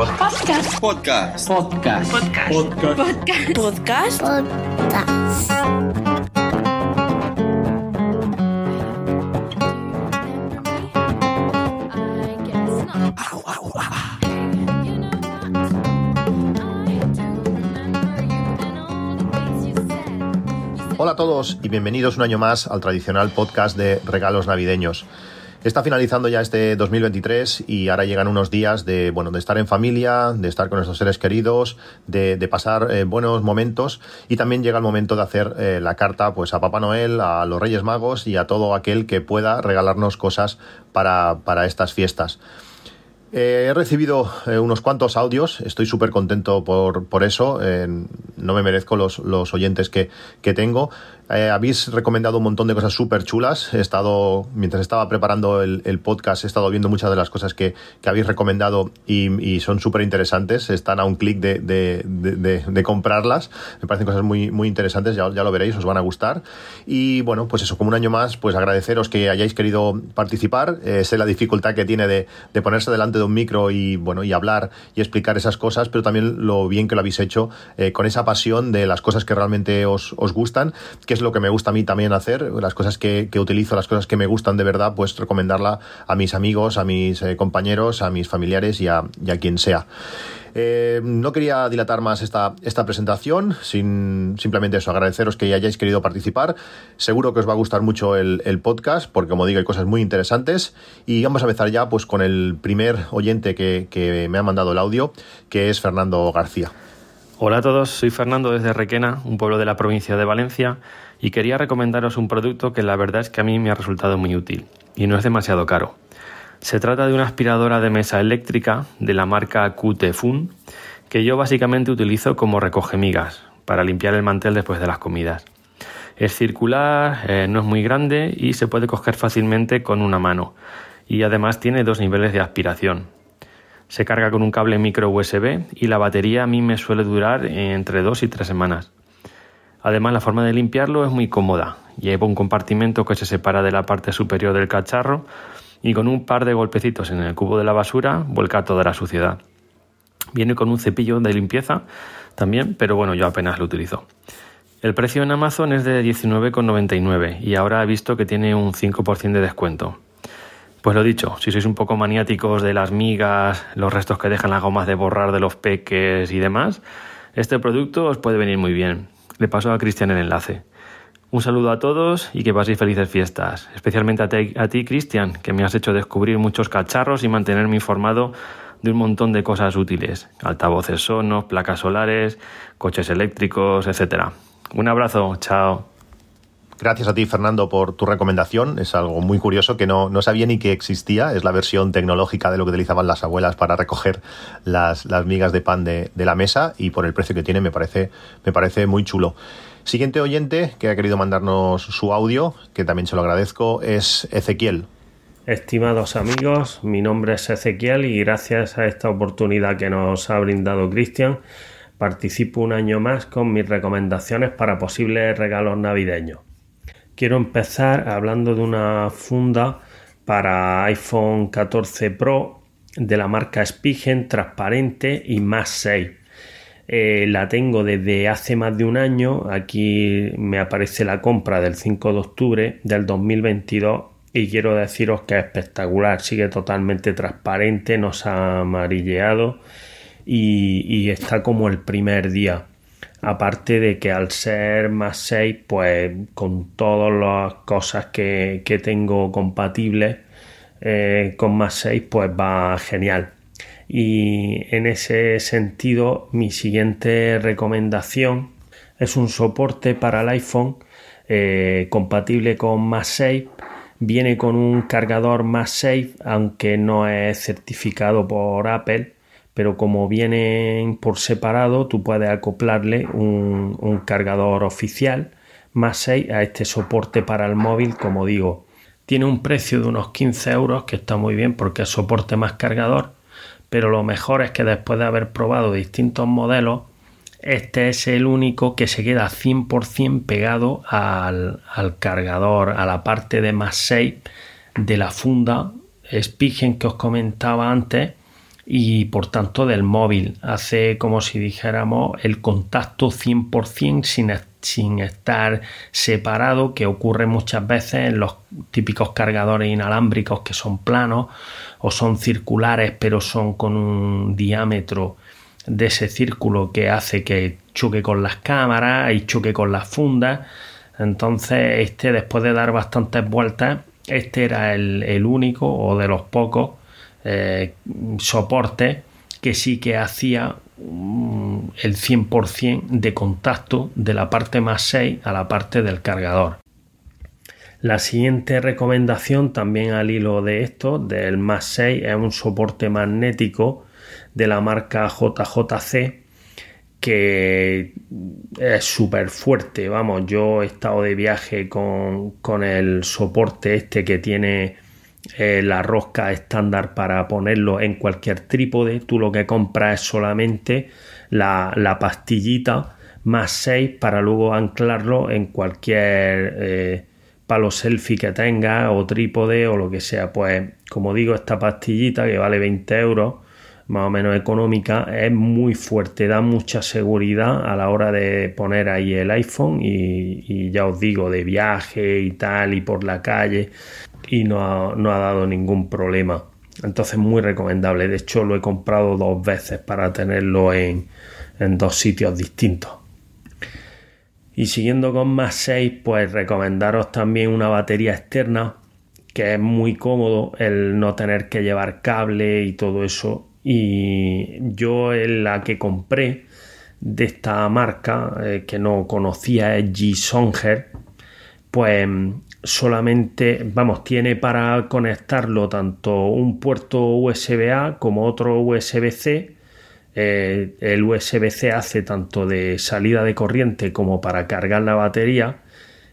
Podcast. Podcast. Podcast. Podcast. Podcast. Hola a todos y bienvenidos un año más al tradicional podcast de regalos navideños. Está finalizando ya este 2023 y ahora llegan unos días de, bueno, de estar en familia, de estar con nuestros seres queridos, de, pasar eh, buenos momentos y también llega el momento de hacer eh, la carta pues a Papá Noel, a los Reyes Magos y a todo aquel que pueda regalarnos cosas para, para estas fiestas. Eh, he recibido unos cuantos audios, estoy súper contento por, por eso, no me merezco los, los oyentes que, que tengo. Eh, habéis recomendado un montón de cosas súper chulas, he estado, mientras estaba preparando el, podcast, he estado viendo muchas de las cosas que, que habéis recomendado y, son súper interesantes, están a un clic de, de, comprarlas, me parecen cosas muy, muy interesantes, ya, ya lo veréis, os van a gustar. Y bueno, pues eso, como un año más, pues agradeceros que hayáis querido participar, sé la dificultad que tiene de, de ponerse delante de un micro y bueno y hablar y explicar esas cosas, pero también lo bien que lo habéis hecho eh, con esa pasión de las cosas que realmente os, os, gustan, que lo que me gusta a mí también hacer, las cosas que, que utilizo, las cosas que me gustan de verdad, pues recomendarla a mis amigos, a mis eh, compañeros, a mis familiares y a, y a quien sea. Eh, no quería dilatar más esta, esta presentación, sin, simplemente eso, agradeceros que hayáis querido participar. Seguro que os va a gustar mucho el, el, podcast, porque como digo, hay cosas muy interesantes. Y vamos a empezar ya pues con el primer oyente que, que me ha mandado el audio, que es Fernando García. Hola a todos, soy Fernando desde Requena, un pueblo de la provincia de Valencia, y quería recomendaros un producto que la verdad es que a mí me ha resultado muy útil y no es demasiado caro. Se trata de una aspiradora de mesa eléctrica de la marca QT Fun que yo básicamente utilizo como recoge migas para limpiar el mantel después de las comidas. Es circular, eh, no es muy grande y se puede coger fácilmente con una mano. Y además tiene dos niveles de aspiración. Se carga con un cable micro USB y la batería a mí me suele durar entre dos y tres semanas. Además la forma de limpiarlo es muy cómoda. Lleva un compartimento que se separa de la parte superior del cacharro y con un par de golpecitos en el cubo de la basura vuelca toda la suciedad. Viene con un cepillo de limpieza también, pero bueno, yo apenas lo utilizo. El precio en Amazon es de 19,99 y ahora he visto que tiene un 5% de descuento. Pues lo dicho, si sois un poco maniáticos de las migas, los restos que dejan las gomas de borrar de los peques y demás, este producto os puede venir muy bien. Le paso a Cristian el enlace. Un saludo a todos y que paséis felices fiestas. Especialmente a a ti Cristian, que me has hecho descubrir muchos cacharros y mantenerme informado de un montón de cosas útiles. Altavoces sonos, placas solares, coches eléctricos, etc. Un abrazo, chao. Gracias a ti, Fernando, por tu recomendación. Es algo muy curioso que no, no, sabía ni que existía. Es la versión tecnológica de lo que utilizaban las abuelas para recoger las, las migas de pan de, de, la mesa y por el precio que tiene me parece, me parece muy chulo. Siguiente oyente que ha querido mandarnos su audio, que también se lo agradezco, es Ezequiel. Estimados amigos, mi nombre es Ezequiel y gracias a esta oportunidad que nos ha brindado Cristian, participo un año más con mis recomendaciones para posibles regalos navideños. Quiero empezar hablando de una funda para iPhone 14 Pro de la marca Spigen transparente y más 6. Eh, la tengo desde hace más de un año. Aquí me aparece la compra del 5 de octubre del 2022 y quiero deciros que es espectacular. Sigue totalmente transparente, no se ha amarilleado y, y está como el primer día. Aparte de que al ser más 6, pues con todas las cosas que, que tengo compatibles eh, con más 6, pues va genial. Y en ese sentido, mi siguiente recomendación es un soporte para el iPhone eh, compatible con más 6. Viene con un cargador más 6, aunque no es certificado por Apple pero como vienen por separado, tú puedes acoplarle un, cargador oficial más 6 a este soporte para el móvil, como digo. Tiene un precio de unos 15 euros, que está muy bien porque es soporte más cargador, pero lo mejor es que después de haber probado distintos modelos, este es el único que se queda 100% pegado al, al, cargador, a la parte de más 6 de la funda Spigen que os comentaba antes y por tanto del móvil. Hace como si dijéramos el contacto 100% sin, sin estar separado, que ocurre muchas veces en los típicos cargadores inalámbricos que son planos o son circulares pero son con un diámetro de ese círculo que hace que choque con las cámaras y choque con las fundas. Entonces este después de dar bastantes vueltas, este era el, único o de los pocos eh, soportes que sí que hacía mm, el 100% de contacto de la parte más 6 a la parte del cargador. La siguiente recomendación también al hilo de esto, del más 6, es un soporte magnético de la marca JJC que es súper fuerte. Vamos, yo he estado de viaje con, el soporte este que tiene eh, la rosca estándar para ponerlo en cualquier trípode. Tú lo que compras es solamente la, pastillita más 6 para luego anclarlo en cualquier eh, palo selfie que tenga o trípode o lo que sea. Pues como digo, esta pastillita que vale 20 euros más o menos económica, es muy fuerte, da mucha seguridad a la hora de poner ahí el iPhone y, ya os digo, de viaje y tal y por la calle y no ha, no ha dado ningún problema. Entonces muy recomendable, de hecho lo he comprado dos veces para tenerlo en, en dos sitios distintos. Y siguiendo con más 6, pues recomendaros también una batería externa que es muy cómodo el no tener que llevar cable y todo eso y yo en la que compré de esta marca eh, que no conocía es G-Songer pues solamente vamos tiene para conectarlo tanto un puerto USB A como otro USB C. Eh, el USB C hace tanto de salida de corriente como para cargar la batería.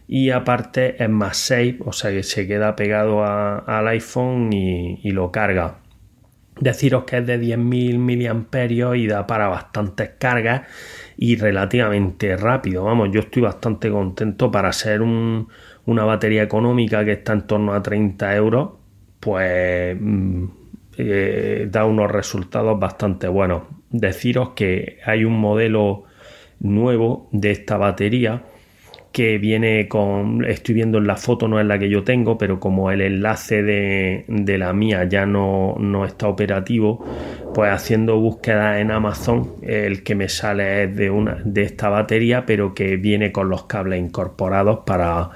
Y aparte es más safe o sea que se queda pegado al iPhone y lo carga. Deciros que es de 10.000 miliamperios y da para bastantes cargas y relativamente rápido. Vamos, yo estoy bastante contento para ser una batería económica que está en torno a 30 euros, pues mm, eh, da unos resultados bastante buenos. Deciros que hay un modelo nuevo de esta batería que viene con, estoy viendo en la foto, no es la que yo tengo, pero como el enlace de, la mía ya no, no, está operativo, pues haciendo búsqueda en Amazon, el que me sale es de, una, de esta batería, pero que viene con los cables incorporados para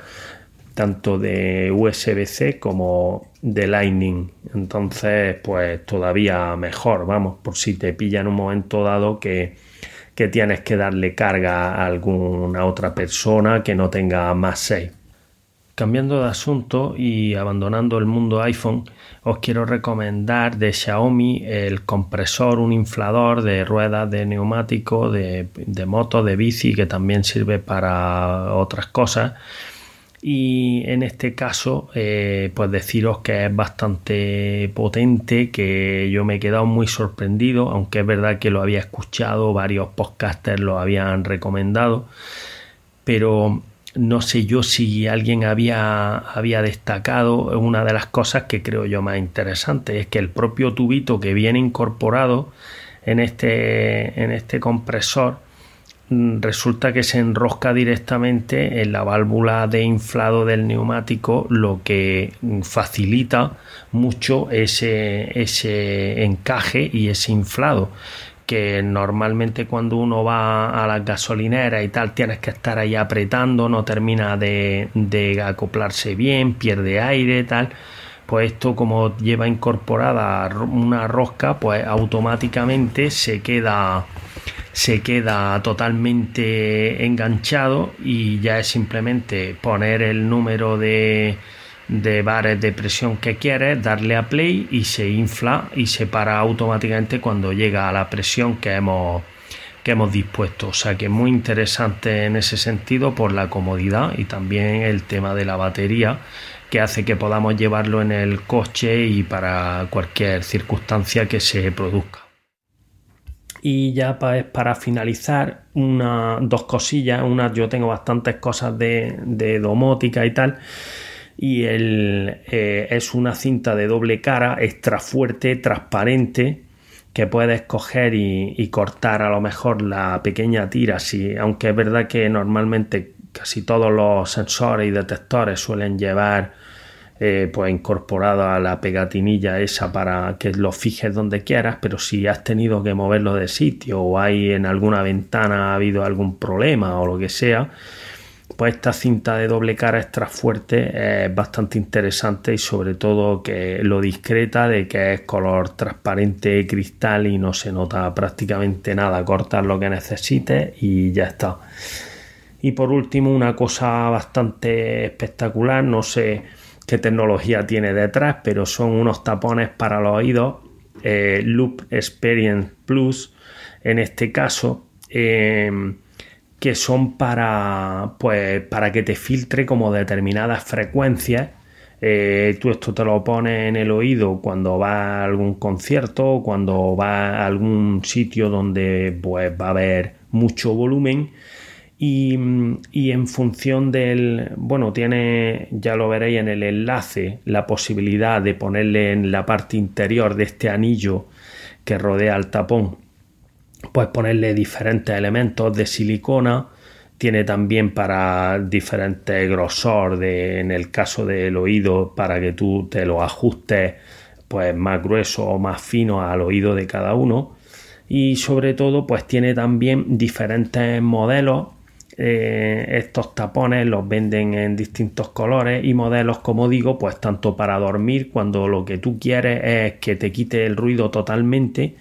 tanto de USB-C como de Lightning. Entonces, pues todavía mejor, vamos, por si te pilla en un momento dado que que tienes que darle carga a alguna otra persona que no tenga más 6. Cambiando de asunto y abandonando el mundo iPhone, os quiero recomendar de Xiaomi el compresor, un inflador de ruedas de neumático, de, de moto, de bici, que también sirve para otras cosas y en este caso eh, pues deciros que es bastante potente que yo me he quedado muy sorprendido aunque es verdad que lo había escuchado varios podcasters lo habían recomendado pero no sé yo si alguien había, había destacado una de las cosas que creo yo más interesante es que el propio tubito que viene incorporado en este, en este compresor resulta que se enrosca directamente en la válvula de inflado del neumático, lo que facilita mucho ese, ese encaje y ese inflado que normalmente cuando uno va a las gasolineras y tal tienes que estar ahí apretando, no termina de, de acoplarse bien, pierde aire, tal pues esto como lleva incorporada una rosca, pues automáticamente se queda se queda totalmente enganchado y ya es simplemente poner el número de, de bares de presión que quieres, darle a play y se infla y se para automáticamente cuando llega a la presión que hemos, que hemos dispuesto. O sea que muy interesante en ese sentido por la comodidad y también el tema de la batería que hace que podamos llevarlo en el coche y para cualquier circunstancia que se produzca. Y ya pues, para finalizar, una, dos cosillas. Una, yo tengo bastantes cosas de, domótica y tal. Y el, eh, es una cinta de doble cara, extra fuerte, transparente, que puedes coger y, cortar a lo mejor la pequeña tira, si, aunque es verdad que normalmente casi todos los sensores y detectores suelen llevar eh, pues incorporado a la pegatinilla esa para que lo fijes donde quieras, pero si has tenido que moverlo de sitio o hay en alguna ventana ha habido algún problema o lo que sea, pues esta cinta de doble cara extra fuerte es bastante interesante y sobre todo que lo discreta de que es color transparente cristal y no se nota prácticamente nada, cortar lo que necesites y ya está. Y por último, una cosa bastante espectacular, no sé qué tecnología tiene detrás, pero son unos tapones para los oídos, eh, Loop Experience Plus, en este caso, em, que son para, pues, para que te filtre como determinadas frecuencias. Eh, tú esto te lo pones en el oído cuando vas a algún concierto, cuando vas a algún sitio donde pues, va a haber mucho volumen y, en función del, bueno, tiene, ya lo veréis en el enlace, la posibilidad de ponerle en la parte interior de este anillo que rodea el tapón, pues ponerle diferentes elementos de silicona. Tiene también para diferentes grosor, de, en el caso del oído, para que tú te lo ajustes pues más grueso o más fino al oído de cada uno. Y sobre todo, pues tiene también diferentes modelos eh, estos tapones los venden en distintos colores y modelos, como digo, pues tanto para dormir cuando lo que tú quieres es que te quite el ruido totalmente,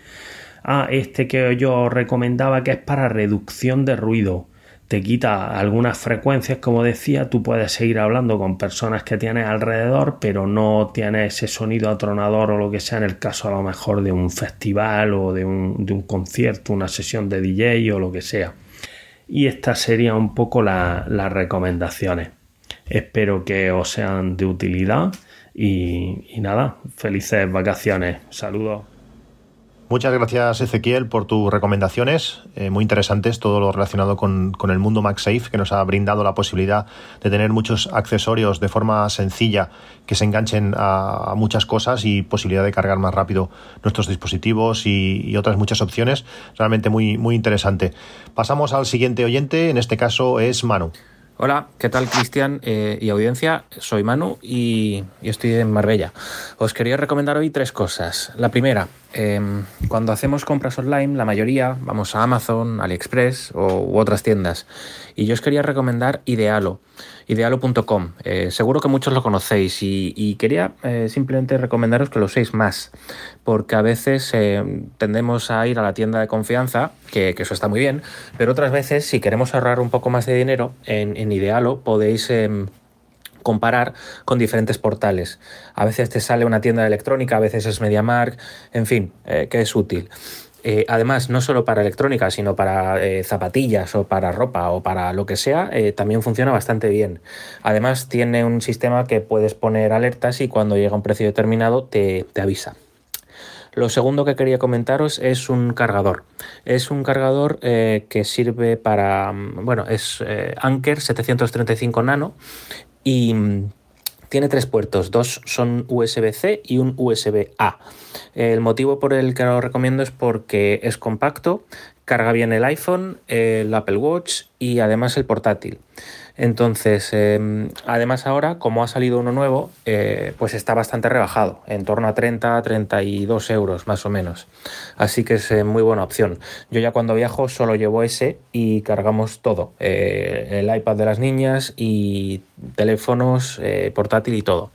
a este que yo recomendaba que es para reducción de ruido. Te quita algunas frecuencias, como decía, tú puedes seguir hablando con personas que tienes alrededor, pero no tienes ese sonido atronador o lo que sea en el caso a lo mejor de un festival o de un, de un concierto, una sesión de DJ o lo que sea y estas serían un poco las recomendaciones. Espero que os sean de utilidad y, y nada, felices vacaciones. Saludos. Muchas gracias Ezequiel por tus recomendaciones, eh, muy interesantes, todo lo relacionado con, el mundo MagSafe que nos ha brindado la posibilidad de tener muchos accesorios de forma sencilla que se enganchen a, muchas cosas y posibilidad de cargar más rápido nuestros dispositivos y, otras muchas opciones. Realmente muy, muy interesante. Pasamos al siguiente oyente, en este caso es Manu. Hola, ¿qué tal Cristian eh, y audiencia? Soy Manu y, estoy en Marbella. Os quería recomendar hoy tres cosas. La primera, em, cuando hacemos compras online, la mayoría vamos a Amazon, AliExpress o, u otras tiendas. Y yo os quería recomendar Idealo idealo.com. Eh, seguro que muchos lo conocéis y, quería eh, simplemente recomendaros que lo uséis más, porque a veces eh, tendemos a ir a la tienda de confianza, que, eso está muy bien, pero otras veces si queremos ahorrar un poco más de dinero, en, Idealo podéis em, comparar con diferentes portales. A veces te sale una tienda electrónica, a veces es MediaMark, en fin, que es útil. Eh, además, no solo para electrónica, sino para eh, zapatillas o para ropa o para lo que sea, eh, también funciona bastante bien. Además, tiene un sistema que puedes poner alertas y cuando llega un precio determinado te, avisa. Lo segundo que quería comentaros es un cargador. Es un cargador que sirve para, mm, bueno, es Anker 735 Nano y mm, tiene tres puertos, dos son USB-C y un USB-A. El motivo por el que lo recomiendo es porque es compacto, carga bien el iPhone, el Apple Watch y además el portátil. Entonces, em, además ahora, como ha salido uno nuevo, eh, pues está bastante rebajado, en torno a 30, 32 euros más o menos. Así que es eh, muy buena opción. Yo ya cuando viajo solo llevo ese y cargamos todo, eh, el iPad de las niñas y teléfonos, portátil y todo.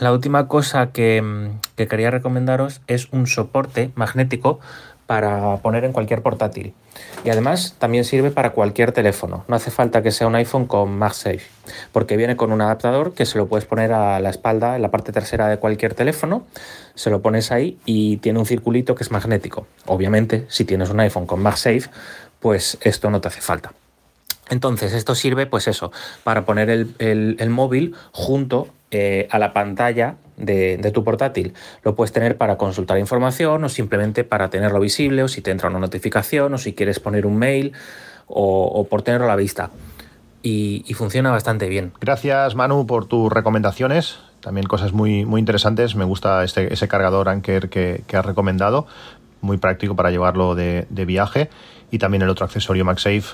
la última cosa que, que quería recomendaros es un soporte magnético para poner en cualquier portátil. Y además también sirve para cualquier teléfono. No hace falta que sea un iPhone con MagSafe, porque viene con un adaptador que se lo puedes poner a la espalda, en la parte trasera de cualquier teléfono, se lo pones ahí y tiene un circulito que es magnético. Obviamente, si tienes un iPhone con MagSafe, pues esto no te hace falta. Entonces, esto sirve, pues eso, para poner el, móvil junto eh, a la pantalla de, tu portátil. Lo puedes tener para consultar información o simplemente para tenerlo visible o si te entra una notificación o si quieres poner un mail o, por tenerlo a la vista. Y, funciona bastante bien. Gracias Manu por tus recomendaciones también cosas muy, muy interesantes. Me gusta este, ese cargador Anker que, que has recomendado, muy práctico para llevarlo de, de, viaje. Y también el otro accesorio MagSafe.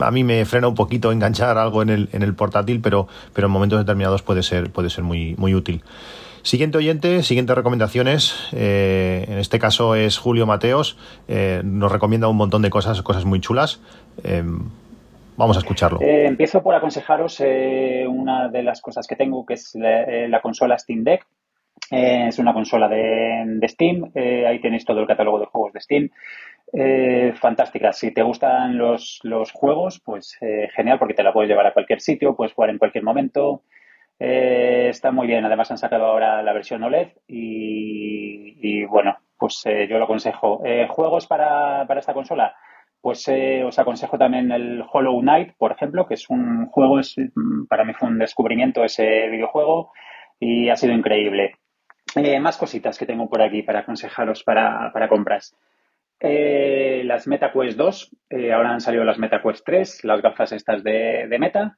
A mí me frena un poquito enganchar algo en el, en el portátil, pero, pero en momentos determinados puede ser, puede ser muy, muy útil. Siguiente oyente, siguientes recomendaciones. Eh, en este caso es Julio Mateos. Eh, nos recomienda un montón de cosas, cosas muy chulas. Eh, vamos a escucharlo. Empiezo por aconsejaros una de las cosas que tengo, que es la, la consola Steam Deck. es una consola de, de Steam. ahí tenéis todo el catálogo de juegos de Steam. fantástica. Si te gustan los, los juegos, pues genial, porque te la puedes llevar a cualquier sitio, puedes jugar en cualquier momento. Eh, está muy bien. Además han sacado ahora la versión OLED y, bueno, pues eh, yo lo aconsejo. Eh, ¿Juegos para, para, esta consola? Pues os aconsejo también el Hollow Knight, por ejemplo, que es un juego, es, para mí fue un descubrimiento ese videojuego y ha sido increíble. más cositas que tengo por aquí para aconsejaros para, para compras. las MetaQuest 2, ahora han salido las MetaQuest 3, las gafas estas de Meta,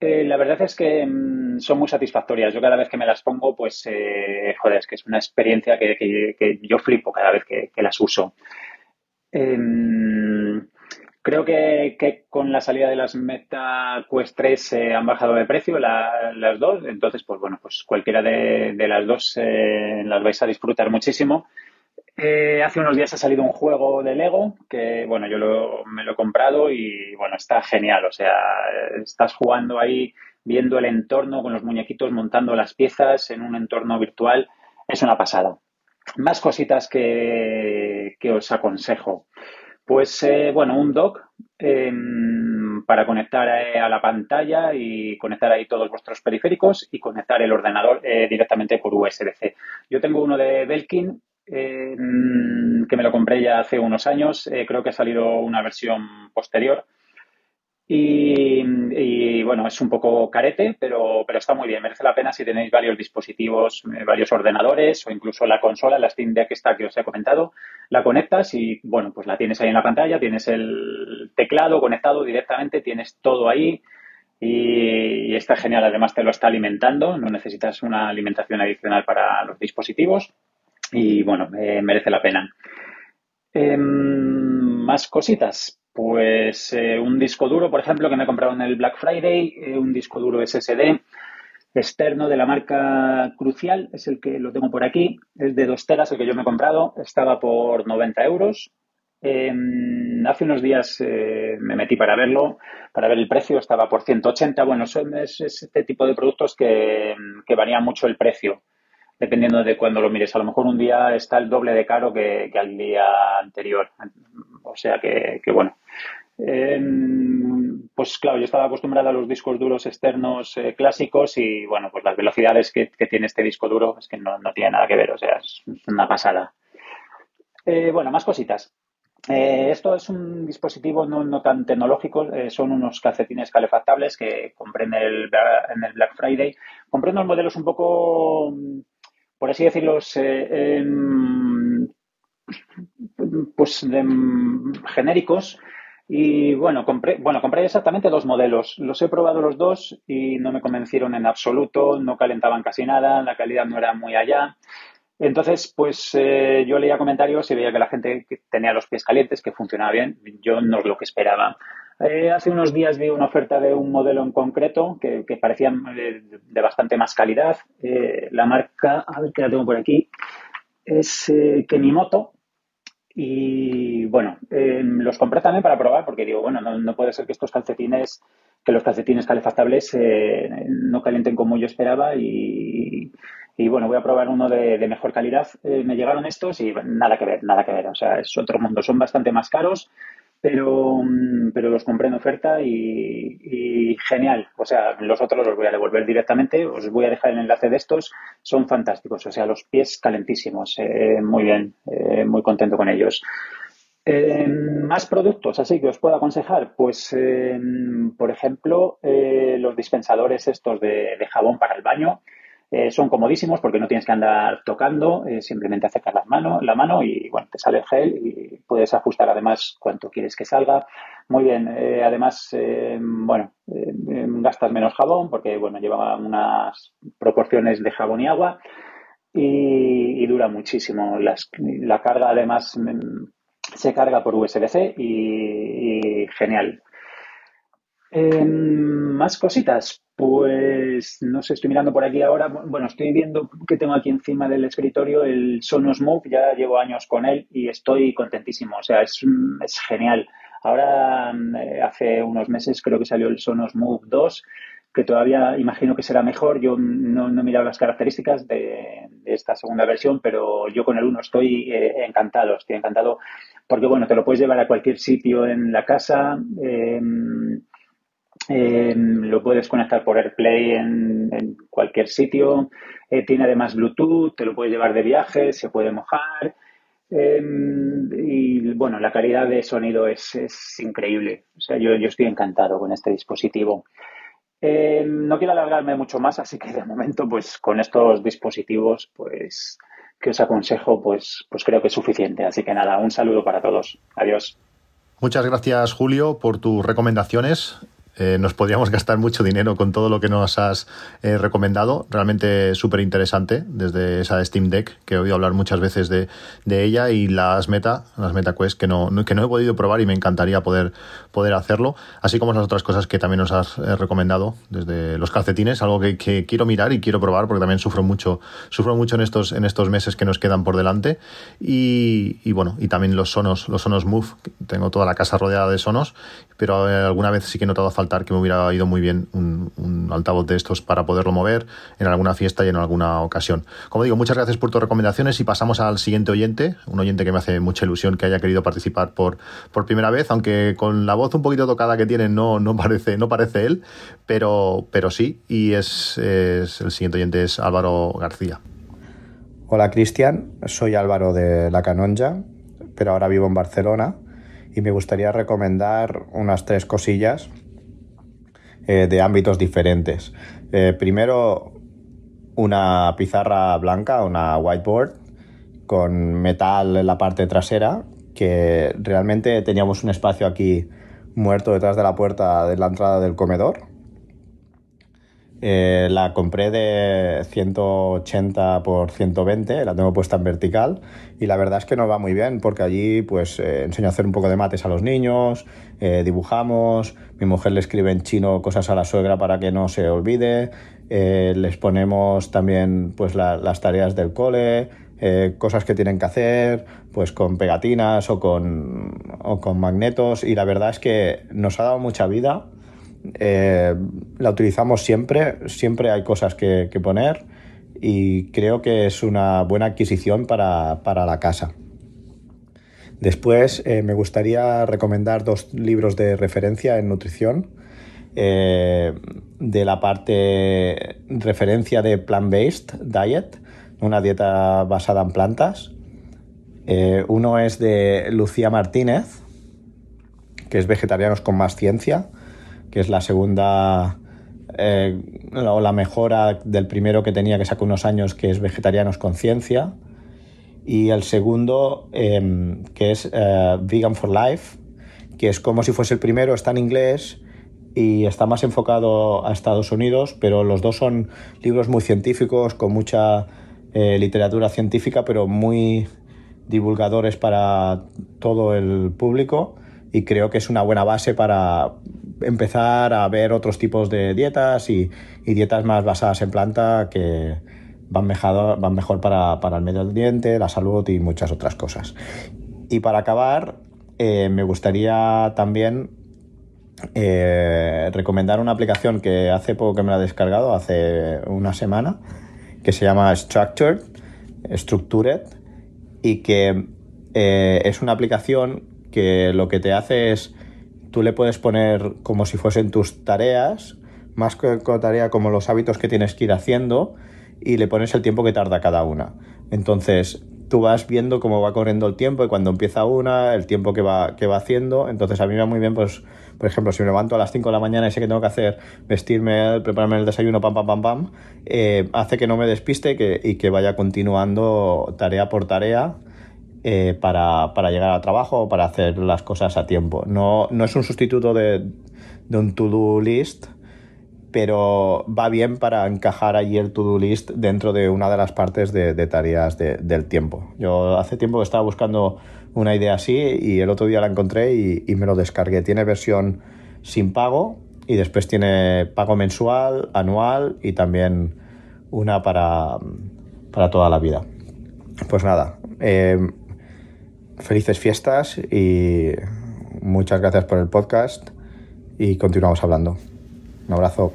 eh, la verdad es que mmm, son muy satisfactorias. Yo cada vez que me las pongo, pues, eh, joder, es que es una experiencia que, que, que yo flipo cada vez que, que las uso. Eh, creo que, con la salida de las Meta Quest 3 eh, han bajado de precio la, las dos. Entonces, pues bueno, pues cualquiera de, de las dos eh, las vais a disfrutar muchísimo. Eh, hace unos días ha salido un juego de Lego que, bueno, yo lo, me lo he comprado y, bueno, está genial. O sea, estás jugando ahí, viendo el entorno con los muñequitos, montando las piezas en un entorno virtual. Es una pasada. Más cositas que, que os aconsejo. Pues, eh, bueno, un dock eh, para conectar a, a, la pantalla y conectar ahí todos vuestros periféricos y conectar el ordenador eh, directamente por USB-C. Yo tengo uno de Belkin eh, que me lo compré ya hace unos años. Eh, creo que ha salido una versión posterior. Y, bueno, es un poco carete, pero, está muy bien. Merece la pena si tenéis varios dispositivos, eh, varios ordenadores o incluso la consola, la Steam Deck esta que os he comentado. La conectas y bueno, pues la tienes ahí en la pantalla, tienes el teclado conectado directamente, tienes todo ahí. Y está genial, además te lo está alimentando, no necesitas una alimentación adicional para los dispositivos y bueno, eh, merece la pena. Eh, más cositas. Pues eh, un disco duro, por ejemplo, que me he comprado en el Black Friday, eh, un disco duro SSD externo de la marca Crucial, es el que lo tengo por aquí, es de 2 teras el que yo me he comprado, estaba por 90 euros. hace unos días me metí para verlo, para ver el precio, estaba por 180. Bueno, son, es, es este tipo de productos que varía mucho el precio dependiendo de cuándo lo mires. A lo mejor un día está el doble de caro que, que al día anterior. O sea que, que bueno. Eh, pues claro, yo estaba acostumbrado a los discos duros externos eh, clásicos y bueno, pues las velocidades que, que, tiene este disco duro es que no, no tiene nada que ver, o sea, es una pasada. Eh, bueno, más cositas. Eh, esto es un dispositivo no, no tan tecnológico, son unos calcetines calefactables que compré en el, en el Black Friday. Compré unos modelos un poco por así decirlo, eh, pues de, genéricos. Y bueno compré, bueno, compré exactamente dos modelos. Los he probado los dos y no me convencieron en absoluto, no calentaban casi nada, la calidad no era muy allá. Entonces, pues eh, yo leía comentarios y veía que la gente tenía los pies calientes, que funcionaba bien. Yo no es lo que esperaba. Eh, hace unos días vi una oferta de un modelo en concreto que, parecía de, de, bastante más calidad. Eh, la marca, a ver que la tengo por aquí, es eh, Kenimoto. Y bueno, eh, los compré también para probar porque digo, bueno, no, puede ser que estos calcetines, que los calcetines calefactables eh, no calienten como yo esperaba y, bueno, voy a probar uno de mejor calidad. me llegaron estos y nada que ver, nada que ver. O sea, es otro mundo. Son bastante más caros pero, pero los compré en oferta y, genial. O sea, los otros los voy a devolver directamente. Os voy a dejar el enlace de estos. Son fantásticos. O sea, los pies calentísimos. Eh, muy bien. Eh, muy contento con ellos. Eh, más productos, así que os puedo aconsejar. Pues, por ejemplo, los dispensadores estos de jabón para el baño. Eh, son comodísimos porque no tienes que andar tocando, eh, simplemente acercas la mano, la mano y bueno, te sale el gel y puedes ajustar además cuánto quieres que salga. Muy bien, eh, además, bueno, gastas menos jabón porque bueno, lleva unas proporciones de jabón y agua y, dura muchísimo. la carga además mm, se carga por USB-C y, genial. Más cositas. Pues no sé, estoy mirando por aquí ahora. Bueno, estoy viendo que tengo aquí encima del escritorio el Sonos Move. Ya llevo años con él y estoy contentísimo. O sea, es, es genial. Ahora, eh, hace unos meses creo que salió el Sonos Move 2, que todavía imagino que será mejor. Yo no, he mirado las características de, esta segunda versión, pero yo con el 1 estoy eh, encantado. Estoy encantado porque, bueno, te lo puedes llevar a cualquier sitio en la casa. Eh, Em, lo puedes conectar por AirPlay en, cualquier sitio. Eh, tiene además Bluetooth, te lo puedes llevar de viaje, se puede mojar. Em, y bueno, la calidad de sonido es, increíble. O sea, yo, yo, estoy encantado con este dispositivo. Em, no quiero alargarme mucho más, así que de momento, pues con estos dispositivos, pues que os aconsejo, pues, pues creo que es suficiente. Así que nada, un saludo para todos. Adiós. Muchas gracias, Julio, por tus recomendaciones. Eh, nos podríamos gastar mucho dinero con todo lo que nos has eh, recomendado. Realmente súper interesante desde esa Steam Deck, que he oído hablar muchas veces de, ella, y las Meta, las Meta Quest, que no, que no he podido probar y me encantaría poder, poder hacerlo. Así como las otras cosas que también nos has eh, recomendado, desde los calcetines, algo que, quiero mirar y quiero probar, porque también sufro mucho, sufro mucho en estos, en estos meses que nos quedan por delante. Y, bueno, y también los sonos, los sonos Move. Tengo toda la casa rodeada de sonos, pero alguna vez sí que he notado falta que me hubiera ido muy bien un, altavoz de estos para poderlo mover en alguna fiesta y en alguna ocasión. Como digo, muchas gracias por tus recomendaciones y pasamos al siguiente oyente, un oyente que me hace mucha ilusión que haya querido participar por, por primera vez, aunque con la voz un poquito tocada que tiene no, no, parece, no parece él, pero, pero sí, y es, es el siguiente oyente es Álvaro García. Hola Cristian, soy Álvaro de La Canonja, pero ahora vivo en Barcelona y me gustaría recomendar unas tres cosillas eh, de ámbitos diferentes. Eh, primero, una pizarra blanca, una whiteboard, con metal en la parte trasera, que realmente teníamos un espacio aquí muerto detrás de la puerta de la entrada del comedor eh, la compré de 180 por 120, la tengo puesta en vertical y la verdad es que nos va muy bien porque allí pues eh, enseño a hacer un poco de mates a los niños, eh, dibujamos, mi mujer le escribe en chino cosas a la suegra para que no se olvide, les ponemos también pues las tareas del cole, cosas que tienen que hacer, pues con pegatinas o con, o con magnetos y la verdad es que nos ha dado mucha vida eh, la utilizamos siempre, siempre hay cosas que, poner y creo que es una buena adquisición para, la casa. Después eh, me gustaría recomendar dos libros de referencia en nutrición. Eh, de la parte referencia de plant-based diet, una dieta basada en plantas. uno es de Lucía Martínez, que es Vegetarianos con más ciencia, que es la segunda eh, o la mejora del primero que tenía que sacar unos años, que es Vegetarianos con Ciencia. Y el segundo, em, que es eh, Vegan for Life, que es como si fuese el primero, está en inglés y está más enfocado a Estados Unidos, pero los dos son libros muy científicos, con mucha eh, literatura científica, pero muy divulgadores para todo el público y creo que es una buena base para empezar a ver otros tipos de dietas y, dietas más basadas en planta que van mejor, para, el medio ambiente, la salud y muchas otras cosas. Y para acabar, eh, me gustaría también eh, recomendar una aplicación que hace poco que me la he descargado, hace una semana, que se llama Structured, Structured, y que eh, es una aplicación que lo que te hace es, tú le puedes poner como si fuesen tus tareas, más que tarea como los hábitos que tienes que ir haciendo, y le pones el tiempo que tarda cada una. Entonces, tú vas viendo cómo va corriendo el tiempo y cuando empieza una, el tiempo que va, que va haciendo. Entonces a mí me va muy bien, pues, por ejemplo, si me levanto a las 5 de la mañana y sé que tengo que hacer, vestirme, prepararme el desayuno, pam, pam, pam, pam, eh, hace que no me despiste y que vaya continuando tarea por tarea. Eh, para, para, llegar al trabajo o para hacer las cosas a tiempo. No, es un sustituto de, de un to-do list, pero va bien para encajar allí el to-do list dentro de una de las partes de, tareas del tiempo. Yo hace tiempo que estaba buscando una idea así y el otro día la encontré y, me lo descargué. Tiene versión sin pago y después tiene pago mensual, anual y también una para, para toda la vida. Pues nada, eh, felices fiestas y muchas gracias por el podcast y continuamos hablando. Un abrazo.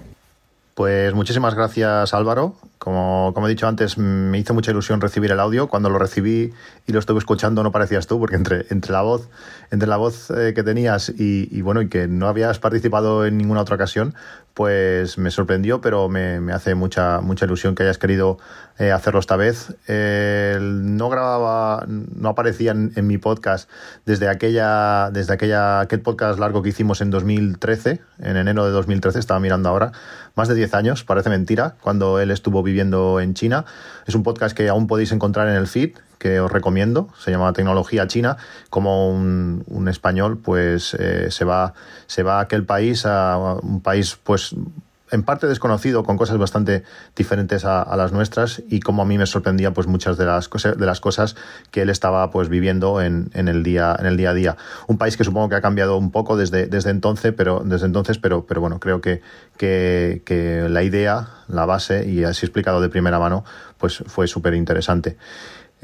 Pues muchísimas gracias Álvaro. Como, como, he dicho antes, me hizo mucha ilusión recibir el audio. Cuando lo recibí y lo estuve escuchando no parecías tú, porque entre, entre la voz, entre la voz eh, que tenías y, bueno, y que no habías participado en ninguna otra ocasión, pues me sorprendió, pero me, me hace mucha, mucha ilusión que hayas querido eh, hacerlo esta vez. Eh, no grababa, no aparecía en, mi podcast desde aquella, desde aquella, aquel podcast largo que hicimos en 2013, en enero de 2013, estaba mirando ahora, más de 10 años, parece mentira, cuando él estuvo viviendo en China. Es un podcast que aún podéis encontrar en el feed, que os recomiendo, se llama Tecnología China, como un, un español pues eh, se, va, se va a aquel país, a un país pues en parte desconocido, con cosas bastante diferentes a, las nuestras y como a mí me sorprendía pues muchas de las, cosas, de las cosas que él estaba pues viviendo en, en, el día, en el día a día. Un país que supongo que ha cambiado un poco desde, desde entonces, pero, desde entonces pero, pero bueno, creo que, que, que la idea, la base, y así explicado de primera mano, pues fue súper interesante.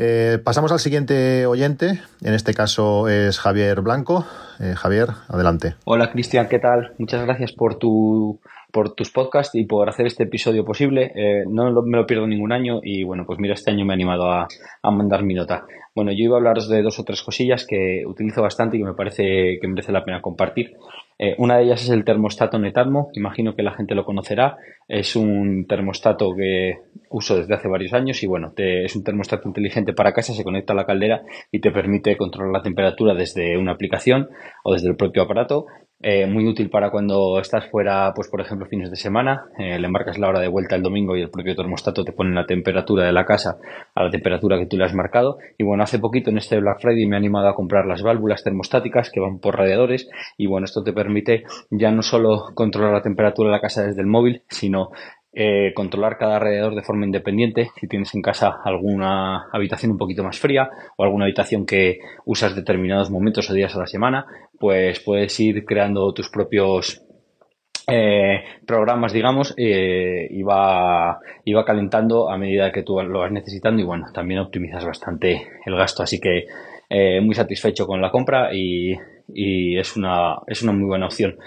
Eh, pasamos al siguiente oyente, en este caso es Javier Blanco. Eh, Javier, adelante. Hola Cristian, ¿qué tal? Muchas gracias por tu por tus podcasts y por hacer este episodio posible. Eh, no me lo pierdo ningún año y bueno, pues mira, este año me he animado a, a, mandar mi nota. Bueno, yo iba a hablaros de dos o tres cosillas que utilizo bastante y que me parece que merece la pena compartir. Eh, una de ellas es el termostato Netatmo, imagino que la gente lo conocerá. Es un termostato que uso desde hace varios años y bueno, es un termostato inteligente para casa, se conecta a la caldera y te permite controlar la temperatura desde una aplicación o desde el propio aparato eh, muy útil para cuando estás fuera, pues por ejemplo, fines de semana. Eh, le marcas la hora de vuelta el domingo y el propio termostato te pone la temperatura de la casa a la temperatura que tú le has marcado. Y bueno, hace poquito en este Black Friday me he animado a comprar las válvulas termostáticas que van por radiadores. Y bueno, esto te permite ya no solo controlar la temperatura de la casa desde el móvil, sino eh, controlar cada alrededor de forma independiente. Si tienes en casa alguna habitación un poquito más fría o alguna habitación que usas determinados momentos o días a la semana, pues puedes ir creando tus propios eh, programas, digamos, eh, y va calentando a medida que tú lo vas necesitando y bueno, también optimizas bastante el gasto. Así que eh, muy satisfecho con la compra y, y es, una, es una muy buena opción.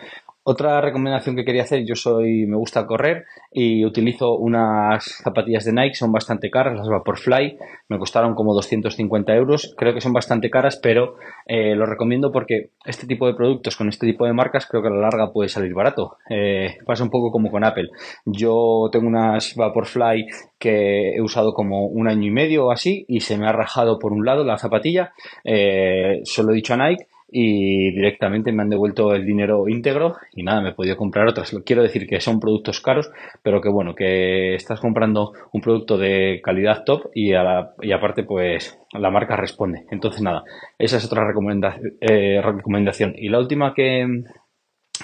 Otra recomendación que quería hacer, yo soy, me gusta correr y utilizo unas zapatillas de Nike, son bastante caras, las Vaporfly, me costaron como 250 euros, creo que son bastante caras, pero eh, lo recomiendo porque este tipo de productos con este tipo de marcas creo que a la larga puede salir barato. Eh, pasa un poco como con Apple. Yo tengo unas Vaporfly que he usado como un año y medio o así y se me ha rajado por un lado la zapatilla, eh, solo he dicho a Nike y directamente me han devuelto el dinero íntegro y nada, me he podido comprar otras. Quiero decir que son productos caros, pero que bueno, que estás comprando un producto de calidad top y, a la, y aparte pues la marca responde. Entonces nada, esa es otra recomenda, eh, recomendación. Y la última que,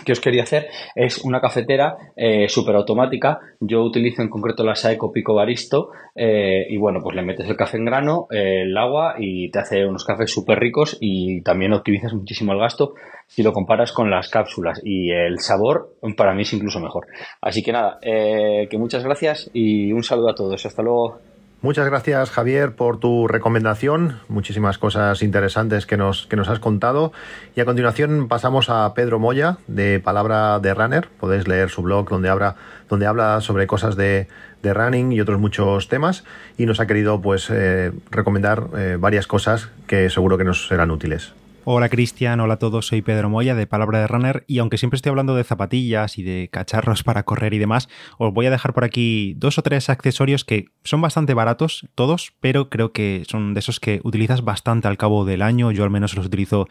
que os quería hacer es una cafetera eh, súper automática. Yo utilizo en concreto la Saeco Pico Baristo eh, y bueno, pues le metes el café en grano, eh, el agua y te hace unos cafés súper ricos y también optimizas muchísimo el gasto si lo comparas con las cápsulas y el sabor para mí es incluso mejor. Así que nada, que muchas gracias y un saludo a todos. Hasta luego. Muchas gracias Javier por tu recomendación, muchísimas cosas interesantes que nos, que nos has contado. Y a continuación pasamos a Pedro Moya de Palabra de Runner. Podéis leer su blog donde habla, donde habla sobre cosas de, de running y otros muchos temas y nos ha querido pues eh, recomendar eh, varias cosas que seguro que nos serán útiles. Hola Cristian, hola a todos, soy Pedro Moya de Palabra de Runner. Y aunque siempre estoy hablando de zapatillas y de cacharros para correr y demás, os voy a dejar por aquí dos o tres accesorios que son bastante baratos todos, pero creo que son de esos que utilizas bastante al cabo del año, yo al menos los utilizo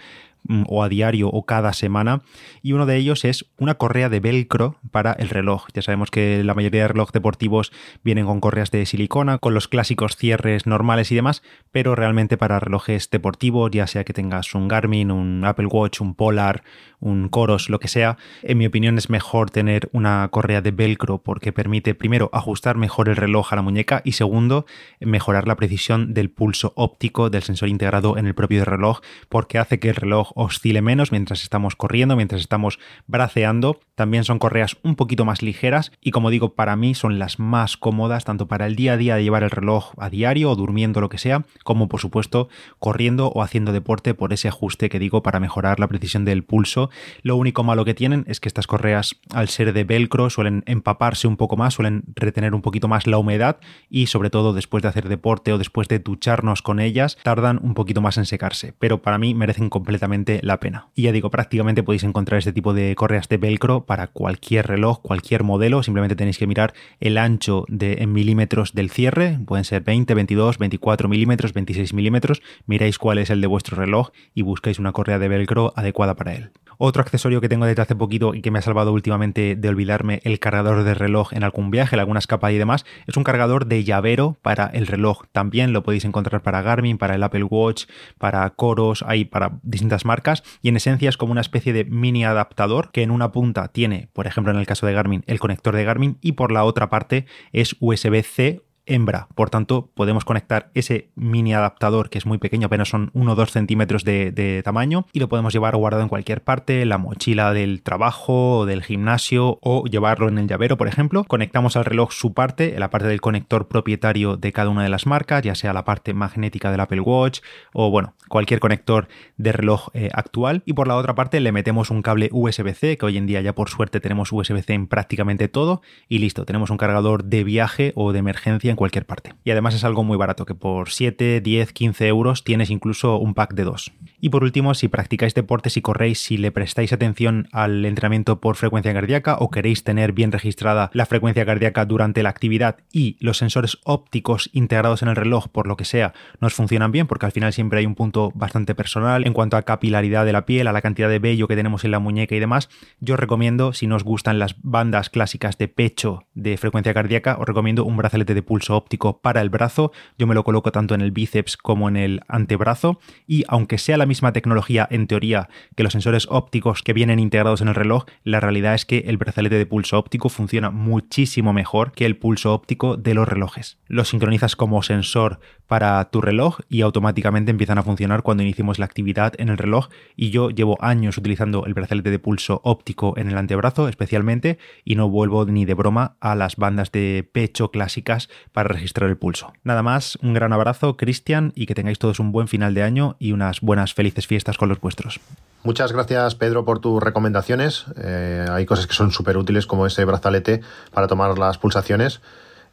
o a diario o cada semana y uno de ellos es una correa de velcro para el reloj. Ya sabemos que la mayoría de relojes deportivos vienen con correas de silicona, con los clásicos cierres normales y demás, pero realmente para relojes deportivos, ya sea que tengas un Garmin, un Apple Watch, un Polar, un Coros, lo que sea, en mi opinión es mejor tener una correa de velcro porque permite primero ajustar mejor el reloj a la muñeca y segundo mejorar la precisión del pulso óptico del sensor integrado en el propio reloj porque hace que el reloj oscile menos mientras estamos corriendo, mientras estamos braceando. También son correas un poquito más ligeras y como digo, para mí son las más cómodas tanto para el día a día de llevar el reloj a diario o durmiendo lo que sea, como por supuesto corriendo o haciendo deporte por ese ajuste que digo para mejorar la precisión del pulso. Lo único malo que tienen es que estas correas al ser de velcro suelen empaparse un poco más, suelen retener un poquito más la humedad y sobre todo después de hacer deporte o después de ducharnos con ellas tardan un poquito más en secarse, pero para mí merecen completamente la pena. Y ya digo, prácticamente podéis encontrar este tipo de correas de velcro para cualquier reloj, cualquier modelo. Simplemente tenéis que mirar el ancho de, en milímetros del cierre. Pueden ser 20, 22, 24 milímetros, 26 milímetros. Miráis cuál es el de vuestro reloj y buscáis una correa de velcro adecuada para él. Otro accesorio que tengo desde hace poquito y que me ha salvado últimamente de olvidarme el cargador de reloj en algún viaje, en alguna y demás, es un cargador de llavero para el reloj. También lo podéis encontrar para Garmin, para el Apple Watch, para Coros, hay para distintas marcas y en esencia es como una especie de mini adaptador que en una punta tiene, por ejemplo en el caso de Garmin, el conector de Garmin y por la otra parte es USB-C hembra. Por tanto, podemos conectar ese mini adaptador que es muy pequeño, apenas son 1 o 2 centímetros de, tamaño, y lo podemos llevar guardado en cualquier parte, la mochila del trabajo o del gimnasio o llevarlo en el llavero, por ejemplo. Conectamos al reloj su parte, la parte del conector propietario de cada una de las marcas, ya sea la parte magnética del Apple Watch o bueno, cualquier conector de reloj eh, actual. Y por la otra parte le metemos un cable USB-C, que hoy en día ya por suerte tenemos USB-C en prácticamente todo, y listo, tenemos un cargador de viaje o de emergencia cualquier parte. Y además es algo muy barato, que por 7, 10, 15 euros tienes incluso un pack de dos. Y por último, si practicáis deportes y corréis, si le prestáis atención al entrenamiento por frecuencia cardíaca o queréis tener bien registrada la frecuencia cardíaca durante la actividad y los sensores ópticos integrados en el reloj, por lo que sea, nos funcionan bien, porque al final siempre hay un punto bastante personal en cuanto a capilaridad de la piel, a la cantidad de vello que tenemos en la muñeca y demás, yo recomiendo, si no os gustan las bandas clásicas de pecho de frecuencia cardíaca, os recomiendo un brazalete de pulso óptico para el brazo. Yo me lo coloco tanto en el bíceps como en el antebrazo y aunque sea la misma tecnología en teoría que los sensores ópticos que vienen integrados en el reloj, la realidad es que el brazalete de pulso óptico funciona muchísimo mejor que el pulso óptico de los relojes. Lo sincronizas como sensor para tu reloj y automáticamente empiezan a funcionar cuando iniciemos la actividad en el reloj y yo llevo años utilizando el brazalete de pulso óptico en el antebrazo especialmente y no vuelvo ni de broma a las bandas de pecho clásicas para registrar el pulso. Nada más, un gran abrazo Cristian y que tengáis todos un buen final de año y unas buenas felices fiestas con los vuestros. Muchas gracias Pedro por tus recomendaciones. Eh, hay cosas que son súper útiles como ese brazalete para tomar las pulsaciones.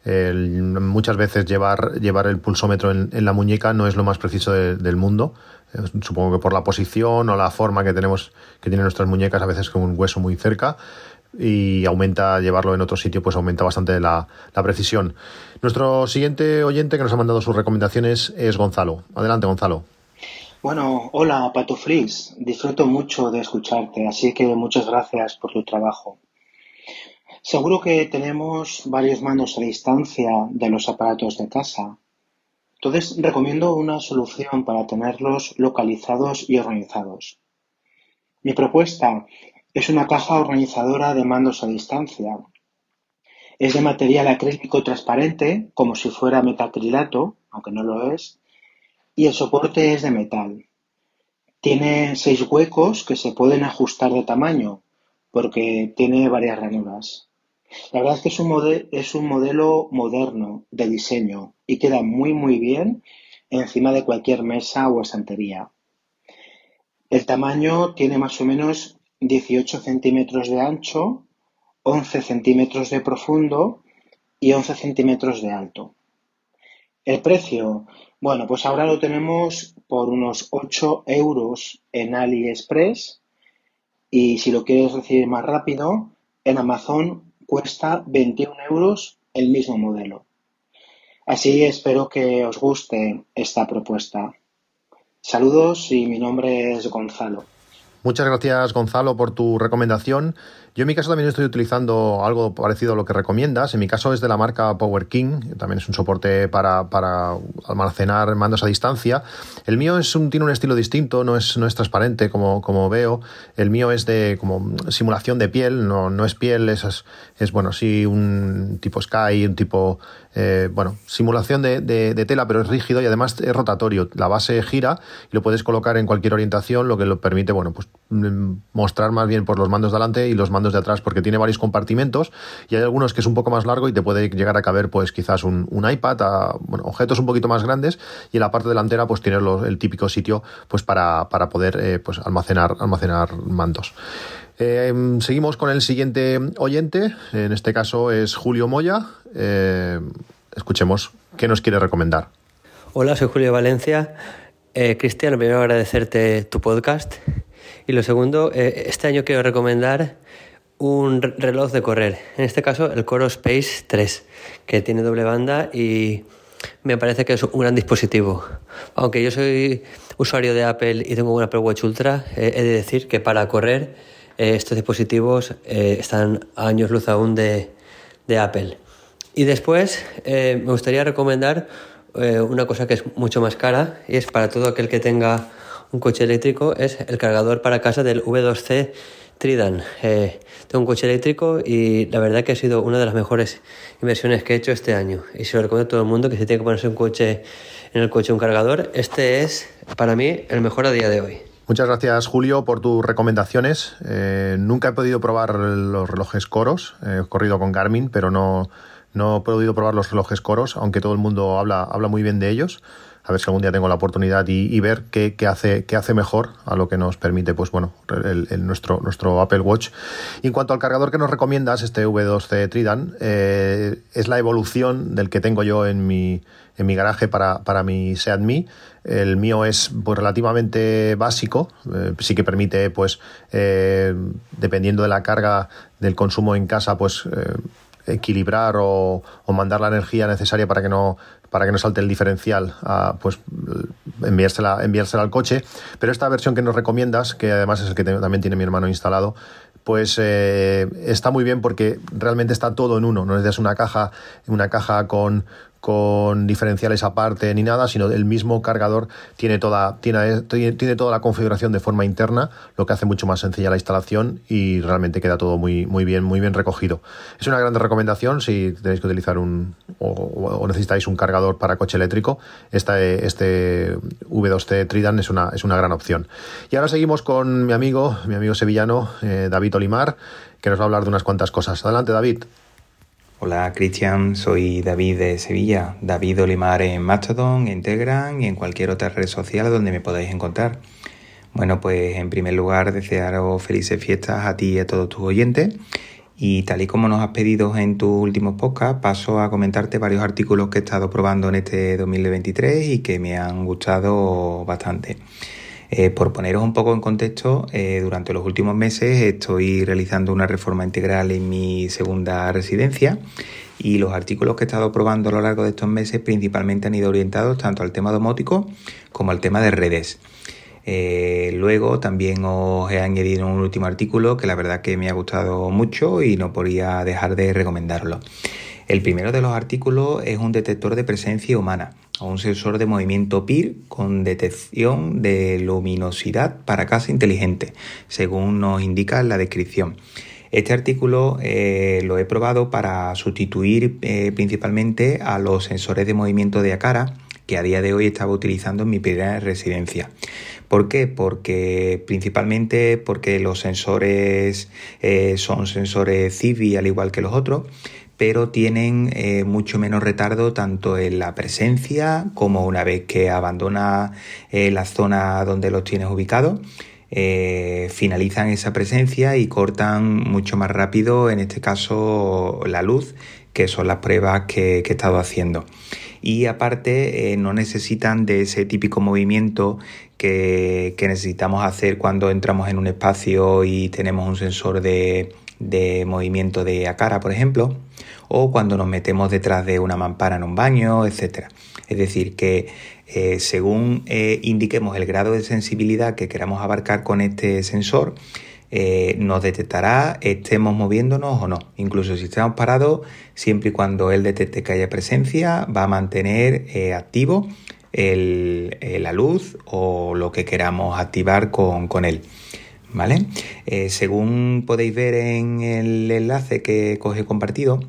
muchas veces llevar, llevar el pulsómetro en, la muñeca no es lo más preciso del mundo. Eh, supongo que por la posición o la forma que tenemos, que tienen nuestras muñecas, a veces con un hueso muy cerca y aumenta llevarlo en otro sitio, pues aumenta bastante la, la, precisión. Nuestro siguiente oyente que nos ha mandado sus recomendaciones es Gonzalo. Adelante, Gonzalo. Bueno, hola, Pato Fris. Disfruto mucho de escucharte, así que muchas gracias por tu trabajo. Seguro que tenemos varios mandos a distancia de los aparatos de casa. Entonces, recomiendo una solución para tenerlos localizados y organizados. Mi propuesta es una caja organizadora de mandos a distancia. Es de material acrílico transparente, como si fuera metacrilato, aunque no lo es, y el soporte es de metal. Tiene seis huecos que se pueden ajustar de tamaño, porque tiene varias ranuras. La verdad es que es un, modelo moderno de diseño y queda muy muy bien encima de cualquier mesa o estantería. El tamaño tiene más o menos 18 centímetros de ancho, 11 centímetros de profundo y 11 centímetros de alto. El precio Bueno, pues ahora lo tenemos por unos 8 euros en AliExpress y si lo quieres recibir más rápido, en Amazon cuesta 21 euros el mismo modelo. Así espero que os guste esta propuesta. Saludos y mi nombre es Gonzalo. Muchas gracias Gonzalo por tu recomendación. Yo en mi caso también estoy utilizando algo parecido a lo que recomiendas. En mi caso es de la marca Power King, también es un soporte para, almacenar mandos a distancia. El mío es un, tiene un estilo distinto, no es, no es transparente como, como veo. El mío es de como simulación de piel, no, no es piel, es, es bueno, sí, un tipo Sky, un tipo eh, bueno, simulación de, de, tela, pero es rígido y además es rotatorio. La base gira y lo puedes colocar en cualquier orientación, lo que lo permite, bueno, pues mostrar más bien por los mandos de delante y los mandos de atrás, porque tiene varios compartimentos y hay algunos que es un poco más largo y te puede llegar a caber, pues quizás un, iPad, a, bueno, objetos un poquito más grandes y en la parte delantera, pues tienes el típico sitio, pues para, para poder, eh, pues almacenar, almacenar mandos. Eh, seguimos con el siguiente oyente, en este caso es Julio Moya. Eh, escuchemos qué nos quiere recomendar. Hola, soy Julio Valencia. Eh, Cristian, primero agradecerte tu podcast. Y lo segundo, este año quiero recomendar un reloj de correr. En este caso, el Coro Space 3, que tiene doble banda y me parece que es un gran dispositivo. Aunque yo soy usuario de Apple y tengo un Apple Watch Ultra, he de decir que para correr eh, estos dispositivos eh, están a años luz aún de, Apple. Y después eh, me gustaría recomendar una cosa que es mucho más cara y es para todo aquel que tenga un coche eléctrico, es el cargador para casa del V2C Tridan. tengo un coche eléctrico y la verdad que ha sido una de las mejores inversiones que he hecho este año. Y se lo recomiendo a todo el mundo que si tiene que ponerse un coche en el coche un cargador, este es para mí el mejor a día de hoy. Muchas gracias, Julio, por tus recomendaciones. Eh, nunca he podido probar los relojes coros. He corrido con Garmin, pero no, no he podido probar los relojes coros, aunque todo el mundo habla, habla muy bien de ellos. A ver si algún día tengo la oportunidad y, ver qué, hace, qué hace mejor a lo que nos permite, pues bueno, nuestro, nuestro Apple Watch. Y en cuanto al cargador que nos recomiendas, este V2C Tridan, eh, es la evolución del que tengo yo en mi, en mi garaje para, para mi Seat. El mío es pues, relativamente básico, eh, sí que permite, pues, eh, dependiendo de la carga del consumo en casa, pues equilibrar o, mandar la energía necesaria para que no para que no salte el diferencial, pues enviársela, enviársela al coche. Pero esta versión que nos recomiendas, que además es el que también tiene mi hermano instalado, pues está muy bien porque realmente está todo en uno. No necesitas una caja, una caja con, con diferenciales aparte ni nada, sino el mismo cargador tiene toda, tiene, tiene toda la configuración de forma interna, lo que hace mucho más sencilla la instalación y realmente queda todo muy, muy bien, muy bien recogido. Es una gran recomendación si tenéis que utilizar un o, necesitáis un cargador para coche eléctrico, este, este V2T Tridan es una, es una gran opción. Y ahora seguimos con mi amigo, mi amigo sevillano, eh, David Olimar, que nos va a hablar de unas cuantas cosas. Adelante, David. Hola Cristian, soy David de Sevilla, David Olimar en Mastodon, en Telegram y en cualquier otra red social donde me podáis encontrar. Bueno, pues en primer lugar desearos felices fiestas a ti y a todos tus oyentes. Y tal y como nos has pedido en tus últimos podcasts, paso a comentarte varios artículos que he estado probando en este 2023 y que me han gustado bastante. Eh, por poneros un poco en contexto, eh, durante los últimos meses estoy realizando una reforma integral en mi segunda residencia y los artículos que he estado probando a lo largo de estos meses principalmente han ido orientados tanto al tema domótico como al tema de redes. Eh, luego también os he añadido un último artículo que la verdad que me ha gustado mucho y no podía dejar de recomendarlo. El primero de los artículos es un detector de presencia humana un sensor de movimiento PIR con detección de luminosidad para casa inteligente, según nos indica la descripción. Este artículo eh, lo he probado para sustituir eh, principalmente a los sensores de movimiento de Acara que a día de hoy estaba utilizando en mi primera residencia. ¿Por qué? Porque principalmente porque los sensores eh, son sensores CIVI al igual que los otros pero tienen eh, mucho menos retardo tanto en la presencia como una vez que abandona eh, la zona donde los tienes ubicados. Eh, finalizan esa presencia y cortan mucho más rápido, en este caso, la luz, que son las pruebas que, he estado haciendo. y aparte no necesitan de ese típico movimiento que, necesitamos hacer cuando entramos en un espacio y tenemos un sensor de, de movimiento de cara, por ejemplo, o cuando nos metemos detrás de una mampara en un baño, etc. Es decir, que eh, según eh, indiquemos el grado de sensibilidad que queramos abarcar con este sensor, eh, nos detectará estemos moviéndonos o no. Incluso si estamos parados, siempre y cuando él detecte que haya presencia, va a mantener activo la luz o lo que queramos activar con, con él. ¿Vale? según podéis ver en el enlace que coge compartido,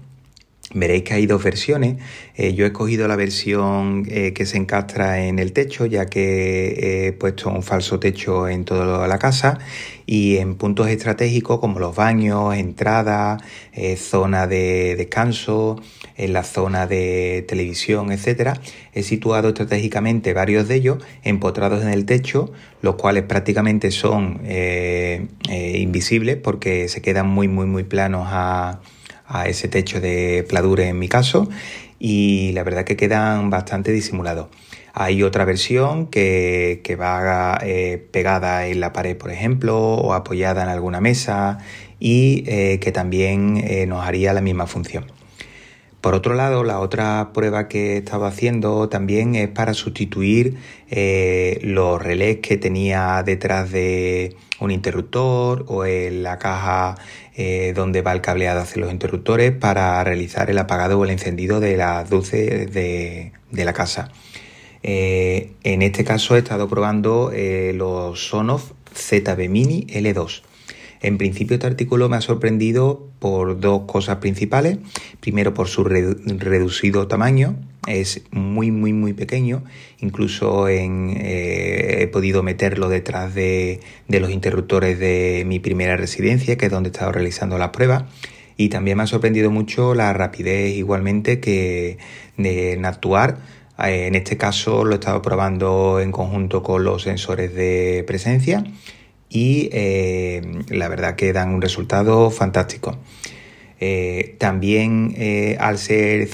Veréis que hay dos versiones. Eh, yo he escogido la versión eh, que se encastra en el techo, ya que he puesto un falso techo en toda la casa y en puntos estratégicos como los baños, entradas, eh, zona de descanso, en la zona de televisión, etcétera, he situado estratégicamente varios de ellos empotrados en el techo, los cuales prácticamente son invisibles porque se quedan muy muy muy planos a a ese techo de pladure en mi caso y la verdad que quedan bastante disimulados. Hay otra versión que, va eh, pegada en la pared, por ejemplo, o apoyada en alguna mesa y eh, que también eh, nos haría la misma función. Por otro lado, la otra prueba que he estado haciendo también es para sustituir los relés que tenía detrás de un interruptor o en la caja eh, donde va el cableado hacia los interruptores para realizar el apagado o el encendido de las luces de, la casa. Eh, en este caso he estado probando eh, los Sonoff ZB Mini L2. En principio este artículo me ha sorprendido por dos cosas principales. Primero por su reducido tamaño, es muy muy muy pequeño. Incluso en, eh, he podido meterlo detrás de, los interruptores de mi primera residencia que es donde he estado realizando las pruebas. Y también me ha sorprendido mucho la rapidez igualmente que en actuar. Eh, en este caso lo he estado probando en conjunto con los sensores de presencia y eh, la verdad que dan un resultado fantástico. también al ser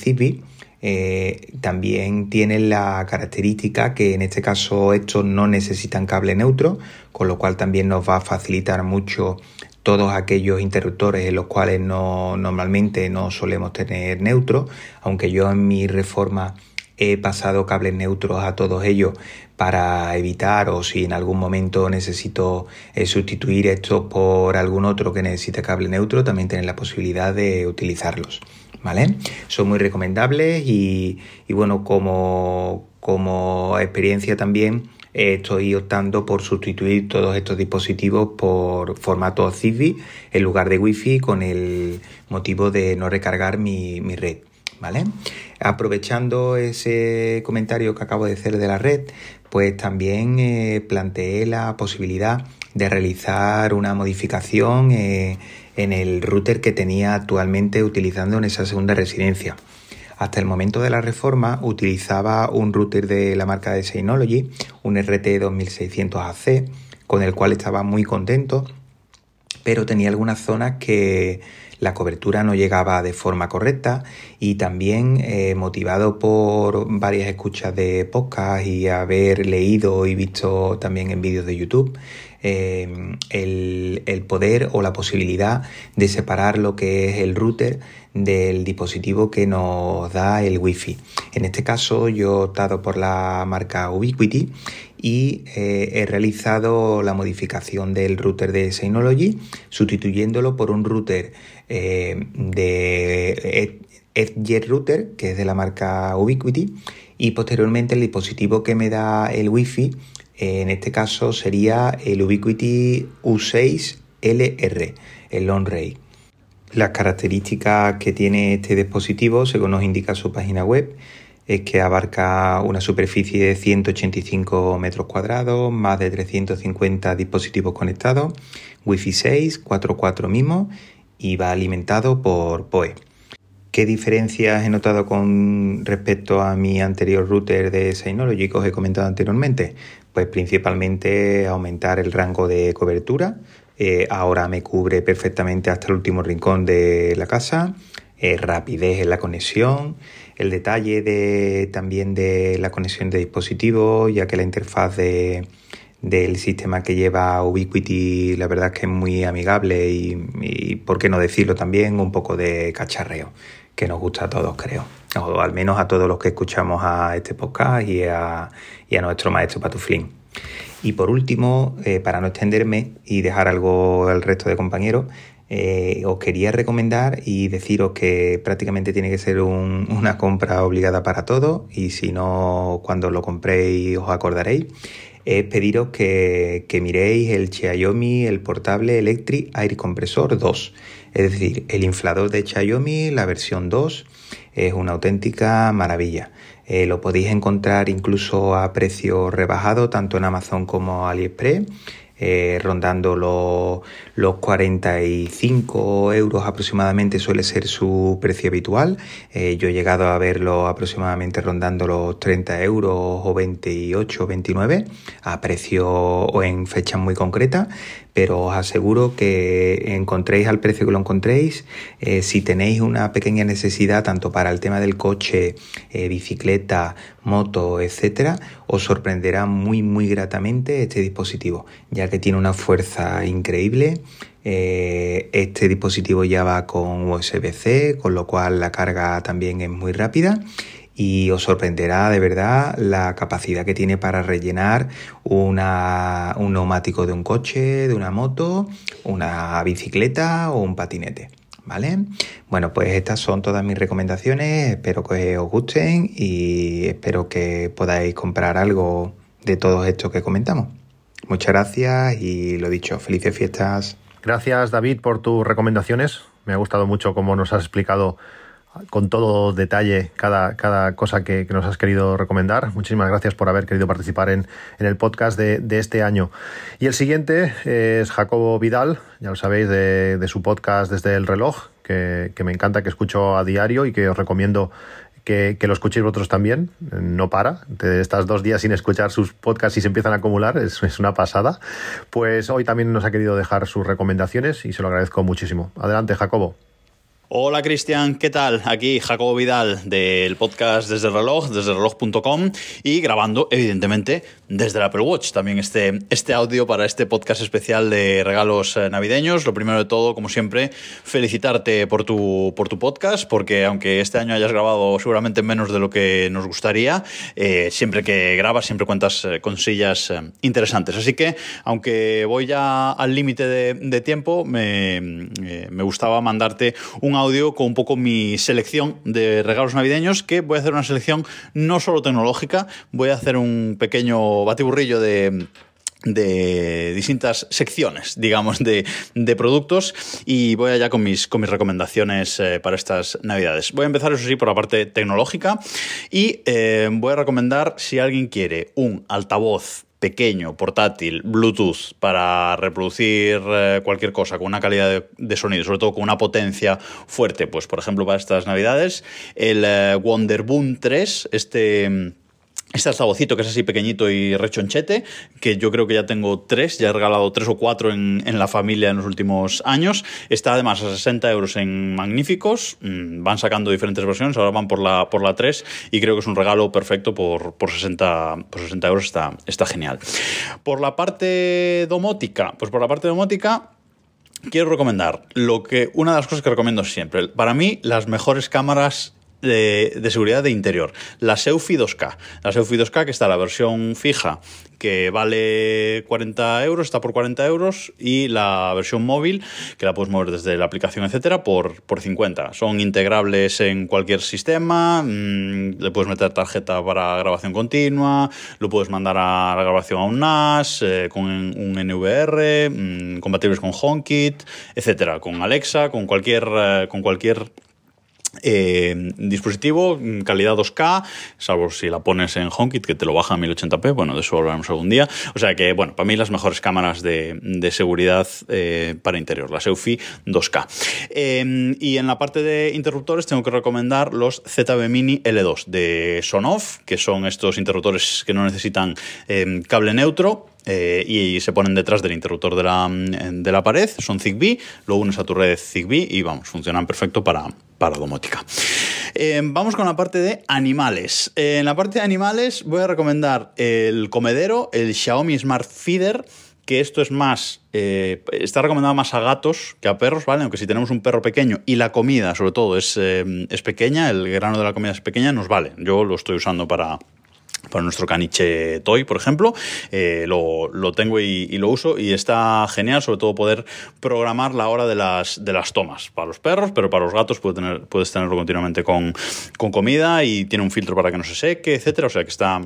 eh, también tienen la característica que en este caso estos no necesitan cable neutro, con lo cual también nos va a facilitar mucho todos aquellos interruptores en los cuales no, normalmente no solemos tener neutro, aunque yo en mi reforma he pasado cables neutros a todos ellos para evitar o si en algún momento necesito eh, sustituir estos por algún otro que necesite cable neutro, también tener la posibilidad de utilizarlos. ¿vale? Son muy recomendables y, bueno, como, como experiencia también eh, estoy optando por sustituir todos estos dispositivos por formato Zigbee en lugar de Wi-Fi con el motivo de no recargar mi, red. ¿Vale? Aprovechando ese comentario que acabo de hacer de la red, pues también eh, planteé la posibilidad de realizar una modificación eh, en el router que tenía actualmente utilizando en esa segunda residencia. Hasta el momento de la reforma utilizaba un router de la marca de Synology, un RT2600AC, con el cual estaba muy contento, pero tenía algunas zonas que la cobertura no llegaba de forma correcta y también eh, motivado por varias escuchas de podcast y haber leído y visto también en vídeos de YouTube, Em, el, poder o la posibilidad de separar lo que es el router del dispositivo que nos da el Wi-Fi. En este caso yo he optado por la marca Ubiquiti y eh, he realizado la modificación del router de Synology sustituyéndolo por un router eh, de Edge Router que es de la marca Ubiquiti y posteriormente el dispositivo que me da el Wi-Fi en este caso sería el Ubiquiti U6LR, el Long Ray. Las características que tiene este dispositivo, según nos indica su página web, es que abarca una superficie de 185 metros cuadrados, más de 350 dispositivos conectados, Wi-Fi 6, 4.4 MIMO y va alimentado por PoE. ¿Qué diferencias he notado con respecto a mi anterior router de Synology que os he comentado anteriormente? Pues principalmente aumentar el rango de cobertura. Eh, ahora me cubre perfectamente hasta el último rincón de la casa. Eh, rapidez en la conexión. el detalle de, también de la conexión de dispositivos, ya que la interfaz de, del sistema que lleva Ubiquiti la verdad es que es muy amigable y, por qué no decirlo también, un poco de cacharreo que nos gusta a todos, creo. O al menos a todos los que escuchamos a este podcast y a, y a nuestro maestro Patuflín. Y por último, eh, para no extenderme y dejar algo al resto de compañeros, eh, os quería recomendar y deciros que prácticamente tiene que ser un, una compra obligada para todos y si no, cuando lo compréis os acordaréis, es pediros que, que miréis el Xiaomi, el portable Electric Air Compressor 2 es decir, el inflador de Xiaomi, la versión 2, es una auténtica maravilla. Eh, lo podéis encontrar incluso a precio rebajado tanto en Amazon como AliExpress. Eh, rondando los, los 45 euros aproximadamente suele ser su precio habitual. Eh, yo he llegado a verlo aproximadamente rondando los 30 euros o 28 o 29 a precio o en fechas muy concretas pero os aseguro que encontréis al precio que lo encontréis. Eh, si tenéis una pequeña necesidad tanto para el tema del coche, eh, bicicleta, moto, etcétera, os sorprenderá muy muy gratamente este dispositivo, ya que tiene una fuerza increíble. Eh, este dispositivo ya va con USB-C, con lo cual la carga también es muy rápida y os sorprenderá de verdad la capacidad que tiene para rellenar una, un neumático de un coche, de una moto, una bicicleta o un patinete. ¿Vale? Bueno, pues estas son todas mis recomendaciones, espero que os gusten y espero que podáis comprar algo de todos estos que comentamos. Muchas gracias y lo dicho, felices fiestas. Gracias David por tus recomendaciones. Me ha gustado mucho cómo nos has explicado con todo detalle cada, cada cosa que, nos has querido recomendar. Muchísimas gracias por haber querido participar en, en el podcast de, de, este año. Y el siguiente es Jacobo Vidal, ya lo sabéis, de, de su podcast Desde el reloj, que, que, me encanta, que escucho a diario y que os recomiendo que, que, lo escuchéis vosotros también. No para. De estas dos días sin escuchar sus podcasts y se empiezan a acumular. Es, es, una pasada. Pues hoy también nos ha querido dejar sus recomendaciones y se lo agradezco muchísimo. Adelante, Jacobo. Hola Cristian, ¿qué tal? Aquí Jacobo Vidal del podcast Desde el Reloj, desde reloj.com y grabando evidentemente desde el Apple Watch. También este, este audio para este podcast especial de regalos eh, navideños. Lo primero de todo, como siempre, felicitarte por tu, por tu podcast, porque aunque este año hayas grabado seguramente menos de lo que nos gustaría, eh, siempre que grabas siempre cuentas eh, con sillas interesantes. Así que, aunque voy ya al límite de, tiempo, me, me gustaba mandarte un audio con un poco mi selección de regalos navideños, que voy a hacer una selección no solo tecnológica, voy a hacer un pequeño batiburrillo de de distintas secciones, digamos, de, de, productos y voy allá con mis, con mis recomendaciones eh, para estas navidades. Voy a empezar, eso sí, por la parte tecnológica y eh, voy a recomendar si alguien quiere un altavoz pequeño, portátil, Bluetooth, para reproducir eh, cualquier cosa con una calidad de, sonido, sobre todo con una potencia fuerte, pues por ejemplo para estas navidades, el eh, Wonderboom 3, este este altavocito que es así pequeñito y rechonchete, que yo creo que ya tengo tres, ya he regalado tres o cuatro en, en la familia en los últimos años. Está además a 60 euros en magníficos, mm, van sacando diferentes versiones, ahora van por la, por la 3 y creo que es un regalo perfecto por, por, 60, por 60 euros, está, está genial. Por la parte domótica, pues por la parte domótica quiero recomendar lo que una de las cosas que recomiendo siempre. Para mí, las mejores cámaras de, seguridad de interior. La Seufi 2K. La Seufi 2K, que está la versión fija, que vale 40 euros, está por 40 euros, y la versión móvil, que la puedes mover desde la aplicación, etcétera, por, por 50. Son integrables en cualquier sistema, mmm, le puedes meter tarjeta para grabación continua, lo puedes mandar a la grabación a un NAS, eh, con un NVR, mmm, compatibles con HomeKit, etcétera, con Alexa, con cualquier, eh, con cualquier eh, dispositivo, calidad 2K, salvo si la pones en HomeKit que te lo baja a 1080p, bueno, de eso hablaremos algún día. O sea que, bueno, para mí las mejores cámaras de, de seguridad eh, para interior, la Seufi 2K. Eh, y en la parte de interruptores tengo que recomendar los ZB Mini L2 de Sonoff, que son estos interruptores que no necesitan cable neutro, eh, y se ponen detrás del interruptor de la, de la pared, son Zigbee, lo unes a tu red Zigbee y vamos, funcionan perfecto para, para domótica. Eh, vamos con la parte de animales. Eh, en la parte de animales voy a recomendar el comedero, el Xiaomi Smart Feeder que esto es más, está recomendado más a gatos que a perros, ¿vale? Aunque si tenemos un perro pequeño y la comida, sobre todo, es, es pequeña, el grano de la comida es pequeña, nos vale. Yo lo estoy usando para, para nuestro caniche Toy, por ejemplo. Eh, lo, tengo y, lo uso y está genial, sobre todo poder programar la hora de las, de las tomas. Para los perros, pero para los gatos puedes tenerlo continuamente con, con comida y tiene un filtro para que no se seque, etcétera. O sea que está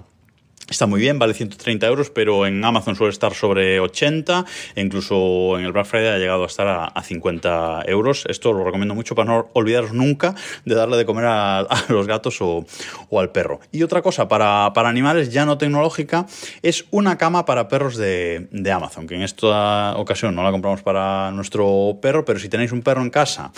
Está muy bien, vale 130 euros, pero en Amazon suele estar sobre 80, e incluso en el Black Friday ha llegado a estar a, 50 euros. Esto lo recomiendo mucho para no olvidaros nunca de darle de comer a, los gatos o, al perro. Y otra cosa, para, animales ya no tecnológica, es una cama para perros de, de Amazon, que en esta ocasión no la compramos para nuestro perro, pero si tenéis un perro en casa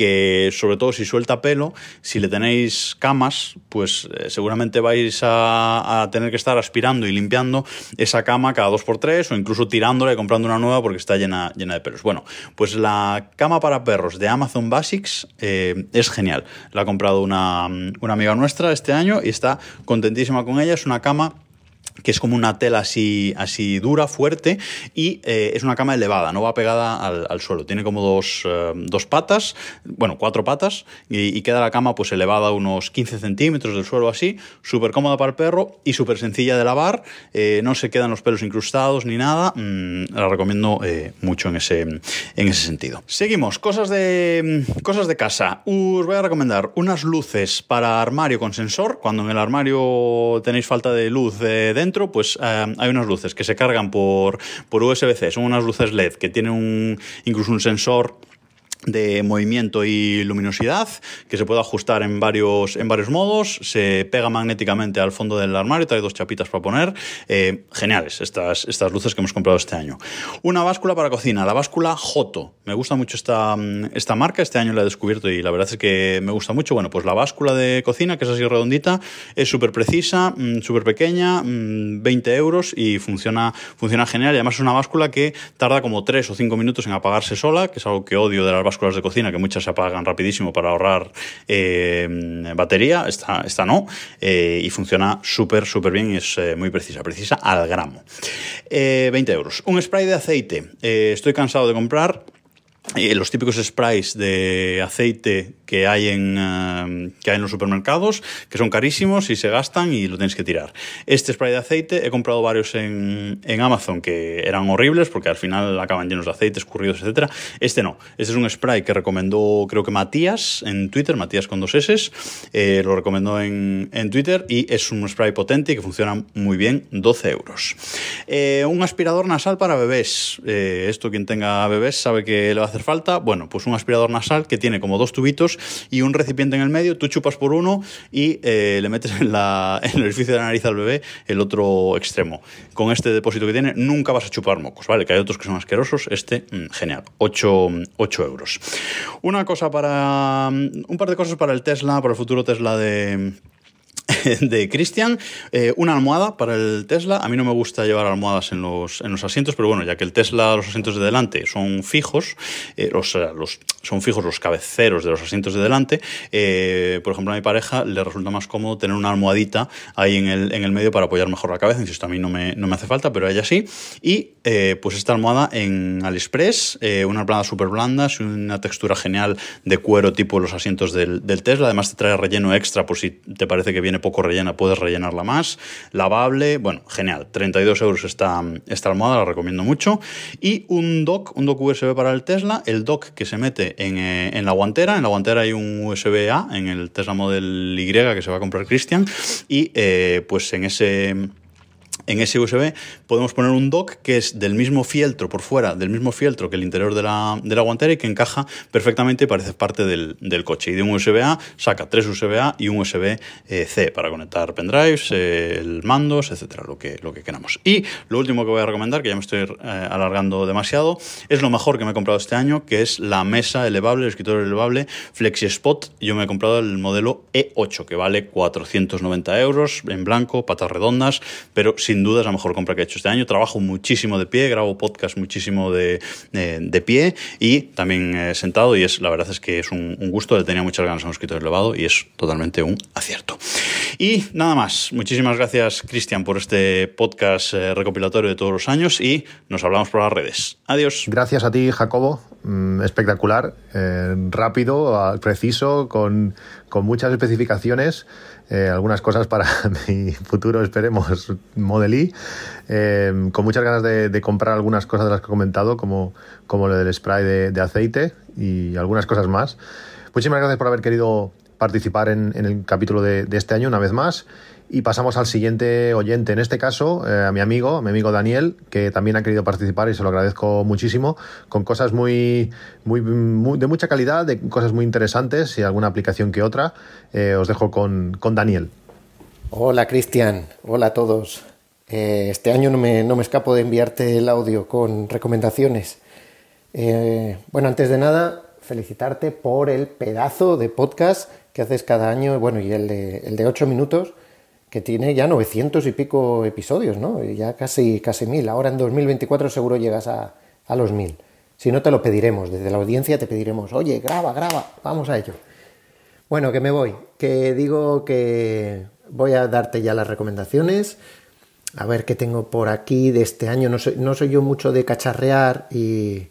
que sobre todo si suelta pelo, si le tenéis camas, pues eh, seguramente vais a, tener que estar aspirando y limpiando esa cama cada dos por tres o incluso tirándola y comprando una nueva porque está llena, llena de pelos. Bueno, pues la cama para perros de Amazon Basics eh, es genial. La ha comprado una, una amiga nuestra este año y está contentísima con ella. Es una cama que es como una tela así, así dura, fuerte, y eh, es una cama elevada, no va pegada al, suelo. Tiene como dos, eh, dos, patas, bueno, cuatro patas, y, queda la cama pues elevada unos 15 centímetros del suelo así, súper cómoda para el perro y súper sencilla de lavar, eh, no se quedan los pelos incrustados ni nada, mm, la recomiendo mucho en ese, en ese sentido. Seguimos, cosas de, cosas de casa. Os voy a recomendar unas luces para armario con sensor, cuando en el armario tenéis falta de luz dentro, pues eh, hay unas luces que se cargan por, por USB-C, son unas luces LED que tienen un, incluso un sensor de movimiento y luminosidad que se puede ajustar en varios, en varios modos, se pega magnéticamente al fondo del armario, trae dos chapitas para poner, eh, geniales estas, estas luces que hemos comprado este año. Una báscula para cocina, la báscula Joto, me gusta mucho esta, esta marca, este año la he descubierto y la verdad es que me gusta mucho, bueno, pues la báscula de cocina, que es así redondita, es súper precisa, mm, súper pequeña, 20 mm, euros y funciona, funciona genial y además es una báscula que tarda como 3 o 5 minutos en apagarse sola, que es algo que odio de las básculas de cocina, que muchas se apagan rapidísimo para ahorrar eh, batería, esta, esta no, eh, y funciona súper, súper bien y es eh, muy precisa, precisa al gramo. 20 euros. Un spray de aceite. estoy cansado de comprar los típicos sprays de aceite que hay, en, eh, que hay en los supermercados, que son carísimos y se gastan y lo tienes que tirar. Este spray de aceite he comprado varios en, en Amazon que eran horribles porque al final acaban llenos de aceite, escurridos, etc. Este no. Este es un spray que recomendó creo que Matías en Twitter, Matías con dos S, eh, lo recomendó en, en, Twitter y es un spray potente y que funciona muy bien, 12 euros. Eh, un aspirador nasal para bebés. esto quien tenga bebés sabe que va a falta. Bueno, pues un aspirador nasal que tiene como dos tubitos y un recipiente en el medio, tú chupas por uno y eh, le metes en, la, en el orificio de la nariz al bebé el otro extremo. Con este depósito que tiene nunca vas a chupar mocos, ¿vale? Que hay otros que son asquerosos, este, mm, genial, 8, 8 euros. Una cosa para... un par de cosas para el Tesla, para el futuro Tesla de de Christian, eh, una almohada para el Tesla. A mí no me gusta llevar almohadas en los, en los asientos, pero bueno, ya que el Tesla, los asientos de delante son fijos, eh, los, son fijos los cabeceros de los asientos de delante, eh, por ejemplo, a mi pareja le resulta más cómodo tener una almohadita ahí en el, en el medio para apoyar mejor la cabeza, insisto, a mí no me, no me hace falta, pero ella sí. Y pues esta almohada en AliExpress, una plana súper blanda, una textura genial de cuero tipo los asientos del, del Tesla, además te trae relleno extra por si te parece que viene poco rellena, puedes rellenarla más. Lavable, bueno, genial. 32 euros esta, esta almohada, la recomiendo mucho. Y un dock, un dock USB para el Tesla, el dock que se mete en, eh, en la guantera. En la guantera hay un USB A en el Tesla Model Y que se va a comprar Christian. Y eh, pues en ese en ese USB podemos poner un dock que es del mismo fieltro por fuera, del mismo fieltro que el interior de la, de la guantera y que encaja perfectamente y parece parte del, del, coche. Y de un USB-A saca tres USB-A y un USB-C para conectar pendrives, eh, el mandos, etcétera, lo que, lo que queramos. Y lo último que voy a recomendar, que ya me estoy eh, alargando demasiado, es lo mejor que me he comprado este año, que es la mesa elevable, el escritorio elevable FlexiSpot. Yo me he comprado el modelo E8, que vale 490 euros en blanco, patas redondas, pero sin sin duda es la mejor compra que he hecho este año. Trabajo muchísimo de pie, grabo podcast muchísimo de, de pie y también sentado y es la verdad es que es un, gusto, le tenía muchas ganas a un escritorio elevado y es totalmente un acierto. Y nada más, muchísimas gracias Cristian por este podcast recopilatorio de todos los años y nos hablamos por las redes. Adiós. Gracias a ti Jacobo, mm, espectacular, rápido, preciso, con, con muchas especificaciones. Eh, algunas cosas para mi futuro, esperemos, Model E, eh, con muchas ganas de, comprar algunas cosas de las que he comentado, como, como lo del spray de, aceite y algunas cosas más. Muchísimas gracias por haber querido participar en, el capítulo de, este año una vez más y pasamos al siguiente oyente, en este caso eh, a mi amigo, a mi amigo Daniel, que también ha querido participar y se lo agradezco muchísimo, con cosas muy, muy, de mucha calidad, de cosas muy interesantes y alguna aplicación que otra. Eh, os dejo con, Daniel. Hola Cristian, hola a todos. Eh, este año no me, no me, escapo de enviarte el audio con recomendaciones. bueno, antes de nada, felicitarte por el pedazo de podcast que haces cada año, bueno, y el de, el de 8 minutos que tiene ya 900 y pico episodios, ¿no? Ya casi, casi mil. Ahora en 2024 seguro llegas a, a los mil. Si no, te lo pediremos. Desde la audiencia te pediremos, oye, graba, graba, vamos a ello. Bueno, que me voy. Que digo que voy a darte ya las recomendaciones. A ver qué tengo por aquí de este año. No soy, yo mucho de cacharrear y,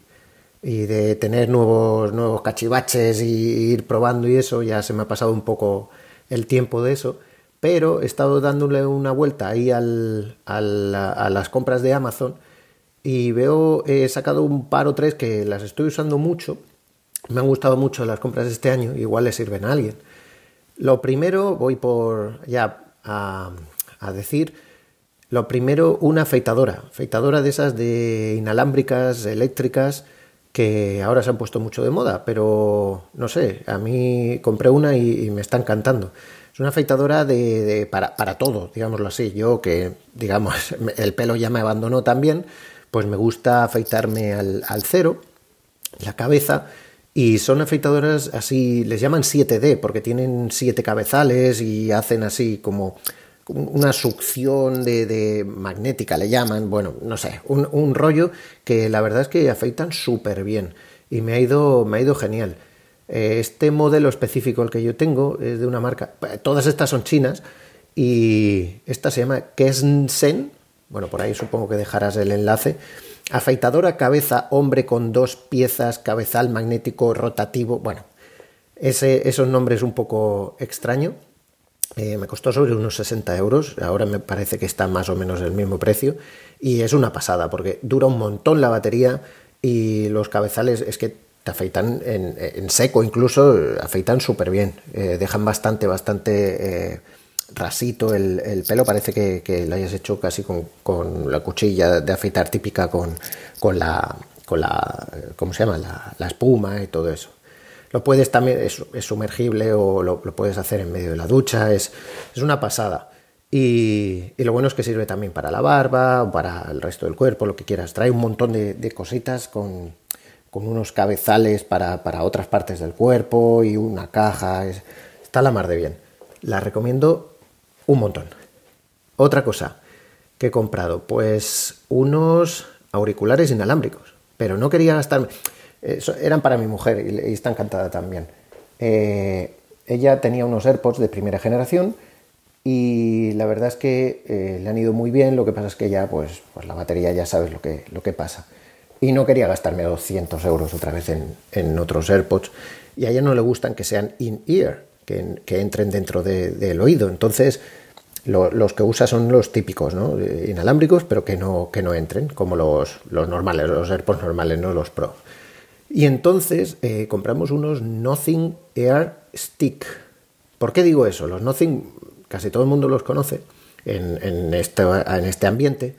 y de tener nuevos, nuevos cachivaches y ir probando y eso. Ya se me ha pasado un poco el tiempo de eso pero he estado dándole una vuelta ahí a las compras de Amazon y veo, he sacado un par o tres que las estoy usando mucho. Me han gustado mucho las compras de este año, igual le sirven a alguien. Lo primero, voy por ya a, a decir, lo primero, una afeitadora, afeitadora de esas de inalámbricas, eléctricas, que ahora se han puesto mucho de moda, pero no sé, a mí compré una y me está encantando una afeitadora de, para, para, todo, digámoslo así. Yo que, digamos, el pelo ya me abandonó también, pues me gusta afeitarme al, cero, la cabeza, y son afeitadoras así, les llaman 7D, porque tienen siete cabezales y hacen así como una succión de, magnética, le llaman, bueno, no sé, un, un rollo que la verdad es que afeitan súper bien y me ha ido, me ha ido genial. Eh, este modelo específico, el que yo tengo, es de una marca, todas estas son chinas, y esta se llama Kesnsen, bueno, por ahí supongo que dejarás el enlace, afeitadora cabeza hombre con dos piezas, cabezal magnético rotativo, bueno, ese, esos nombres un poco extraño. Eh, me costó sobre unos 60 euros, ahora me parece que está más o menos el mismo precio y es una pasada porque dura un montón la batería y los cabezales es que te afeitan en, seco, incluso afeitan súper bien, eh, dejan bastante, bastante eh, rasito el, pelo, parece que, lo hayas hecho casi con, la cuchilla de afeitar típica con, con, la, con la, ¿cómo se llama? La, espuma y todo eso. Lo puedes también, es, sumergible o lo, puedes hacer en medio de la ducha, es, es una pasada. Y, lo bueno es que sirve también para la barba para el resto del cuerpo, lo que quieras. Trae un montón de cositas con, con unos cabezales para, otras partes del cuerpo y una caja. está la mar de bien. La recomiendo un montón. Otra cosa que he comprado, pues unos auriculares inalámbricos, pero no quería gastarme. Eh, eran para mi mujer y, está encantada también. Eh, ella tenía unos AirPods de primera generación y la verdad es que eh, le han ido muy bien. Lo que pasa es que ya, pues, pues la batería ya sabes lo que, lo que pasa y no quería gastarme 200 euros otra vez en, otros AirPods y a ella no le gustan que sean in-ear, que, entren dentro del oído. Entonces, los que usa son los típicos, ¿no? inalámbricos, pero que no, que no entren, como los, los normales, los AirPods normales, no los Pro. Y entonces eh, compramos unos Nothing Air Stick. ¿Por qué digo eso? Los Nothing, casi todo el mundo los conoce en, en, este, en este ambiente,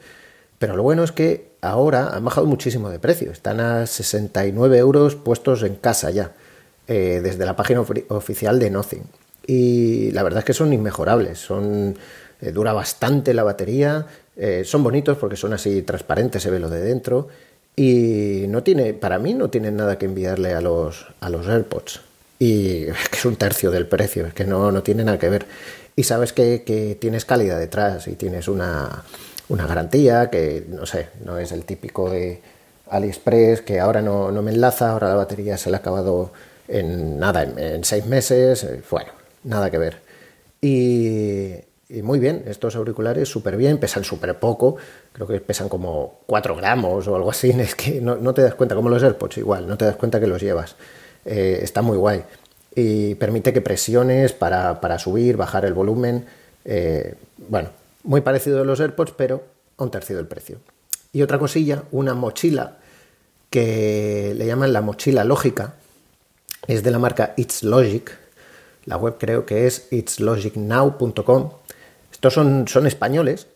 pero lo bueno es que ahora han bajado muchísimo de precio. Están a 69 euros puestos en casa ya, eh, desde la página oficial de Nothing. Y la verdad es que son inmejorables. Son, eh, dura bastante la batería. Eh, son bonitos porque son así transparentes, se ve lo de dentro. Y no tiene, para mí no tienen nada que enviarle a los, a los AirPods. Y que es un tercio del precio, es que no, no tiene nada que ver. Y sabes que tienes calidad detrás y tienes una, una garantía, que no sé, no es el típico de AliExpress, que ahora no, me enlaza, ahora la batería se le ha acabado en nada, en, seis meses, eh, bueno, nada que ver. Y, muy bien, estos auriculares súper bien, pesan súper poco, creo que pesan como 4 gramos o algo así, es que no, te das cuenta, como los AirPods igual, no te das cuenta que los llevas. Eh, está muy guay y permite que presiones para, subir, bajar el volumen. Eh, bueno, muy parecido a los AirPods, pero a un tercio del precio. Y otra cosilla, una mochila que le llaman la mochila lógica, es de la marca It's Logic. La web creo que es itslogicnow.com. Estos son, son españoles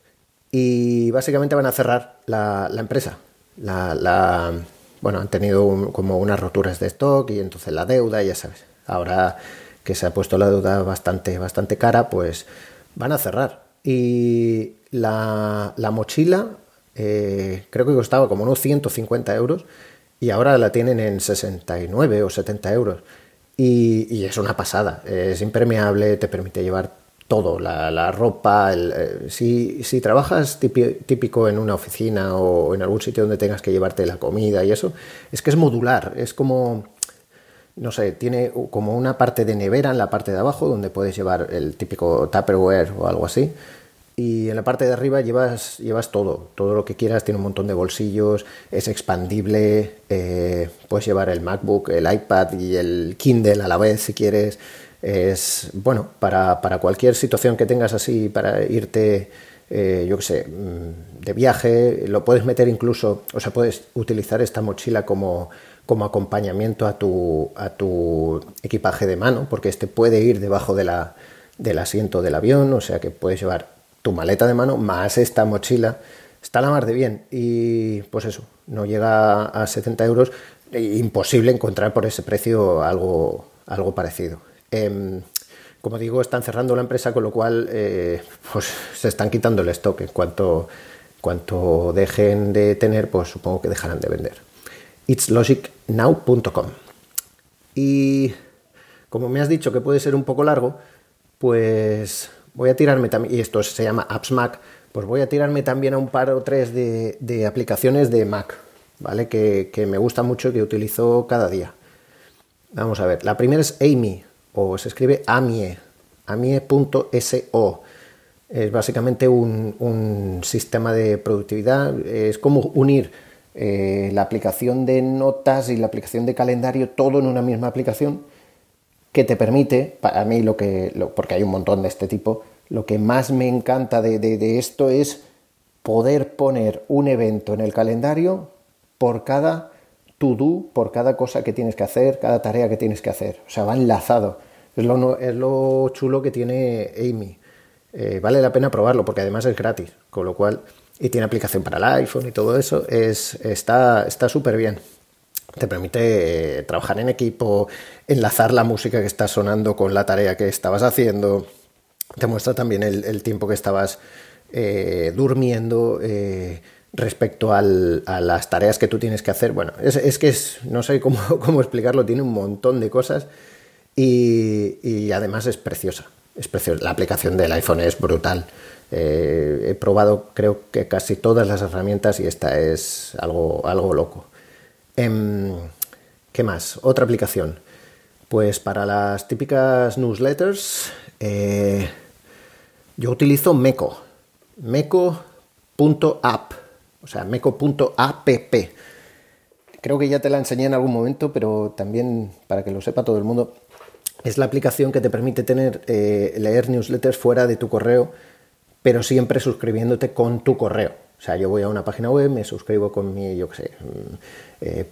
y básicamente van a cerrar la, empresa. La, bueno, han tenido como unas roturas de stock y entonces la deuda, ya sabes. Ahora que se ha puesto la deuda bastante, bastante cara, pues van a cerrar. Y la, mochila eh, creo que costaba como unos 150 euros y ahora la tienen en 69 o 70 euros. Y, es una pasada, es impermeable, te permite llevar todo, la, ropa, eh, si, si, trabajas típico en una oficina o en algún sitio donde tengas que llevarte la comida y eso, es que es modular, es como no sé, tiene como una parte de nevera en la parte de abajo donde puedes llevar el típico Tupperware o algo así. Y en la parte de arriba llevas, llevas todo, todo lo que quieras, tiene un montón de bolsillos, es expandible, eh, puedes llevar el MacBook, el iPad y el Kindle a la vez si quieres. Es bueno, para, cualquier situación que tengas así, para irte, eh, yo qué sé, mm, de viaje, lo puedes meter incluso, o sea, puedes utilizar esta mochila como como acompañamiento a tu, a tu equipaje de mano, porque este puede ir debajo de la, del asiento del avión, o sea que puedes llevar tu maleta de mano más esta mochila. Está la mar de bien y pues eso, no llega a 70 euros, e imposible encontrar por ese precio algo, algo parecido. Em, como digo, están cerrando la empresa, con lo cual eh, pues se están quitando el stock. En cuanto, cuanto dejen de tener, pues supongo que dejarán de vender itslogicnow.com. Y como me has dicho que puede ser un poco largo, pues voy a tirarme también, y esto se llama Apps Mac, pues voy a tirarme también a un par o tres de, aplicaciones de Mac, ¿vale? Que, me gusta mucho y que utilizo cada día. Vamos a ver, la primera es Amy, o se escribe Amie, amie.so. Es básicamente un, un sistema de productividad, es como unir eh, la aplicación de notas y la aplicación de calendario, todo en una misma aplicación, que te permite, para mí lo que, porque hay un montón de este tipo, lo que más me encanta de, esto es poder poner un evento en el calendario por cada to-do, por cada cosa que tienes que hacer, cada tarea que tienes que hacer. O sea, va enlazado. Es lo, es lo chulo que tiene Amy. Eh, vale la pena probarlo porque además es gratis, con lo cual y tiene aplicación para el iPhone y todo eso, es, está súper bien. Te permite eh, trabajar en equipo, enlazar la música que está sonando con la tarea que estabas haciendo. Te muestra también el, tiempo que estabas eh, durmiendo eh, respecto a las tareas que tú tienes que hacer. Bueno, es, que es, no sé cómo, cómo, explicarlo, tiene un montón de cosas y, y además es preciosa. Es preciosa. La aplicación del iPhone es brutal. Eh, he probado creo que casi todas las herramientas y esta es algo, algo loco. Em, ¿Qué más? Otra aplicación. Pues para las típicas newsletters eh, yo utilizo Meco. Meco.app. O sea, meco.app. Creo que ya te la enseñé en algún momento, pero también para que lo sepa todo el mundo, es la aplicación que te permite tener, eh, leer newsletters fuera de tu correo pero siempre suscribiéndote con tu correo. O sea, yo voy a una página web, me suscribo con mi, yo qué sé, mm, eh,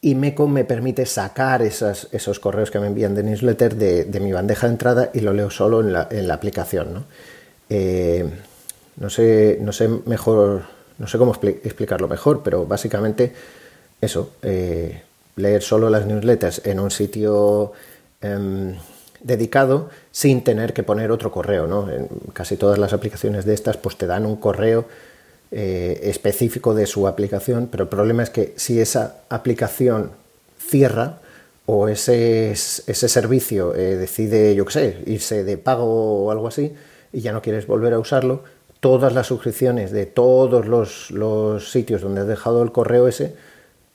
y Meco me permite sacar esos correos que me envían de newsletter de, mi bandeja de entrada y lo leo solo en la, aplicación. ¿no? Eh, no, sé, no sé mejor, no sé cómo explicarlo mejor, pero básicamente eso, eh, leer solo las newsletters en un sitio em, dedicado sin tener que poner otro correo. ¿no? En casi todas las aplicaciones de estas pues te dan un correo eh, específico de su aplicación, pero el problema es que si esa aplicación cierra o ese, ese servicio eh, decide, yo qué sé, irse de pago o algo así, y ya no quieres volver a usarlo, todas las suscripciones de todos los, sitios donde has dejado el correo ese,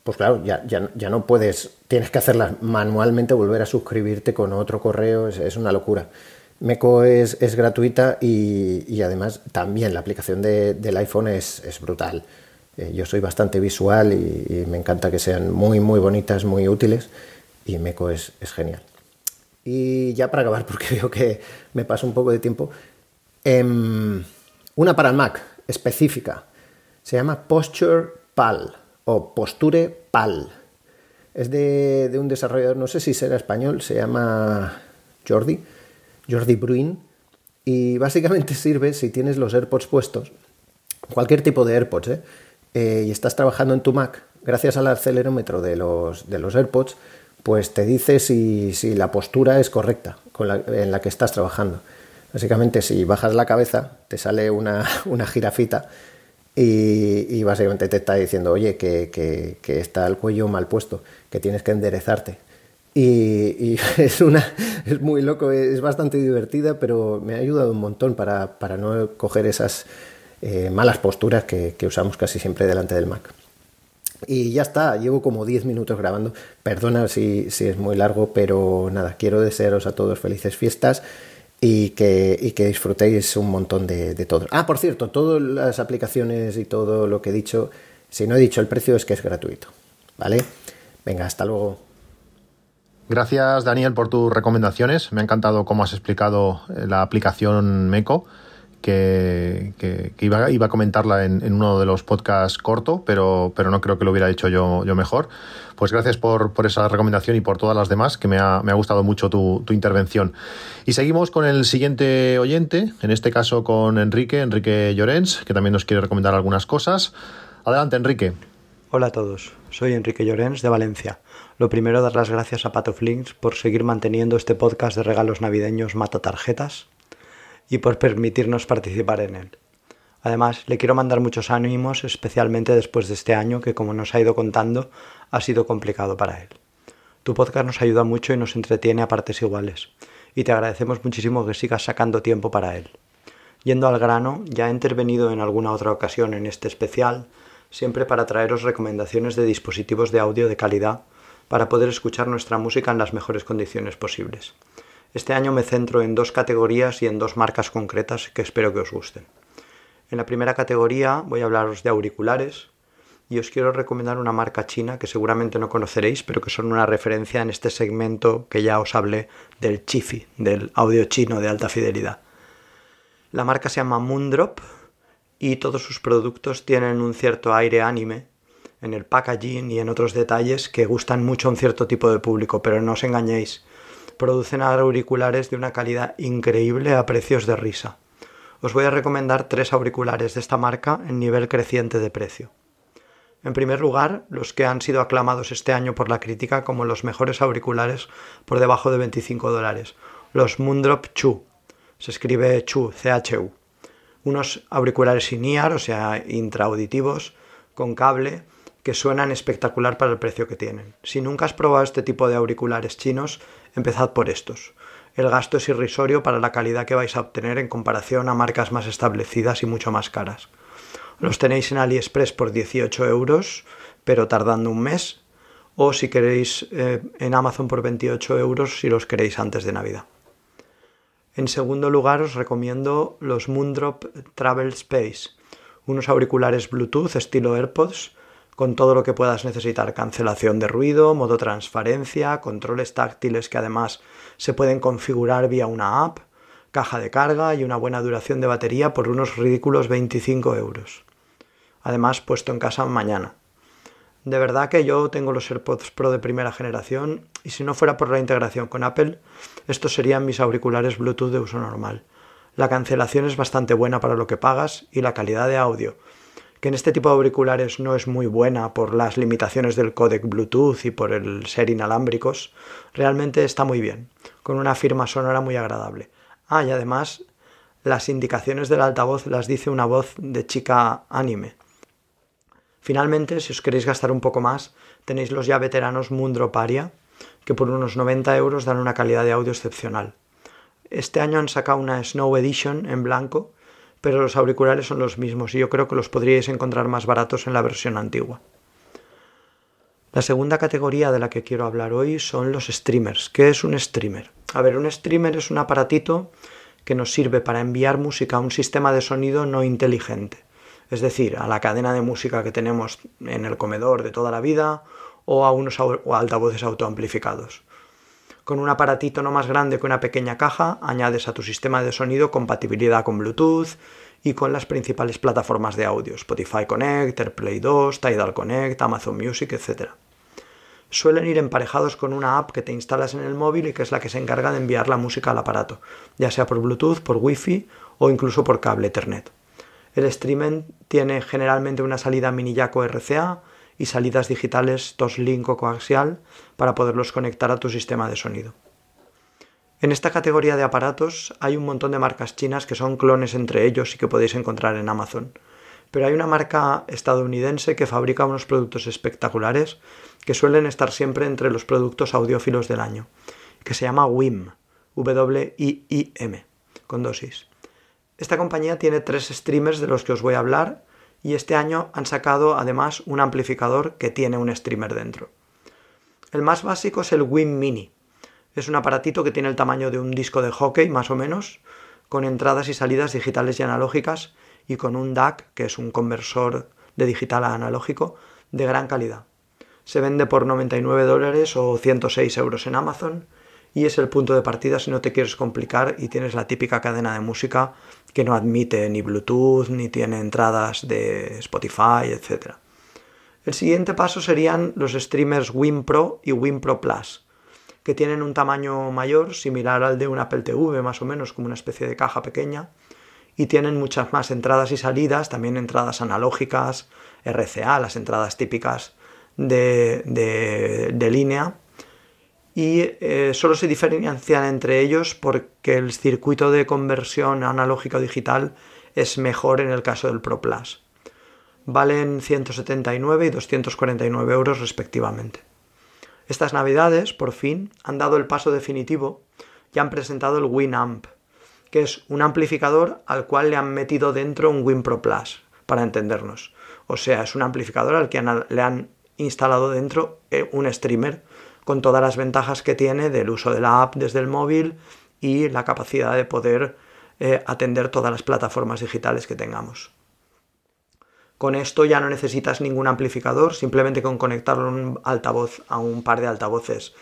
pues claro, ya, ya, no puedes, tienes que hacerlas manualmente, volver a suscribirte con otro correo, es, una locura. Meco es, gratuita y, además también la aplicación del iPhone es, brutal. Eh, yo soy bastante visual y, me encanta que sean muy, muy bonitas, muy útiles y Meco es, genial. Y ya para acabar, porque veo que me pasa un poco de tiempo, em, una para el Mac específica. Se llama Posture Pal o Posture Pal. Es de, un desarrollador, no sé si será español, se llama Jordi, Jordi Bruin. Y básicamente sirve si tienes los AirPods puestos, cualquier tipo de AirPods, ¿eh? Eh, y estás trabajando en tu Mac, gracias al acelerómetro de los, de los AirPods, pues te dice si, la postura es correcta en la que estás trabajando. Básicamente, si bajas la cabeza, te sale una, una jirafita y, básicamente te está diciendo, oye, que, está el cuello mal puesto, que tienes que enderezarte. Y, es, una, es muy loco, es bastante divertida, pero me ha ayudado un montón para, no coger esas eh, malas posturas que, usamos casi siempre delante del Mac. Y ya está, llevo como 10 minutos grabando. Perdona si, si es muy largo, pero nada, quiero desearos a todos felices fiestas y que, que disfrutéis un montón de, de, todo. Ah, por cierto, todas las aplicaciones y todo lo que he dicho, si no he dicho el precio es que es gratuito. ¿Vale? Venga, hasta luego. Gracias Daniel por tus recomendaciones. Me ha encantado cómo has explicado eh, la aplicación Meco que, iba, a comentarla en, uno de los podcasts corto, pero, pero no creo que lo hubiera hecho yo, yo mejor. Pues gracias por, esa recomendación y por todas las demás, que me ha, gustado mucho tu, intervención. Y seguimos con el siguiente oyente, en este caso con Enrique, Enrique Llorens, que también nos quiere recomendar algunas cosas. Adelante, Enrique. Hola a todos, soy Enrique Llorens de Valencia. Lo primero, dar las gracias a Pato Flinks por seguir manteniendo este podcast de regalos navideños Mata Tarjetas y por permitirnos participar en él. Además, le quiero mandar muchos ánimos, especialmente después de este año que, como nos ha ido contando, ha sido complicado para él. Tu podcast nos ayuda mucho y nos entretiene a partes iguales, y te agradecemos muchísimo que sigas sacando tiempo para él. Yendo al grano, ya he intervenido en alguna otra ocasión en este especial, siempre para traeros recomendaciones de dispositivos de audio de calidad para poder escuchar nuestra música en las mejores condiciones posibles. Este año me centro en dos categorías y en dos marcas concretas que espero que os gusten. En la primera categoría voy a hablaros de auriculares y os quiero recomendar una marca china que seguramente no conoceréis, pero que son una referencia en este segmento que ya os hablé del Chifi, del audio chino de alta fidelidad. La marca se llama Moondrop y todos sus productos tienen un cierto aire anime en el packaging y en otros detalles que gustan mucho a un cierto tipo de público, pero no os engañéis, producen auriculares de una calidad increíble a precios de risa. Os voy a recomendar tres auriculares de esta marca en nivel creciente de precio. En primer lugar, los que han sido aclamados este año por la crítica como los mejores auriculares por debajo de 25 dólares, los Moondrop Chu. Se escribe Chu, C-H-U. Unos auriculares sin IAR, o sea, intraauditivos, con cable, que suenan espectacular para el precio que tienen. Si nunca has probado este tipo de auriculares chinos, empezad por estos. El gasto es irrisorio para la calidad que vais a obtener en comparación a marcas más establecidas y mucho más caras. Los tenéis en AliExpress por 18 euros, pero tardando un mes, o si queréis eh, en Amazon por 28 euros si los queréis antes de Navidad. En segundo lugar os recomiendo los Moondrop Travel Space, unos auriculares Bluetooth estilo AirPods con todo lo que puedas necesitar, cancelación de ruido, modo transparencia, controles táctiles que además se pueden configurar vía una app, caja de carga y una buena duración de batería por unos ridículos 25 euros. Además, puesto en casa mañana. De verdad que yo tengo los AirPods Pro de primera generación y si no fuera por la integración con Apple, estos serían mis auriculares Bluetooth de uso normal. La cancelación es bastante buena para lo que pagas y la calidad de audio, que en este tipo de auriculares no es muy buena por las limitaciones del codec Bluetooth y por el ser inalámbricos, realmente está muy bien, con una firma sonora muy agradable. Ah, y además las indicaciones del altavoz las dice una voz de chica anime. Finalmente, si os queréis gastar un poco más, tenéis los ya veteranos Mundro Paria, que por unos 90 euros dan una calidad de audio excepcional. Este año han sacado una Snow Edition en blanco, pero los auriculares son los mismos y yo creo que los podríais encontrar más baratos en la versión antigua. La segunda categoría de la que quiero hablar hoy son los streamers. ¿Qué es un streamer? A ver, un streamer es un aparatito que nos sirve para enviar música a un sistema de sonido no inteligente, es decir, a la cadena de música que tenemos en el comedor de toda la vida o a unos altavoces autoamplificados. Con un aparatito no más grande que una pequeña caja, añades a tu sistema de sonido compatibilidad con Bluetooth y con las principales plataformas de audio, Spotify Connect, AirPlay 2, Tidal Connect, Amazon Music, etc. Suelen ir emparejados con una app que te instalas en el móvil y que es la que se encarga de enviar la música al aparato, ya sea por Bluetooth, por Wi-Fi o incluso por cable Ethernet. El streaming tiene generalmente una salida mini jack o RCA y salidas digitales Toslink o coaxial para poderlos conectar a tu sistema de sonido. En esta categoría de aparatos hay un montón de marcas chinas que son clones entre ellos y que podéis encontrar en Amazon. Pero hay una marca estadounidense que fabrica unos productos espectaculares que suelen estar siempre entre los productos audiófilos del año, que se llama WIM, W-I-I-M, con dosis. Esta compañía tiene tres streamers de los que os voy a hablar y este año han sacado además un amplificador que tiene un streamer dentro. El más básico es el WIM Mini. Es un aparatito que tiene el tamaño de un disco de hockey más o menos, con entradas y salidas digitales y analógicas y con un DAC, que es un conversor de digital a analógico, de gran calidad. Se vende por 99 dólares o 106 euros en Amazon y es el punto de partida si no te quieres complicar y tienes la típica cadena de música que no admite ni Bluetooth ni tiene entradas de Spotify, etc. El siguiente paso serían los streamers WinPro y WinPro Plus, que tienen un tamaño mayor, similar al de un Apple TV, más o menos como una especie de caja pequeña, y tienen muchas más entradas y salidas, también entradas analógicas, RCA, las entradas típicas de, de línea, y eh, solo se diferencian entre ellos porque el circuito de conversión analógica digital es mejor en el caso del Pro Plus. Valen 179 y 249 euros respectivamente. Estas navidades, por fin, han dado el paso definitivo y han presentado el Winamp, que es un amplificador al cual le han metido dentro un Win Pro Plus, para entendernos. O sea, es un amplificador al que le han instalado dentro eh, un streamer con todas las ventajas que tiene del uso de la app desde el móvil y la capacidad de poder eh, atender todas las plataformas digitales que tengamos. Con esto ya no necesitas ningún amplificador, simplemente con conectarlo un altavoz a un par de altavoces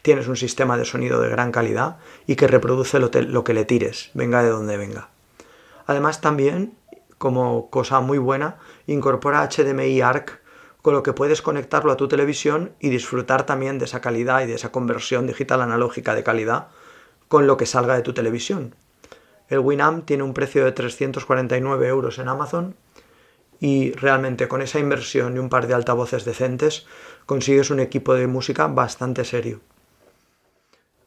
tienes un sistema de sonido de gran calidad y que reproduce lo, lo que le tires, venga de donde venga. Además también, como cosa muy buena, incorpora HDMI ARC con lo que puedes conectarlo a tu televisión y disfrutar también de esa calidad y de esa conversión digital analógica de calidad con lo que salga de tu televisión. El Winamp tiene un precio de 349 euros en Amazon y realmente con esa inversión y un par de altavoces decentes consigues un equipo de música bastante serio.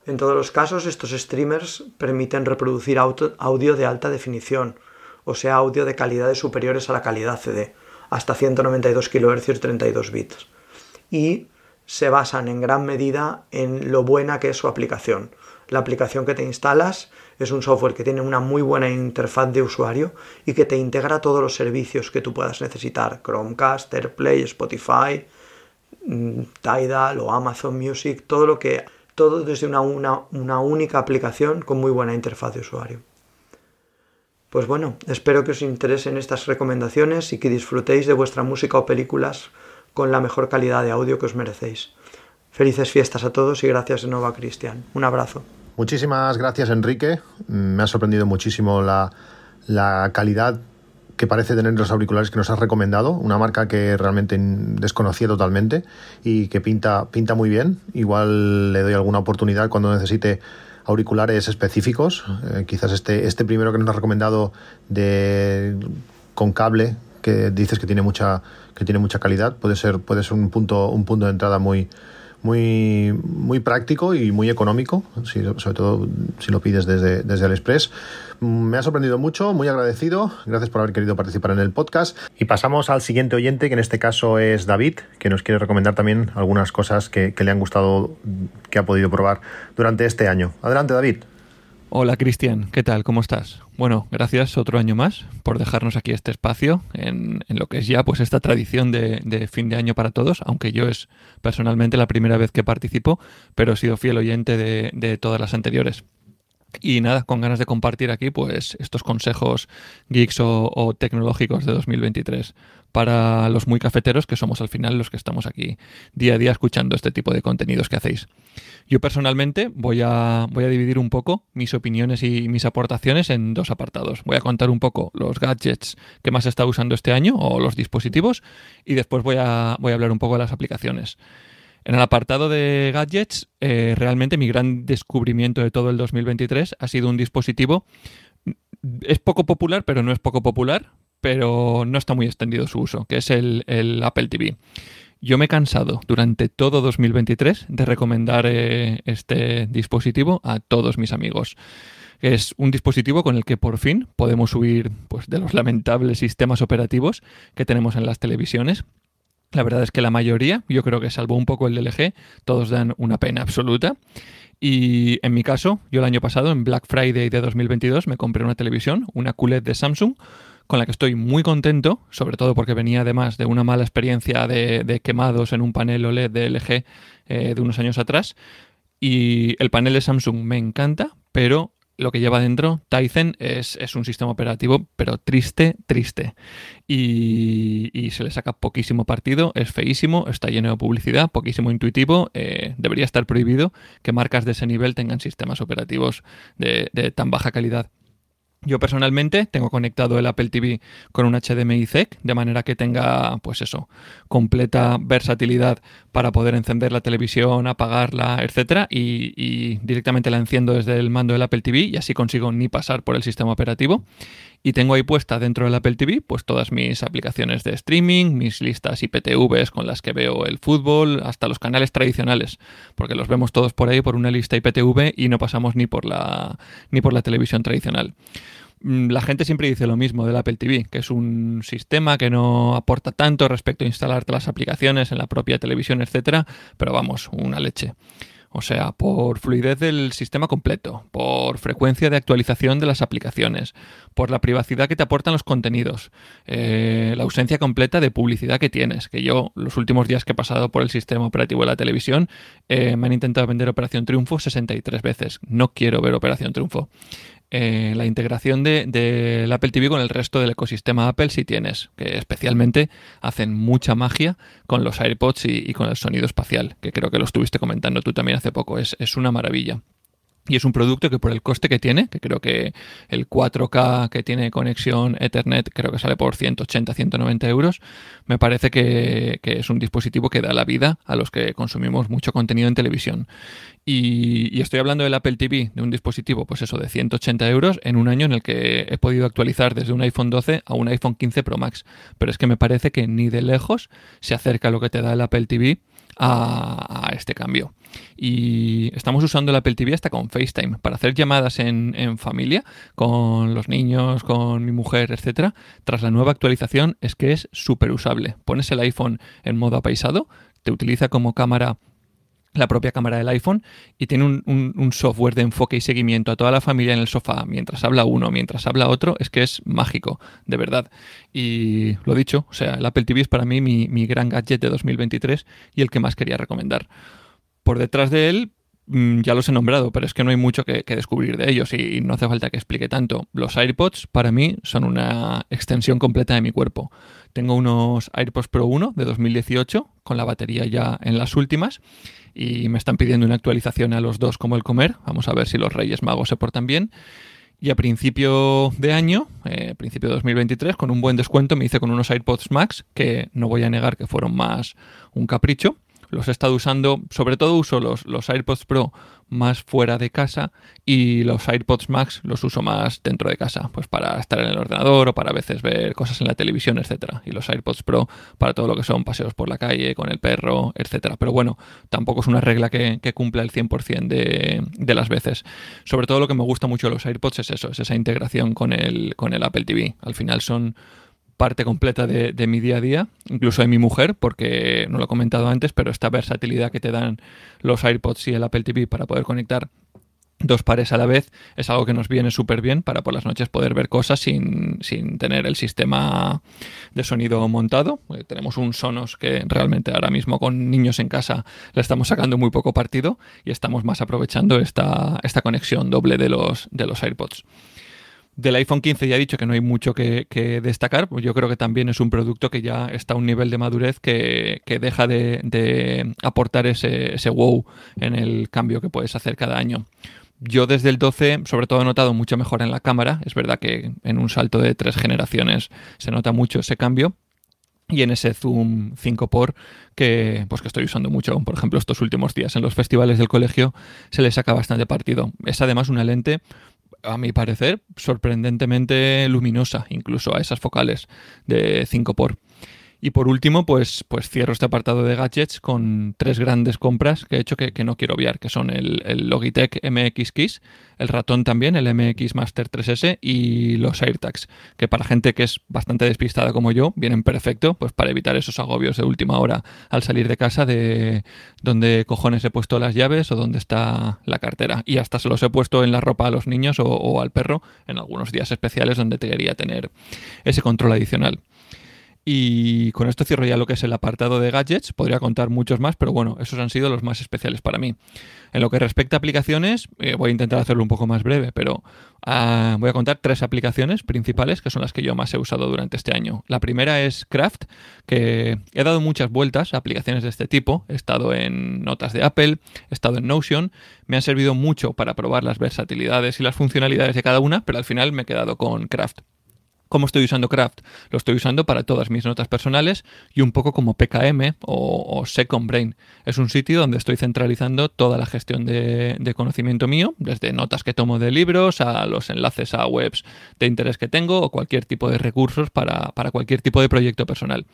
En todos los casos estos streamers permiten reproducir audio de alta definición, o sea audio de calidades superiores a la calidad CD hasta 192 kHz y 32 bits. Y se basan en gran medida en lo buena que es su aplicación. La aplicación que te instalas es un software que tiene una muy buena interfaz de usuario y que te integra todos los servicios que tú puedas necesitar. Chromecast, AirPlay, Spotify, mm, Tidal o Amazon Music, todo lo que todo desde una, una única aplicación con muy buena interfaz de usuario. Pues bueno, espero que os interesen estas recomendaciones y que disfrutéis de vuestra música o películas con la mejor calidad de audio que os merecéis. Felices fiestas a todos y gracias de nuevo a Cristian. Un abrazo. Muchísimas gracias Enrique. Me ha sorprendido muchísimo la, la calidad que parece tener los auriculares que nos has recomendado, una marca que realmente desconocía totalmente y que pinta, pinta muy bien. Igual le doy alguna oportunidad cuando necesite auriculares específicos. Eh, quizás este, este primero que nos ha recomendado de con cable, que dices que tiene mucha, que tiene mucha calidad, puede ser, puede ser un punto, un punto de entrada muy, muy, muy práctico y muy económico, sobre todo si lo pides desde, desde AliExpress. Me ha sorprendido mucho, muy agradecido. Gracias por haber querido participar en el podcast. Y pasamos al siguiente oyente, que en este caso es David, que nos quiere recomendar también algunas cosas que, le han gustado, que ha podido probar durante este año. Adelante, David. Hola Cristian, ¿qué tal? ¿Cómo estás? Bueno, gracias otro año más por dejarnos aquí este espacio en, lo que es ya pues esta tradición de, fin de año para todos, aunque yo es personalmente la primera vez que participo, pero he sido fiel oyente de, todas las anteriores. Y nada, con ganas de compartir aquí pues estos consejos geeks o, o tecnológicos de 2023 para los muy cafeteros que somos al final los que estamos aquí día a día escuchando este tipo de contenidos que hacéis. Yo personalmente voy a, dividir un poco mis opiniones y mis aportaciones en dos apartados. Voy a contar un poco los gadgets que más he estado usando este año o los dispositivos y después voy a, voy a hablar un poco de las aplicaciones. En el apartado de gadgets, eh, realmente mi gran descubrimiento de todo el 2023 ha sido un dispositivo. Es poco popular, pero no es poco popular, pero no está muy extendido su uso, que es el, el Apple TV. Yo me he cansado durante todo 2023 de recomendar eh, este dispositivo a todos mis amigos. Es un dispositivo con el que por fin podemos huir pues, de los lamentables sistemas operativos que tenemos en las televisiones. La verdad es que la mayoría, yo creo que salvo un poco el LG, todos dan una pena absoluta. Y en mi caso, yo el año pasado, en Black Friday de 2022, me compré una televisión, una QLED de Samsung, con la que estoy muy contento, sobre todo porque venía además de una mala experiencia de, quemados en un panel OLED de LG eh, de unos años atrás. Y el panel de Samsung me encanta, pero lo que lleva dentro Tizen es, un sistema operativo, pero triste, triste. Y, se le saca poquísimo partido, es feísimo, está lleno de publicidad, poquísimo intuitivo. Eh, debería estar prohibido que marcas de ese nivel tengan sistemas operativos de tan baja calidad. Yo personalmente tengo conectado el Apple TV con un HDMI ZEC, de manera que tenga, pues eso, completa versatilidad para poder encender la televisión, apagarla, etcétera, y, y, directamente la enciendo desde el mando del Apple TV y así consigo ni pasar por el sistema operativo. Y tengo ahí puesta dentro del Apple TV pues todas mis aplicaciones de streaming, mis listas IPTVs con las que veo el fútbol, hasta los canales tradicionales, porque los vemos todos por ahí por una lista IPTV y no pasamos ni por la ni por la televisión tradicional. Mm, la gente siempre dice lo mismo del Apple TV, que es un sistema que no aporta tanto respecto a instalarte las aplicaciones en la propia televisión, etcétera, pero vamos, una leche. O sea, por fluidez del sistema completo, por frecuencia de actualización de las aplicaciones, por la privacidad que te aportan los contenidos, eh, la ausencia completa de publicidad que tienes. Que yo, los últimos días que he pasado por el sistema operativo de la televisión, eh, me han intentado vender Operación Triunfo 63 veces. No quiero ver Operación Triunfo. Eh, la integración del de, Apple TV con el resto del ecosistema Apple si tienes, que especialmente hacen mucha magia con los AirPods y, con el sonido espacial, que creo que lo estuviste comentando tú también hace poco, es, es una maravilla. Y es un producto que por el coste que tiene, que creo que el 4K que tiene conexión Ethernet, creo que sale por 180, 190 euros, me parece que, es un dispositivo que da la vida a los que consumimos mucho contenido en televisión. Y, estoy hablando del Apple TV, de un dispositivo, pues eso, de 180 euros en un año en el que he podido actualizar desde un iPhone 12 a un iPhone 15 Pro Max. Pero es que me parece que ni de lejos se acerca lo que te da el Apple TV a, este cambio. Y estamos usando el Apple TV hasta con FaceTime para hacer llamadas en, familia con los niños, con mi mujer, etcétera. Tras la nueva actualización es que es súper usable. Pones el iPhone en modo apaisado, te utiliza como cámara la propia cámara del iPhone y tiene un, software de enfoque y seguimiento a toda la familia en el sofá mientras habla uno, mientras habla otro, es que es mágico, de verdad. Y lo dicho, o sea, el Apple TV es para mí mi, gran gadget de 2023 y el que más quería recomendar. Por detrás de él, mm, ya los he nombrado, pero es que no hay mucho que, descubrir de ellos y no hace falta que explique tanto. Los AirPods para mí son una extensión completa de mi cuerpo. Tengo unos AirPods Pro 1 de 2018 con la batería ya en las últimas y me están pidiendo una actualización a los dos como el comer. Vamos a ver si los Reyes Magos se portan bien. Y a principio de año, eh, principio de 2023, con un buen descuento me hice con unos AirPods Max, que no voy a negar que fueron más un capricho, los he estado usando, sobre todo uso los, los AirPods Pro más fuera de casa y los AirPods Max los uso más dentro de casa, pues para estar en el ordenador o para a veces ver cosas en la televisión, etcétera. Y los AirPods Pro para todo lo que son paseos por la calle, con el perro, etcétera. Pero bueno, tampoco es una regla que, cumpla el 100% de, de las veces. Sobre todo lo que me gusta mucho de los AirPods es eso, es esa integración con el, con el Apple TV. Al final son parte completa de, mi día a día, incluso de mi mujer, porque no lo he comentado antes, pero esta versatilidad que te dan los AirPods y el Apple TV para poder conectar dos pares a la vez es algo que nos viene súper bien para por las noches poder ver cosas sin, tener el sistema de sonido montado. Eh, tenemos un Sonos que realmente ahora mismo con niños en casa le estamos sacando muy poco partido y estamos más aprovechando esta, esta conexión doble de los, de los AirPods. Del iPhone 15 ya he dicho que no hay mucho que, destacar, pues yo creo que también es un producto que ya está a un nivel de madurez que, deja de, aportar ese, ese wow en el cambio que puedes hacer cada año. Yo desde el 12, sobre todo, he notado mucho mejor en la cámara. Es verdad que en un salto de tres generaciones se nota mucho ese cambio. Y en ese zoom 5 por que, pues que estoy usando mucho, por ejemplo, estos últimos días en los festivales del colegio, se le saca bastante partido. Es además una lente, a mi parecer, sorprendentemente luminosa, incluso a esas focales de 5 por. Y por último, pues, pues cierro este apartado de gadgets con tres grandes compras que he hecho que, no quiero obviar, que son el, Logitech MX Keys, el ratón también, el MX Master 3S y los AirTags, que para gente que es bastante despistada como yo, vienen perfecto, pues para evitar esos agobios de última hora al salir de casa de dónde cojones he puesto las llaves o dónde está la cartera. Y hasta se los he puesto en la ropa a los niños o, o al perro en algunos días especiales donde te quería tener ese control adicional. Y con esto cierro ya lo que es el apartado de gadgets. Podría contar muchos más, pero bueno, esos han sido los más especiales para mí. En lo que respecta a aplicaciones, eh, voy a intentar hacerlo un poco más breve, pero ah, voy a contar tres aplicaciones principales que son las que yo más he usado durante este año. La primera es Craft, que he dado muchas vueltas a aplicaciones de este tipo. He estado en notas de Apple, he estado en Notion. Me han servido mucho para probar las versatilidades y las funcionalidades de cada una, pero al final me he quedado con Craft. ¿Cómo estoy usando Craft? Lo estoy usando para todas mis notas personales y un poco como PKM o, Second Brain. Es un sitio donde estoy centralizando toda la gestión de, conocimiento mío, desde notas que tomo de libros a los enlaces a webs de interés que tengo o cualquier tipo de recursos para, para cualquier tipo de proyecto personal.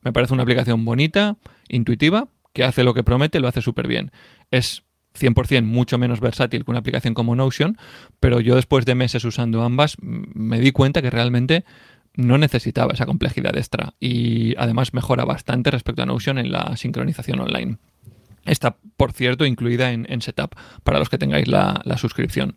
Me parece una aplicación bonita, intuitiva, que hace lo que promete, lo hace súper bien. Es 100% mucho menos versátil que una aplicación como Notion, pero yo después de meses usando ambas me di cuenta que realmente no necesitaba esa complejidad extra y además mejora bastante respecto a Notion en la sincronización online. Está, por cierto, incluida en, Setup para los que tengáis la, la suscripción.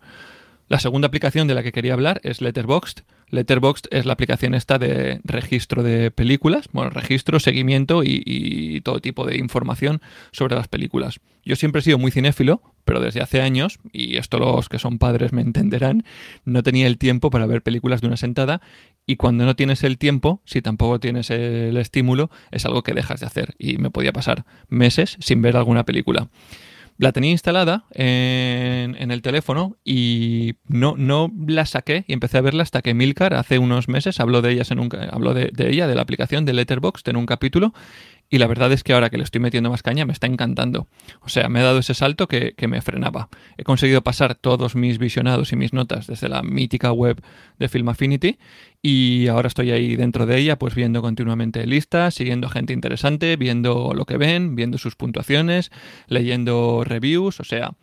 La segunda aplicación de la que quería hablar es Letterboxd. Letterboxd es la aplicación esta de registro de películas, bueno, registro, seguimiento y, todo tipo de información sobre las películas. Yo siempre he sido muy cinéfilo, pero desde hace años, y esto los que son padres me entenderán, no tenía el tiempo para ver películas de una sentada y cuando no tienes el tiempo, si tampoco tienes el estímulo, es algo que dejas de hacer y me podía pasar meses sin ver alguna película la tenía instalada en, el teléfono y no, no la saqué y empecé a verla hasta que Milcar hace unos meses habló de, ellas en un, habló de, de ella, de la aplicación de Letterboxd en un capítulo y la verdad es que ahora que le estoy metiendo más caña me está encantando. O sea, me ha dado ese salto que, me frenaba. He conseguido pasar todos mis visionados y mis notas desde la mítica web de Film Affinity y ahora estoy ahí dentro de ella, pues viendo continuamente listas, siguiendo gente interesante, viendo lo que ven, viendo sus puntuaciones, leyendo reviews, o sea,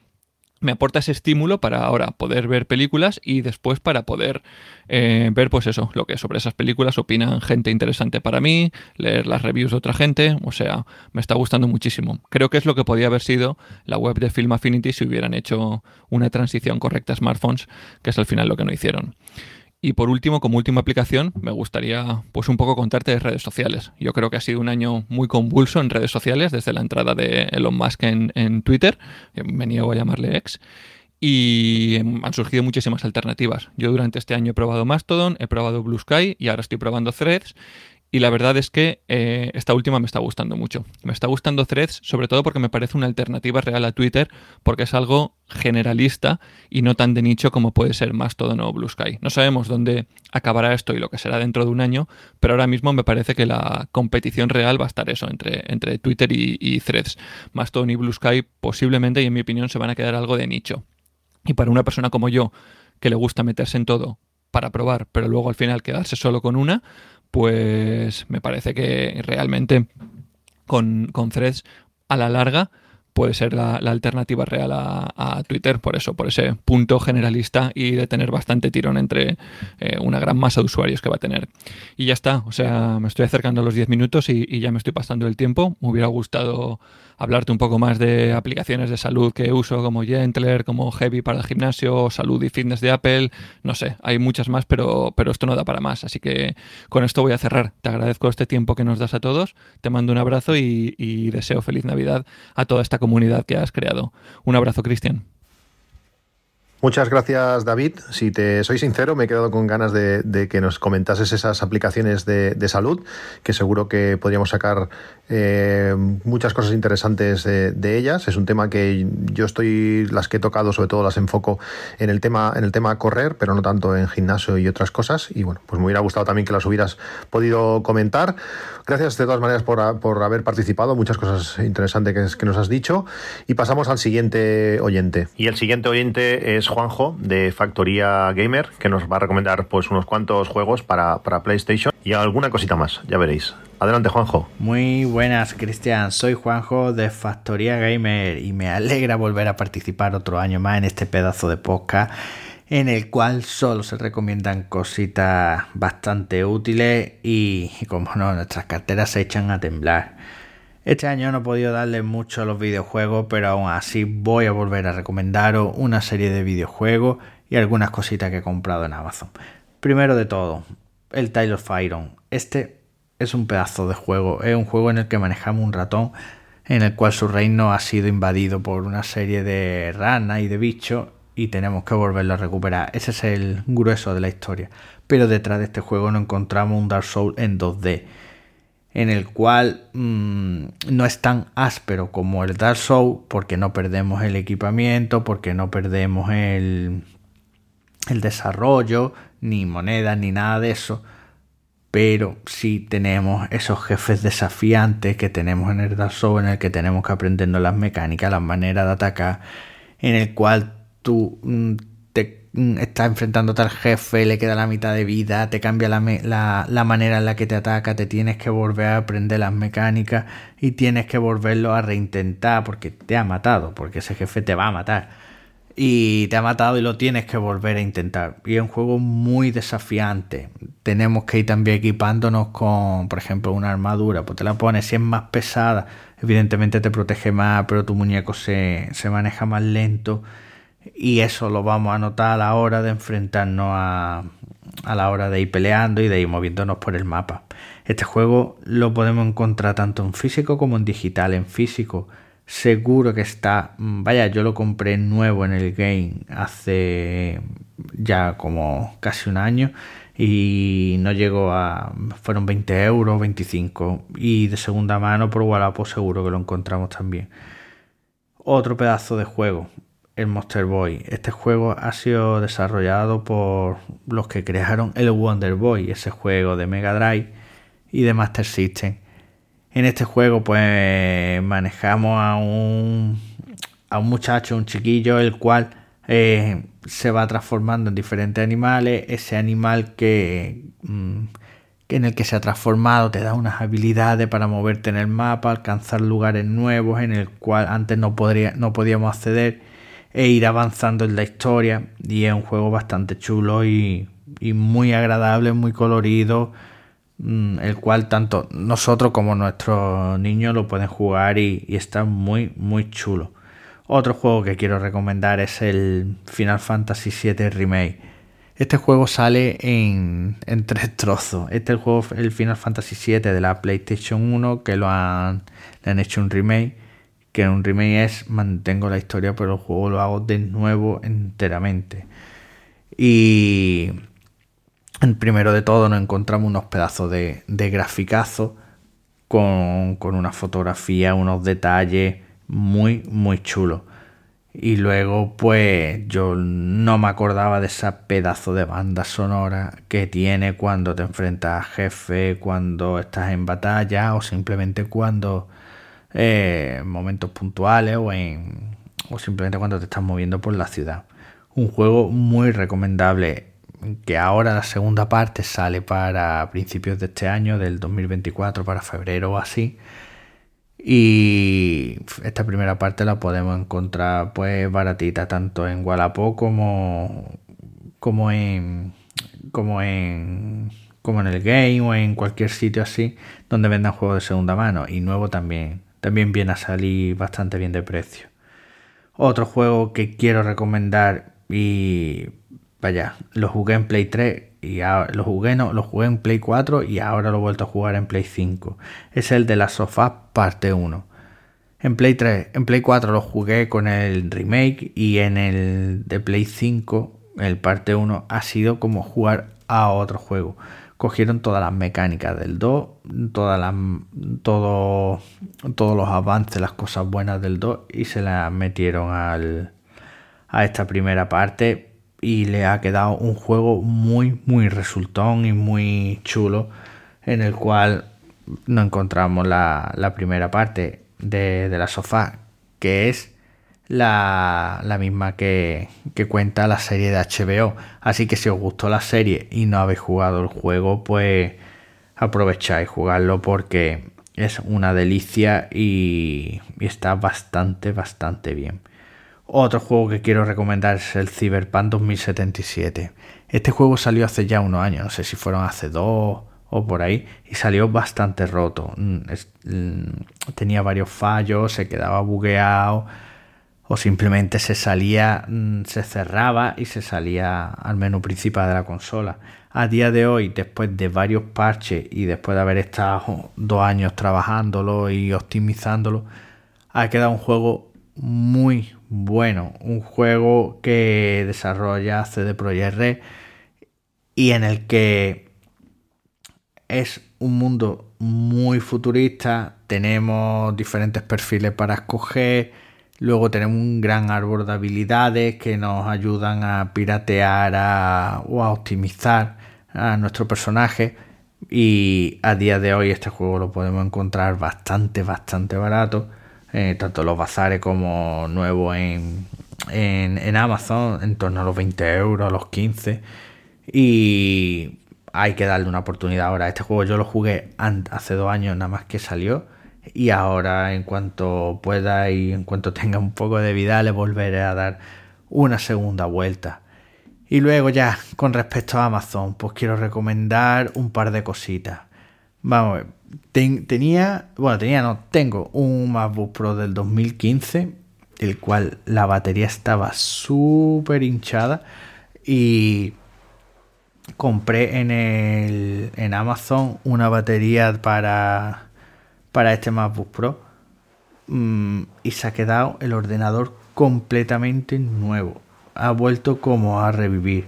me aporta ese estímulo para ahora poder ver películas y después para poder eh, ver pues eso, lo que sobre esas películas opinan gente interesante para mí, leer las reviews de otra gente, o sea, me está gustando muchísimo. Creo que es lo que podía haber sido la web de Film Affinity si hubieran hecho una transición correcta a smartphones, que es al final lo que no hicieron. Y por último, como última aplicación, me gustaría pues un poco contarte de redes sociales. Yo creo que ha sido un año muy convulso en redes sociales desde la entrada de Elon Musk en, Twitter, me niego a llamarle ex, y han surgido muchísimas alternativas. Yo durante este año he probado Mastodon, he probado Blue Sky y ahora estoy probando Threads y la verdad es que eh, esta última me está gustando mucho. Me está gustando Threads, sobre todo porque me parece una alternativa real a Twitter, porque es algo generalista y no tan de nicho como puede ser Mastodon o Blue Sky. No sabemos dónde acabará esto y lo que será dentro de un año, pero ahora mismo me parece que la competición real va a estar eso, entre, entre Twitter y, y Threads. Mastodon y Blue Sky posiblemente, y en mi opinión, se van a quedar algo de nicho. Y para una persona como yo, que le gusta meterse en todo para probar, pero luego al final quedarse solo con una, pues me parece que realmente con, con Threads a la larga puede ser la, alternativa real a, Twitter, por eso, por ese punto generalista y de tener bastante tirón entre eh, una gran masa de usuarios que va a tener. Y ya está, o sea, me estoy acercando a los 10 minutos y, ya me estoy pasando el tiempo. Me hubiera gustado hablarte un poco más de aplicaciones de salud que uso como Gentler, como Heavy para el gimnasio, salud y fitness de Apple, no sé, hay muchas más, pero, pero esto no da para más. Así que con esto voy a cerrar. Te agradezco este tiempo que nos das a todos, te mando un abrazo y, y deseo feliz Navidad a toda esta comunidad que has creado. Un abrazo, Cristian. Muchas gracias, David. Si te soy sincero, me he quedado con ganas de, que nos comentases esas aplicaciones de, salud, que seguro que podríamos sacar eh, muchas cosas interesantes de, ellas. Es un tema que yo estoy, las que he tocado, sobre todo las enfoco en el tema, en el tema correr, pero no tanto en gimnasio y otras cosas. Y bueno, pues me hubiera gustado también que las hubieras podido comentar. Gracias de todas maneras por, haber participado, muchas cosas interesantes que, que nos has dicho. Y pasamos al siguiente oyente. Y el siguiente oyente es Juanjo de Factoría Gamer, que nos va a recomendar pues unos cuantos juegos para, PlayStation y alguna cosita más, ya veréis. Adelante, Juanjo. Muy buenas, Cristian. Soy Juanjo de Factoría Gamer y me alegra volver a participar otro año más en este pedazo de podcast en el cual solo se recomiendan cositas bastante útiles y, como no, nuestras carteras se echan a temblar. Este año no he podido darle mucho a los videojuegos, pero aún así voy a volver a recomendaros una serie de videojuegos y algunas cositas que he comprado en Amazon. Primero de todo, el Tile of Iron. Este es un pedazo de juego, es un juego en el que manejamos un ratón en el cual su reino ha sido invadido por una serie de ranas y de bichos y tenemos que volverlo a recuperar. Ese es el grueso de la historia. Pero detrás de este juego no encontramos un Dark Souls en 2D en el cual mm, no es tan áspero como el Dark Souls porque no perdemos el equipamiento, porque no perdemos el, el desarrollo, ni monedas, ni nada de eso. Pero sí tenemos esos jefes desafiantes que tenemos en el Dark Souls, en el que tenemos que aprendernos las mecánicas, las maneras de atacar, en el cual tú mm, Mm, está enfrentándote al jefe, le queda la mitad de vida, te cambia la, la, manera en la que te ataca, te tienes que volver a aprender las mecánicas y tienes que volverlo a reintentar porque te ha matado, porque ese jefe te va a matar. Y te ha matado y lo tienes que volver a intentar. Y es un juego muy desafiante. Tenemos que ir también equipándonos con, por ejemplo, una armadura. Pues te la pones, si es más pesada, evidentemente te protege más, pero tu muñeco se, se maneja más lento y eso lo vamos a notar a la hora de enfrentarnos a, a la hora de ir peleando y de ir moviéndonos por el mapa. Este juego lo podemos encontrar tanto en físico como en digital. En físico seguro que está, mm, vaya, yo lo compré nuevo en el game hace ya como casi un año y no llegó a, fueron 20 euros, 25 y de segunda mano por Wallapop seguro que lo encontramos también. Otro pedazo de juego, el Monster Boy. Este juego ha sido desarrollado por los que crearon el Wonder Boy, ese juego de Mega Drive y de Master System. En este juego pues manejamos a un, a un muchacho, un chiquillo, el cual eh, se va transformando en diferentes animales. Ese animal que, mm, que en el que se ha transformado te da unas habilidades para moverte en el mapa, alcanzar lugares nuevos en el cual antes no, podría, no podíamos acceder e ir avanzando en la historia. Y es un juego bastante chulo y, muy agradable, muy colorido, mm, el cual tanto nosotros como nuestros niños lo pueden jugar y, está muy, muy chulo. Otro juego que quiero recomendar es el Final Fantasy VII Remake. Este juego sale en, en, tres trozos. Este es el juego, el Final Fantasy VII de la PlayStation 1, que lo han, le han hecho un remake que un remake es mantengo la historia, pero el juego lo hago de nuevo enteramente. Y primero de todo nos encontramos unos pedazos de, de graficazo con, con una fotografía, unos detalles muy, muy chulos. Y luego, pues yo no me acordaba de esa pedazo de banda sonora que tiene cuando te enfrentas a jefe, cuando estás en batalla o simplemente cuando eh, momentos puntuales o, en, o simplemente cuando te estás moviendo por la ciudad. Un juego muy recomendable que ahora la segunda parte sale para principios de este año, del 2024, para febrero o así. Y esta primera parte la podemos encontrar pues baratita tanto en Wallapop como, como en como en como en el game o en cualquier sitio así donde vendan juegos de segunda mano y nuevo también también viene a salir bastante bien de precio. Otro juego que quiero recomendar y vaya, lo jugué en Play 3 y lo jugué no, lo jugué en Play 4 y ahora lo he vuelto a jugar en Play 5. Es el de la sofá parte 1. En Play 3, en Play 4 lo jugué con el remake y en el de Play 5, el parte 1 ha sido como jugar a otro juego. Cogieron todas las mecánicas del 2, todas las, todo, todos los avances, las cosas buenas del 2 y se las metieron al, a esta primera parte y le ha quedado un juego muy, muy resultón y muy chulo en el cual no encontramos la, primera parte de, la sofá, que es la, misma que, que, cuenta la serie de HBO. Así que si os gustó la serie y no habéis jugado el juego, pues aprovecháis jugarlo porque es una delicia y está bastante, bastante bien. Otro juego que quiero recomendar es el Cyberpunk 2077. Este juego salió hace ya unos años, no sé si fueron hace dos o por ahí, y salió bastante roto. Mm, mm, tenía varios fallos, se quedaba bugueado, o simplemente se salía, mm, se cerraba y se salía al menú principal de la consola. A día de hoy, después de varios parches y después de haber estado dos años trabajándolo y optimizándolo, ha quedado un juego muy, bueno, un juego que desarrolla CD Projekt Red y en el que es un mundo muy futurista, tenemos diferentes perfiles para escoger, luego tenemos un gran árbol de habilidades que nos ayudan a piratear o a optimizar a nuestro personaje y a día de hoy este juego lo podemos encontrar bastante, bastante barato eh, tanto los bazares como nuevos en, en, Amazon, en torno a los 20 euros, a los 15. Y hay que darle una oportunidad ahora. Este juego yo lo jugué hace dos años nada más que salió. Y ahora en cuanto pueda y en cuanto tenga un poco de vida le volveré a dar una segunda vuelta. Y luego ya, con respecto a Amazon, pues quiero recomendar un par de cositas. Vamos a ver, tenía, bueno, tenía, no, tengo un MacBook Pro del 2015, el cual la batería estaba súper hinchada y compré en, el, en Amazon una batería para, para este MacBook Pro mm, y se ha quedado el ordenador completamente nuevo. Ha vuelto como a revivir.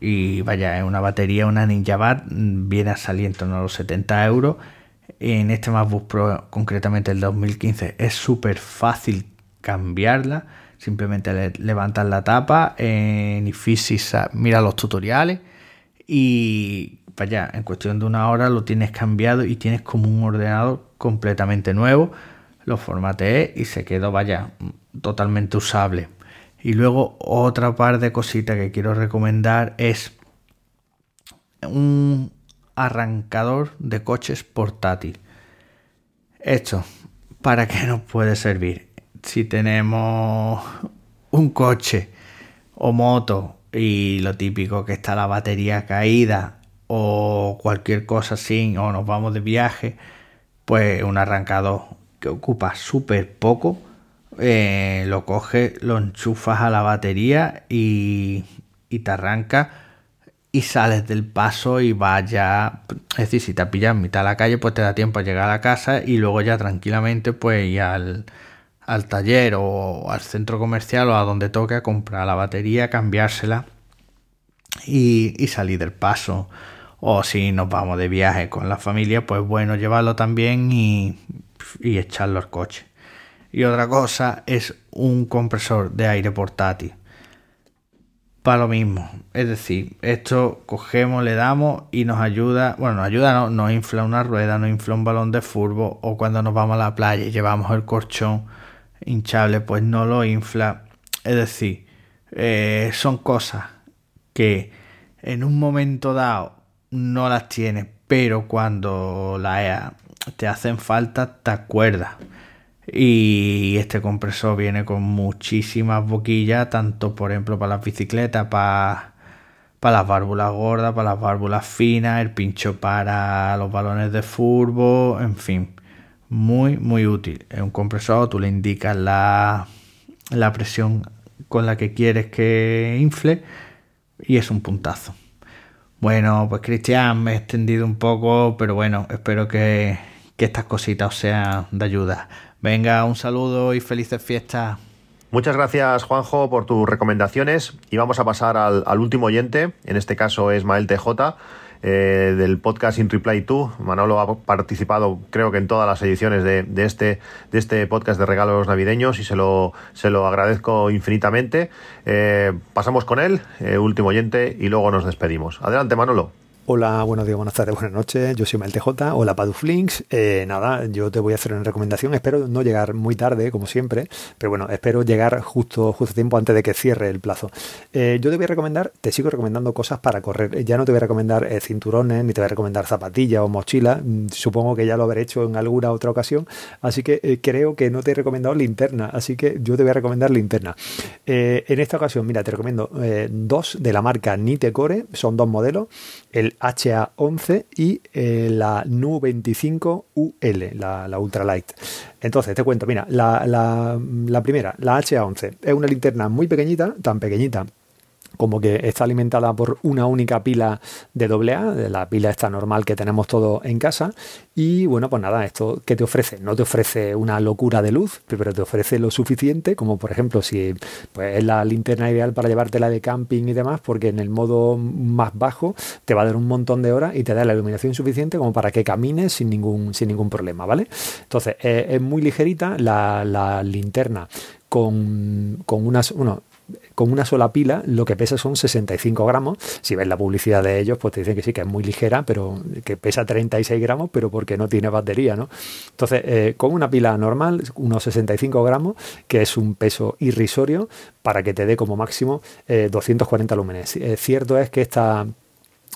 Y vaya, es una batería, una Ninja Bat, mm, viene a salir en torno a los 70 euros en este MacBook Pro, concretamente el 2015, es súper fácil cambiarla. Simplemente le, la tapa en iFixit, mira los tutoriales y vaya, en cuestión de una hora lo tienes cambiado y tienes como un ordenador completamente nuevo. Lo formateé y se quedó, vaya, totalmente usable. Y luego otra par de cositas que quiero recomendar es un arrancador de coches portátil. Esto, ¿para qué nos puede servir? Si tenemos un coche o moto y lo típico que está la batería caída o cualquier cosa así o nos vamos de viaje, pues un arrancador que ocupa súper poco, eh, lo coges, lo enchufas a la batería y, y te arranca y sales del paso y vas ya, es decir, si te pillas en mitad de la calle, pues te da tiempo a llegar a la casa y luego ya tranquilamente pues ir al, taller o al centro comercial o a donde toque a comprar la batería, cambiársela y salir del paso. O si nos vamos de viaje con la familia, pues bueno, llevarlo también y, y echarlo al coche. Y otra cosa es un compresor de aire portátil para lo mismo. Es decir, esto cogemos, le damos y nos ayuda, bueno, nos ayuda, no, nos infla una rueda, nos infla un balón de furbo o cuando nos vamos a la playa y llevamos el corchón hinchable, pues no lo infla. Es decir, eh, son cosas que en un momento dado no las tienes, pero cuando las te hacen falta te acuerdas. Y este compresor viene con muchísimas boquillas, tanto por ejemplo para las bicicletas, para, para las válvulas gordas, para las válvulas finas, el pincho para los balones de furbo, en fin, muy muy útil. Es un compresor, tú le indicas la, la presión con la que quieres que infle y es un puntazo. Bueno, pues Cristian, me he extendido un poco, pero bueno, espero que, que estas cositas os sean de ayuda. Venga, un saludo y felices fiestas. Muchas gracias, Juanjo, por tus recomendaciones. Y vamos a pasar al, al último oyente, en este caso es Mael TJ. Eh, del podcast In Reply 2. Manolo ha participado, creo que en todas las ediciones de, de, este, de este podcast de regalos navideños y se lo, se lo agradezco infinitamente. Eh, pasamos con él, eh, último oyente, y luego nos despedimos. Adelante, Manolo. Hola, buenos días, buenas tardes, buenas noches. Yo soy Mel TJ. Hola, Paduflinks. Eh, nada, yo te voy a hacer una recomendación. Espero no llegar muy tarde, como siempre, pero bueno, espero llegar justo, justo tiempo antes de que cierre el plazo. Eh, yo te voy a recomendar, te sigo recomendando cosas para correr. Ya no te voy a recomendar eh, cinturones, ni te voy a recomendar zapatillas o mochilas. Mm, supongo que ya lo habré hecho en alguna otra ocasión. Así que eh, creo que no te he recomendado linterna. Así que yo te voy a recomendar linterna. Eh, en esta ocasión, mira, te recomiendo eh, dos de la marca Nitecore. Son dos modelos. El HA11 y eh, la NU25UL, la, la Ultralight. Entonces, te cuento, mira, la, la, la primera, la HA11, es una linterna muy pequeñita, tan pequeñita como que está alimentada por una única pila de AA, de la pila esta normal que tenemos todos en casa. Y bueno, pues nada, esto que te ofrece, no te ofrece una locura de luz, pero te ofrece lo suficiente, como por ejemplo si pues, es la linterna ideal para llevártela de camping y demás, porque en el modo más bajo te va a dar un montón de horas y te da la iluminación suficiente como para que camines sin ningún, sin ningún problema, ¿vale? Entonces, eh, es muy ligerita la, linterna con, con unas, con una sola pila lo que pesa son 65 gramos. Si ves la publicidad de ellos, pues te dicen que sí, que es muy ligera, pero que pesa 36 gramos, pero porque no tiene batería, ¿no? Entonces, eh, con una pila normal, unos 65 gramos, que es un peso irrisorio para que te dé como máximo eh, 240 lúmenes. Eh, cierto es que esta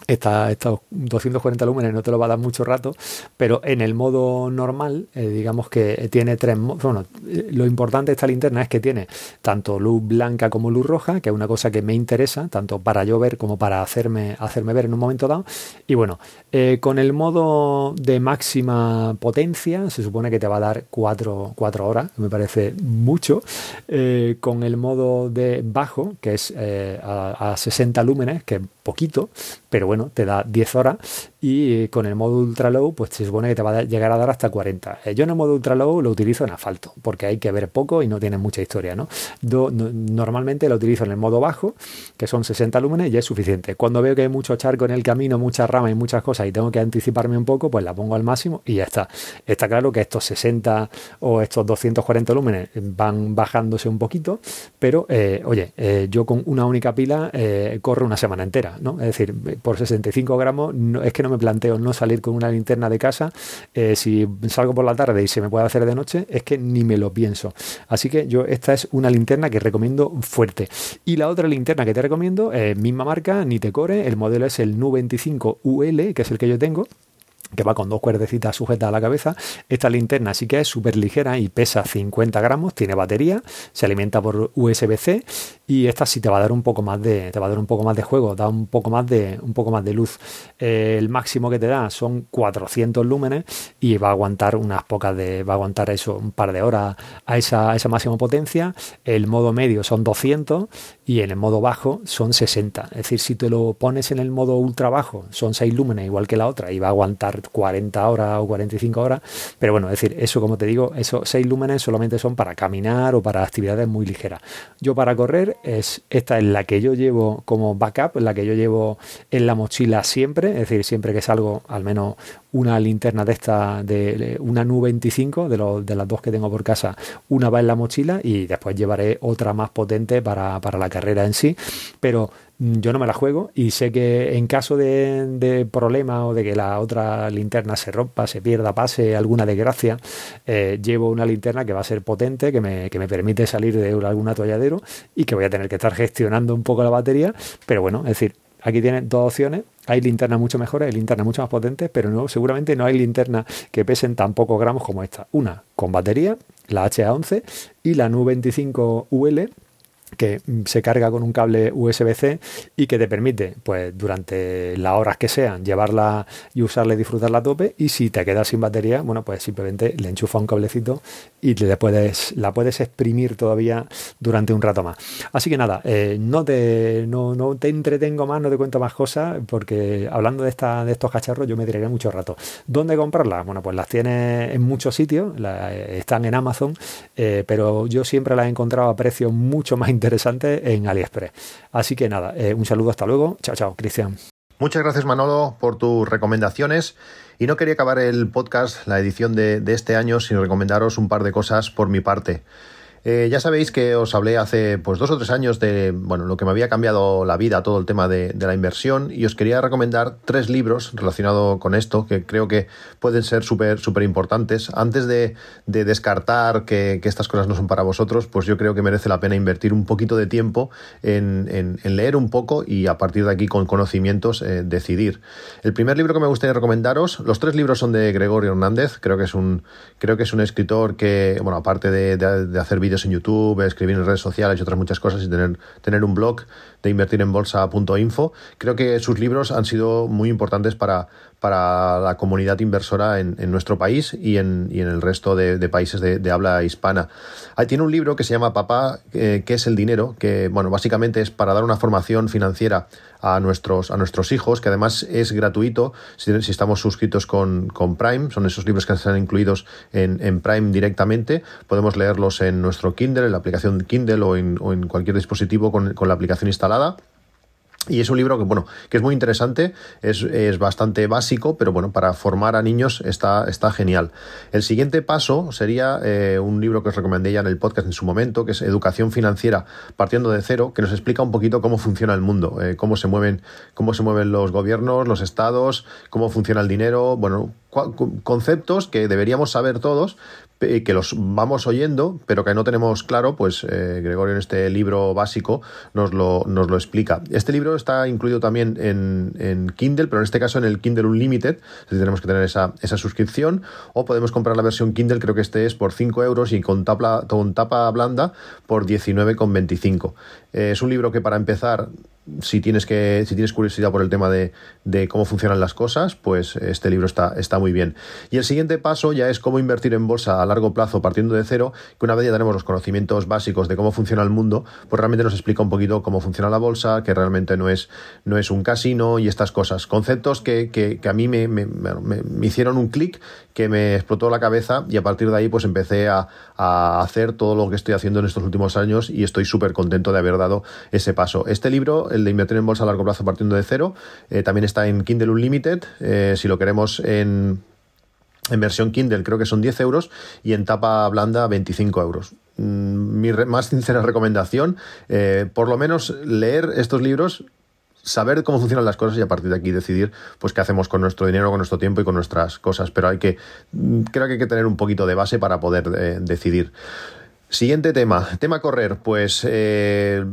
esta, estos 240 lúmenes no te lo va a dar mucho rato, pero en el modo normal, eh, digamos que tiene tres. Bueno, lo importante de esta linterna es que tiene tanto luz blanca como luz roja, que es una cosa que me interesa, tanto para yo ver como para hacerme, hacerme ver en un momento dado. Y bueno, eh, con el modo de máxima potencia, se supone que te va a dar 4, horas, me parece mucho. Eh, con el modo de bajo, que es eh, a, a 60 lúmenes, que poquito, pero bueno, te da 10 horas y con el modo ultra low pues se supone que te va a llegar a dar hasta 40. Yo en el modo ultra low lo utilizo en asfalto porque hay que ver poco y no tiene mucha historia, ¿no? Normalmente lo utilizo en el modo bajo, que son 60 lúmenes y es suficiente. Cuando veo que hay mucho charco en el camino, muchas ramas y muchas cosas y tengo que anticiparme un poco, pues la pongo al máximo y ya está. Está claro que estos 60 o estos 240 lúmenes van bajándose un poquito, pero eh, oye, eh, yo con una única pila eh, corro una semana entera, ¿no? Es decir, por 65 gramos no, es que no me planteo no salir con una linterna de casa. Eh, si salgo por la tarde y se me puede hacer de noche, es que ni me lo pienso. Así que yo esta es una linterna que recomiendo fuerte. Y la otra linterna que te recomiendo, eh, misma marca, Nitecore, el modelo es el NU25UL, que es el que yo tengo que va con dos cuerdecitas sujetas a la cabeza. Esta linterna sí que es súper ligera y pesa 50 gramos, tiene batería, se alimenta por USB-C y esta sí te va a dar un poco más de te va a dar un poco más de juego, da un poco más de un poco más de luz. Eh, el máximo que te da son 400 lúmenes y va a aguantar unas pocas de va a aguantar eso un par de horas a esa, a esa máxima potencia. El modo medio son 200 y en el modo bajo son 60. Es decir, si te lo pones en el modo ultra bajo son 6 lúmenes igual que la otra y va a aguantar 40 horas o 45 horas, pero bueno, es decir, eso como te digo, esos 6 lúmenes solamente son para caminar o para actividades muy ligeras. Yo para correr, es, esta es la que yo llevo como backup, la que yo llevo en la mochila siempre, es decir, siempre que salgo, al menos una linterna de esta, de una NU 25, de, los, de las dos que tengo por casa, una va en la mochila y después llevaré otra más potente para, para la carrera en sí, pero yo no me la juego y sé que en caso de, problema o de que la otra linterna se rompa, se pierda, pase alguna desgracia, eh, llevo una linterna que va a ser potente, que me, que me permite salir de algún atolladero y que voy a tener que estar gestionando un poco la batería, pero bueno, es decir, aquí tienen dos opciones. Hay linternas mucho mejores, hay linternas mucho más potentes, pero no, seguramente no hay linternas que pesen tan pocos gramos como esta. Una con batería la HA11 y la Nu 25 UL que se carga con un cable USB-C y que te permite, pues durante las horas que sean, llevarla y usarla y disfrutarla a tope. Y si te quedas sin batería, bueno, pues simplemente le enchufa un cablecito y le puedes, la puedes exprimir todavía durante un rato más. Así que nada, eh, no, te, no, no, te entretengo más, no te cuento más cosas, porque hablando de, esta, de estos cacharros yo me diré mucho rato. ¿Dónde comprarlas? Bueno, pues las tienes en muchos sitios, están en Amazon, eh, pero yo siempre las he encontrado a precios mucho más en AliExpress. Así que nada, eh, un saludo, hasta luego. Chao, chao, Cristian. Muchas gracias Manolo por tus recomendaciones y no quería acabar el podcast, la edición de este año, sin recomendaros un par de cosas por mi parte. Eh, ya sabéis que os hablé hace pues dos o tres años de bueno lo que me había cambiado la vida, todo el tema de, la inversión, y os quería recomendar tres libros relacionados con esto que creo que pueden ser súper súper importantes. Antes de, descartar que, estas cosas no son para vosotros, pues yo creo que merece la pena invertir un poquito de tiempo en, leer un poco y a partir de aquí con conocimientos eh, decidir. El primer libro que me gustaría recomendaros, los tres libros son de Gregorio Hernández, creo que es un creo que es un escritor que bueno aparte de, de hacer vídeos en YouTube, escribir en redes sociales y otras muchas cosas y tener, tener un blog de invertir en bolsa.info. Creo que sus libros han sido muy importantes para, para la comunidad inversora en, nuestro país y en, en el resto de, países de, habla hispana. Ahí tiene un libro que se llama Papá, eh, ¿qué es el dinero? Que, bueno, básicamente es para dar una formación financiera a nuestros, a nuestros hijos, que además es gratuito si, estamos suscritos con, con, Prime. Son esos libros que están incluidos en, Prime directamente. Podemos leerlos en nuestro Kindle, en la aplicación Kindle o en, o en cualquier dispositivo con, con la aplicación instalada. Y es un libro que, bueno, que es muy interesante, es, bastante básico, pero bueno, para formar a niños está, está genial. El siguiente paso sería eh, un libro que os recomendé ya en el podcast en su momento, que es Educación Financiera partiendo de cero, que nos explica un poquito cómo funciona el mundo, eh, cómo se mueven, cómo se mueven los gobiernos, los estados, cómo funciona el dinero, bueno, conceptos que deberíamos saber todos, que los vamos oyendo, pero que no tenemos claro, pues eh, Gregorio en este libro básico nos lo, nos lo explica. Este libro está incluido también en, Kindle, pero en este caso en el Kindle Unlimited, si tenemos que tener esa, esa, suscripción, o podemos comprar la versión Kindle, creo que este es por 5 euros y con tapa, con tapa blanda por 19,25. Eh, es un libro que para empezar si tienes que si tienes curiosidad por el tema de, cómo funcionan las cosas, pues este libro está, está muy bien. Y el siguiente paso ya es cómo invertir en bolsa a largo plazo partiendo de cero, que una vez ya tenemos los conocimientos básicos de cómo funciona el mundo, pues realmente nos explica un poquito cómo funciona la bolsa, que realmente no es, no es un casino y estas cosas. Conceptos que, que, a mí me, me, me hicieron un clic que me explotó la cabeza y a partir de ahí pues empecé a, hacer todo lo que estoy haciendo en estos últimos años y estoy súper contento de haber dado ese paso. Este libro, el de invertir en bolsa a largo plazo partiendo de cero, eh, también está en Kindle Unlimited, eh, si lo queremos en, en versión Kindle creo que son 10 euros y en tapa blanda 25 euros. Mm, mi más sincera recomendación, eh, por lo menos leer estos libros saber cómo funcionan las cosas y a partir de aquí decidir pues qué hacemos con nuestro dinero, con nuestro tiempo y con nuestras cosas. Pero hay que, mm, creo que hay que tener un poquito de base para poder eh, decidir. Siguiente tema, tema correr. Pues eh,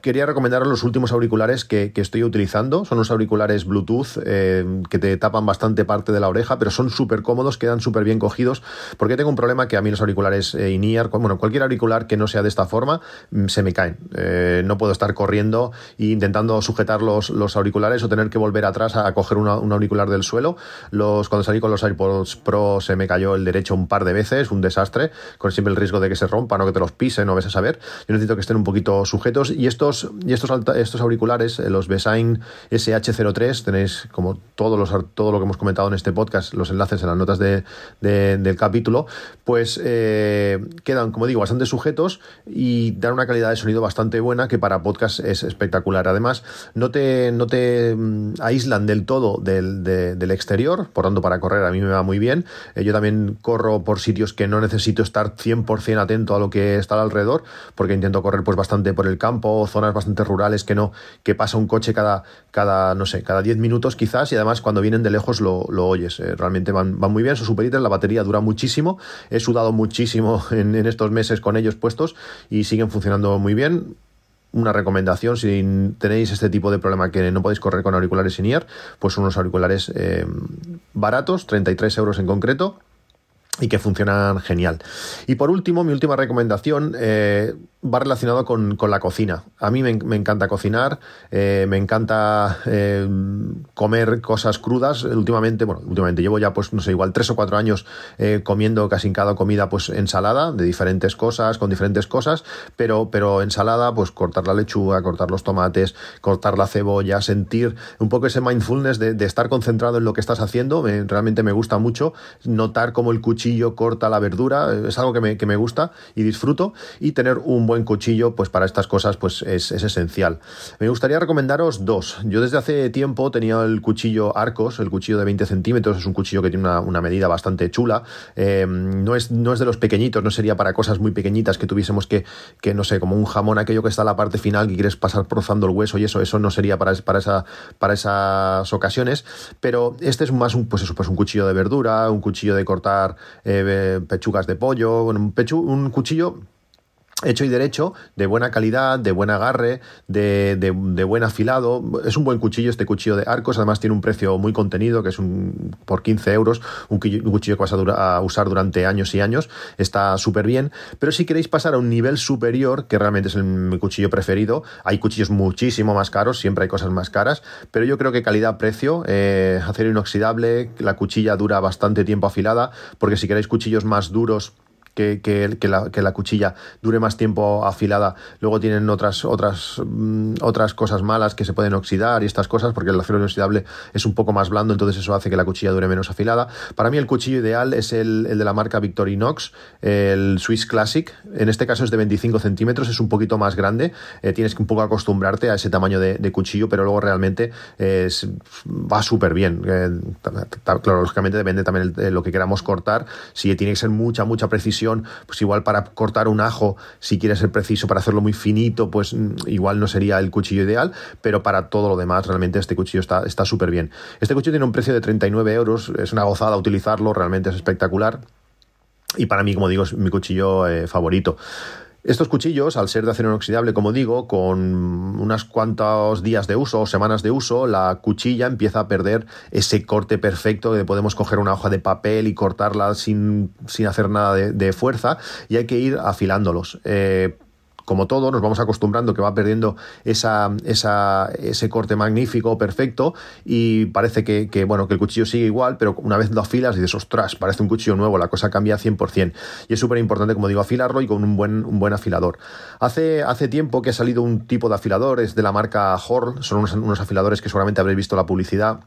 quería recomendaros los últimos auriculares que, estoy utilizando. Son unos auriculares Bluetooth eh, que te tapan bastante parte de la oreja, pero son súper cómodos, quedan súper bien cogidos. Porque tengo un problema que a mí los auriculares eh, in-ear, bueno, cualquier auricular que no sea de esta forma, mm, se me caen. Eh, no puedo estar corriendo e intentando sujetar los, los, auriculares o tener que volver atrás a, coger un auricular del suelo. Los, cuando salí con los AirPods Pro se me cayó el derecho un par de veces, un desastre, con siempre el riesgo de que se rompan o que te los pisen, no ves a saber. Yo necesito que estén un poquito sujetos y estos, y estos, estos auriculares, eh, los Besign SH03, tenéis como todos los, todo lo que hemos comentado en este podcast, los enlaces en las notas de, del capítulo, pues eh, quedan, como digo, bastante sujetos y dan una calidad de sonido bastante buena que para podcast es espectacular. Además, no te, no te mm, aíslan del todo del, del exterior, por tanto, para correr a mí me va muy bien. Eh, yo también corro por sitios que no necesito estar 100% atento a lo que está alrededor, porque intento correr pues bastante por el campo, zonas bastante rurales que no, que pasa un coche cada, cada no sé, cada 10 minutos quizás, y además cuando vienen de lejos lo, oyes. Eh, realmente van, van, muy bien, son superitas, la batería dura muchísimo, he sudado muchísimo en, estos meses con ellos puestos y siguen funcionando muy bien una recomendación si tenéis este tipo de problema que no podéis correr con auriculares sin ear, pues unos auriculares eh, baratos, 33 euros en concreto, y que funcionan genial. Y por último, mi última recomendación eh, va relacionado con, la cocina. A mí me, encanta cocinar, eh, me encanta eh, comer cosas crudas. Últimamente, bueno, últimamente llevo ya, pues, no sé, igual tres o cuatro años comiendo casi en cada comida, pues, ensalada de diferentes cosas, con diferentes cosas, pero, pero ensalada, pues, cortar la lechuga, cortar los tomates, cortar la cebolla, sentir un poco ese mindfulness de, estar concentrado en lo que estás haciendo. realmente me gusta mucho notar cómo el cuchillo corta la verdura, es algo que me, que me gusta y disfruto y tener un buen cuchillo pues para estas cosas pues es, esencial. Me gustaría recomendaros dos. Yo desde hace tiempo tenía el cuchillo Arcos, el cuchillo de 20 centímetros, es un cuchillo que tiene una, medida bastante chula, eh, no, es, no es de los pequeñitos, no sería para cosas muy pequeñitas que tuviésemos que, que, no sé, como un jamón aquello que está a la parte final que quieres pasar rozando el hueso y eso, eso no sería para, para, esa, para esas ocasiones, pero este es más un, pues eso, pues un cuchillo de verdura, un cuchillo de cortar eh, pechugas de pollo, un, un cuchillo hecho y derecho, de buena calidad, de buen agarre, de, buen afilado. Es un buen cuchillo este cuchillo de arcos, además tiene un precio muy contenido, que es un, por 15 euros, un, cuchillo que vas a, usar durante años y años, está súper bien. Pero si queréis pasar a un nivel superior, que realmente es mi cuchillo preferido, hay cuchillos muchísimo más caros, siempre hay cosas más caras, pero yo creo que calidad-precio, eh, acero inoxidable, la cuchilla dura bastante tiempo afilada, porque si queréis cuchillos más duros, que, que, la, que, la, cuchilla dure más tiempo afilada. Luego tienen otras, otras, mm, otras cosas malas que se pueden oxidar y estas cosas, porque el acero inoxidable es un poco más blando, entonces eso hace que la cuchilla dure menos afilada. Para mí el cuchillo ideal es el, el de la marca Victorinox, el Swiss Classic. En este caso es de 25 centímetros, es un poquito más grande. Eh, tienes que un poco acostumbrarte a ese tamaño de, cuchillo, pero luego realmente es, va súper bien. Eh, lógicamente depende también de lo que queramos cortar. Si tiene que ser mucha, mucha precisión, pues igual para cortar un ajo, si quieres ser preciso para hacerlo muy finito, pues mm, igual no sería el cuchillo ideal, pero para todo lo demás realmente este cuchillo está súper bien. Este cuchillo tiene un precio de 39 euros, es una gozada utilizarlo, realmente es espectacular. Y para mí, como digo, es mi cuchillo eh, favorito. Estos cuchillos, al ser de acero inoxidable, como digo, con unos cuantos días de uso o semanas de uso, la cuchilla empieza a perder ese corte perfecto que podemos coger una hoja de papel y cortarla sin, hacer nada de, fuerza y hay que ir afilándolos. Eh, como todo, nos vamos acostumbrando que va perdiendo esa, ese corte magnífico, perfecto, y parece que, bueno, que el cuchillo sigue igual, pero una vez lo afilas dices, ostras, parece un cuchillo nuevo, la cosa cambia 100%. Y es súper importante, como digo, afilarlo y con un buen, un buen afilador. Hace, hace tiempo que ha salido un tipo de afiladores de la marca Horl, son unos, unos afiladores que seguramente habréis visto la publicidad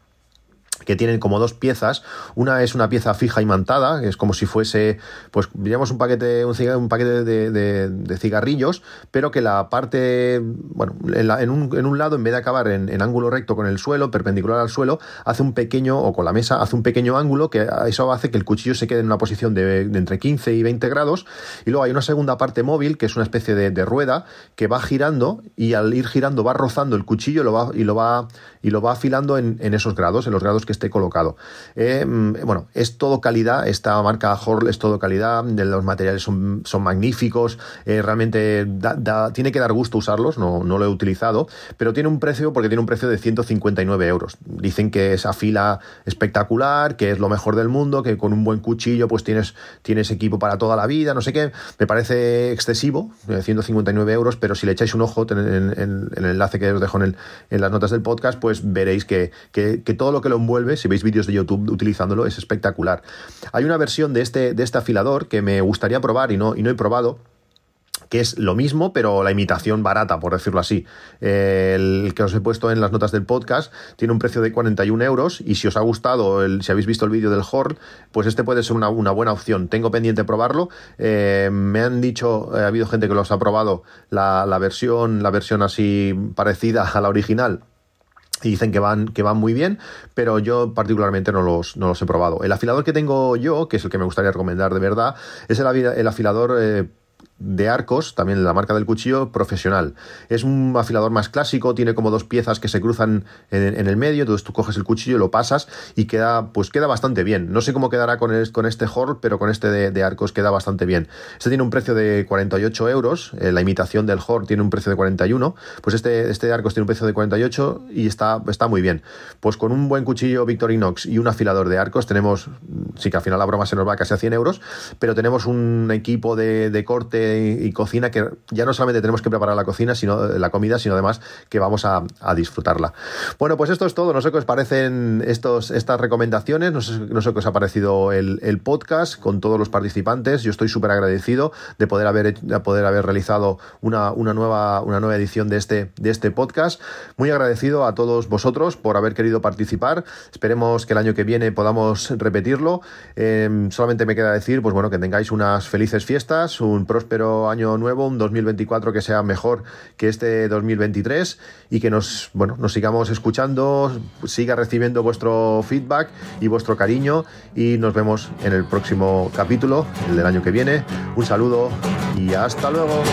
que tienen como dos piezas. Una es una pieza fija imantada, que es como si fuese, pues diríamos un paquete, un, paquete de, cigarrillos, pero que la parte, bueno, en, un, lado, en vez de acabar en, ángulo recto con el suelo, perpendicular al suelo, hace un pequeño, o con la mesa, hace un pequeño ángulo que eso hace que el cuchillo se quede en una posición de, entre 15 y 20 grados. Y luego hay una segunda parte móvil, que es una especie de, rueda, que va girando y al ir girando va rozando el cuchillo lo va, y, lo va, y lo va afilando en, en esos grados, en los grados que esté colocado. Eh, mm, bueno, es todo calidad, esta marca Horl es todo calidad, los materiales son, son magníficos, eh, realmente tiene que dar gusto usarlos, no, no lo he utilizado, pero tiene un precio, porque tiene un precio de 159 euros. Dicen que es fila espectacular, que es lo mejor del mundo, que con un buen cuchillo pues tienes, tienes equipo para toda la vida, no sé qué. Me parece excesivo, 159 eh, euros, pero si le echáis un ojo en, el enlace que os dejo en, las notas del podcast, pues veréis que, todo lo que lo envuelve si veis vídeos de YouTube utilizándolo, es espectacular. Hay una versión de este, este afilador que me gustaría probar y no, he probado, que es lo mismo, pero la imitación barata, por decirlo así. El que os he puesto en las notas del podcast tiene un precio de 41 euros y si os ha gustado, si habéis visto el vídeo del Horn, pues este puede ser una, buena opción. Tengo pendiente probarlo. Eh, me han dicho, eh, ha habido gente que los ha probado la, versión, la versión así parecida a la original y dicen que van, que van muy bien, pero yo particularmente no los, no los he probado. El afilador que tengo yo, que es el que me gustaría recomendar de verdad, es el, el afilador eh, de arcos, también de la marca del cuchillo, profesional. Es un afilador más clásico, tiene como dos piezas que se cruzan en, el medio, entonces tú coges el cuchillo, lo pasas y queda, pues queda bastante bien. No sé cómo quedará con, con este Hor, pero con este de, arcos queda bastante bien. Este tiene un precio de 48 euros, eh, la imitación del Hor tiene un precio de 41, pues este, este de arcos tiene un precio de 48 y está, está muy bien. Pues con un buen cuchillo Victorinox y un afilador de arcos tenemos, sí que al final la broma se nos va casi a 100 euros, pero tenemos un equipo de, de corte y, cocina que ya no solamente tenemos que preparar la cocina, sino la comida, sino además que vamos a, disfrutarla. Bueno, pues esto es todo. No sé qué os parecen estos, estas recomendaciones, no sé, no sé qué os ha parecido el, podcast con todos los participantes. Yo estoy súper agradecido de poder haber, de poder haber realizado una, una, nueva, una nueva edición de este, de este podcast. Muy agradecido a todos vosotros por haber querido participar. Esperemos que el año que viene podamos repetirlo. Em, solamente me queda decir, pues bueno, que tengáis unas felices fiestas, un próspero año nuevo, un 2024 que sea mejor que este 2023 y que nos, bueno, nos sigamos escuchando, siga recibiendo vuestro feedback y vuestro cariño y nos vemos en el próximo capítulo, el del año que viene. Un saludo y hasta luego.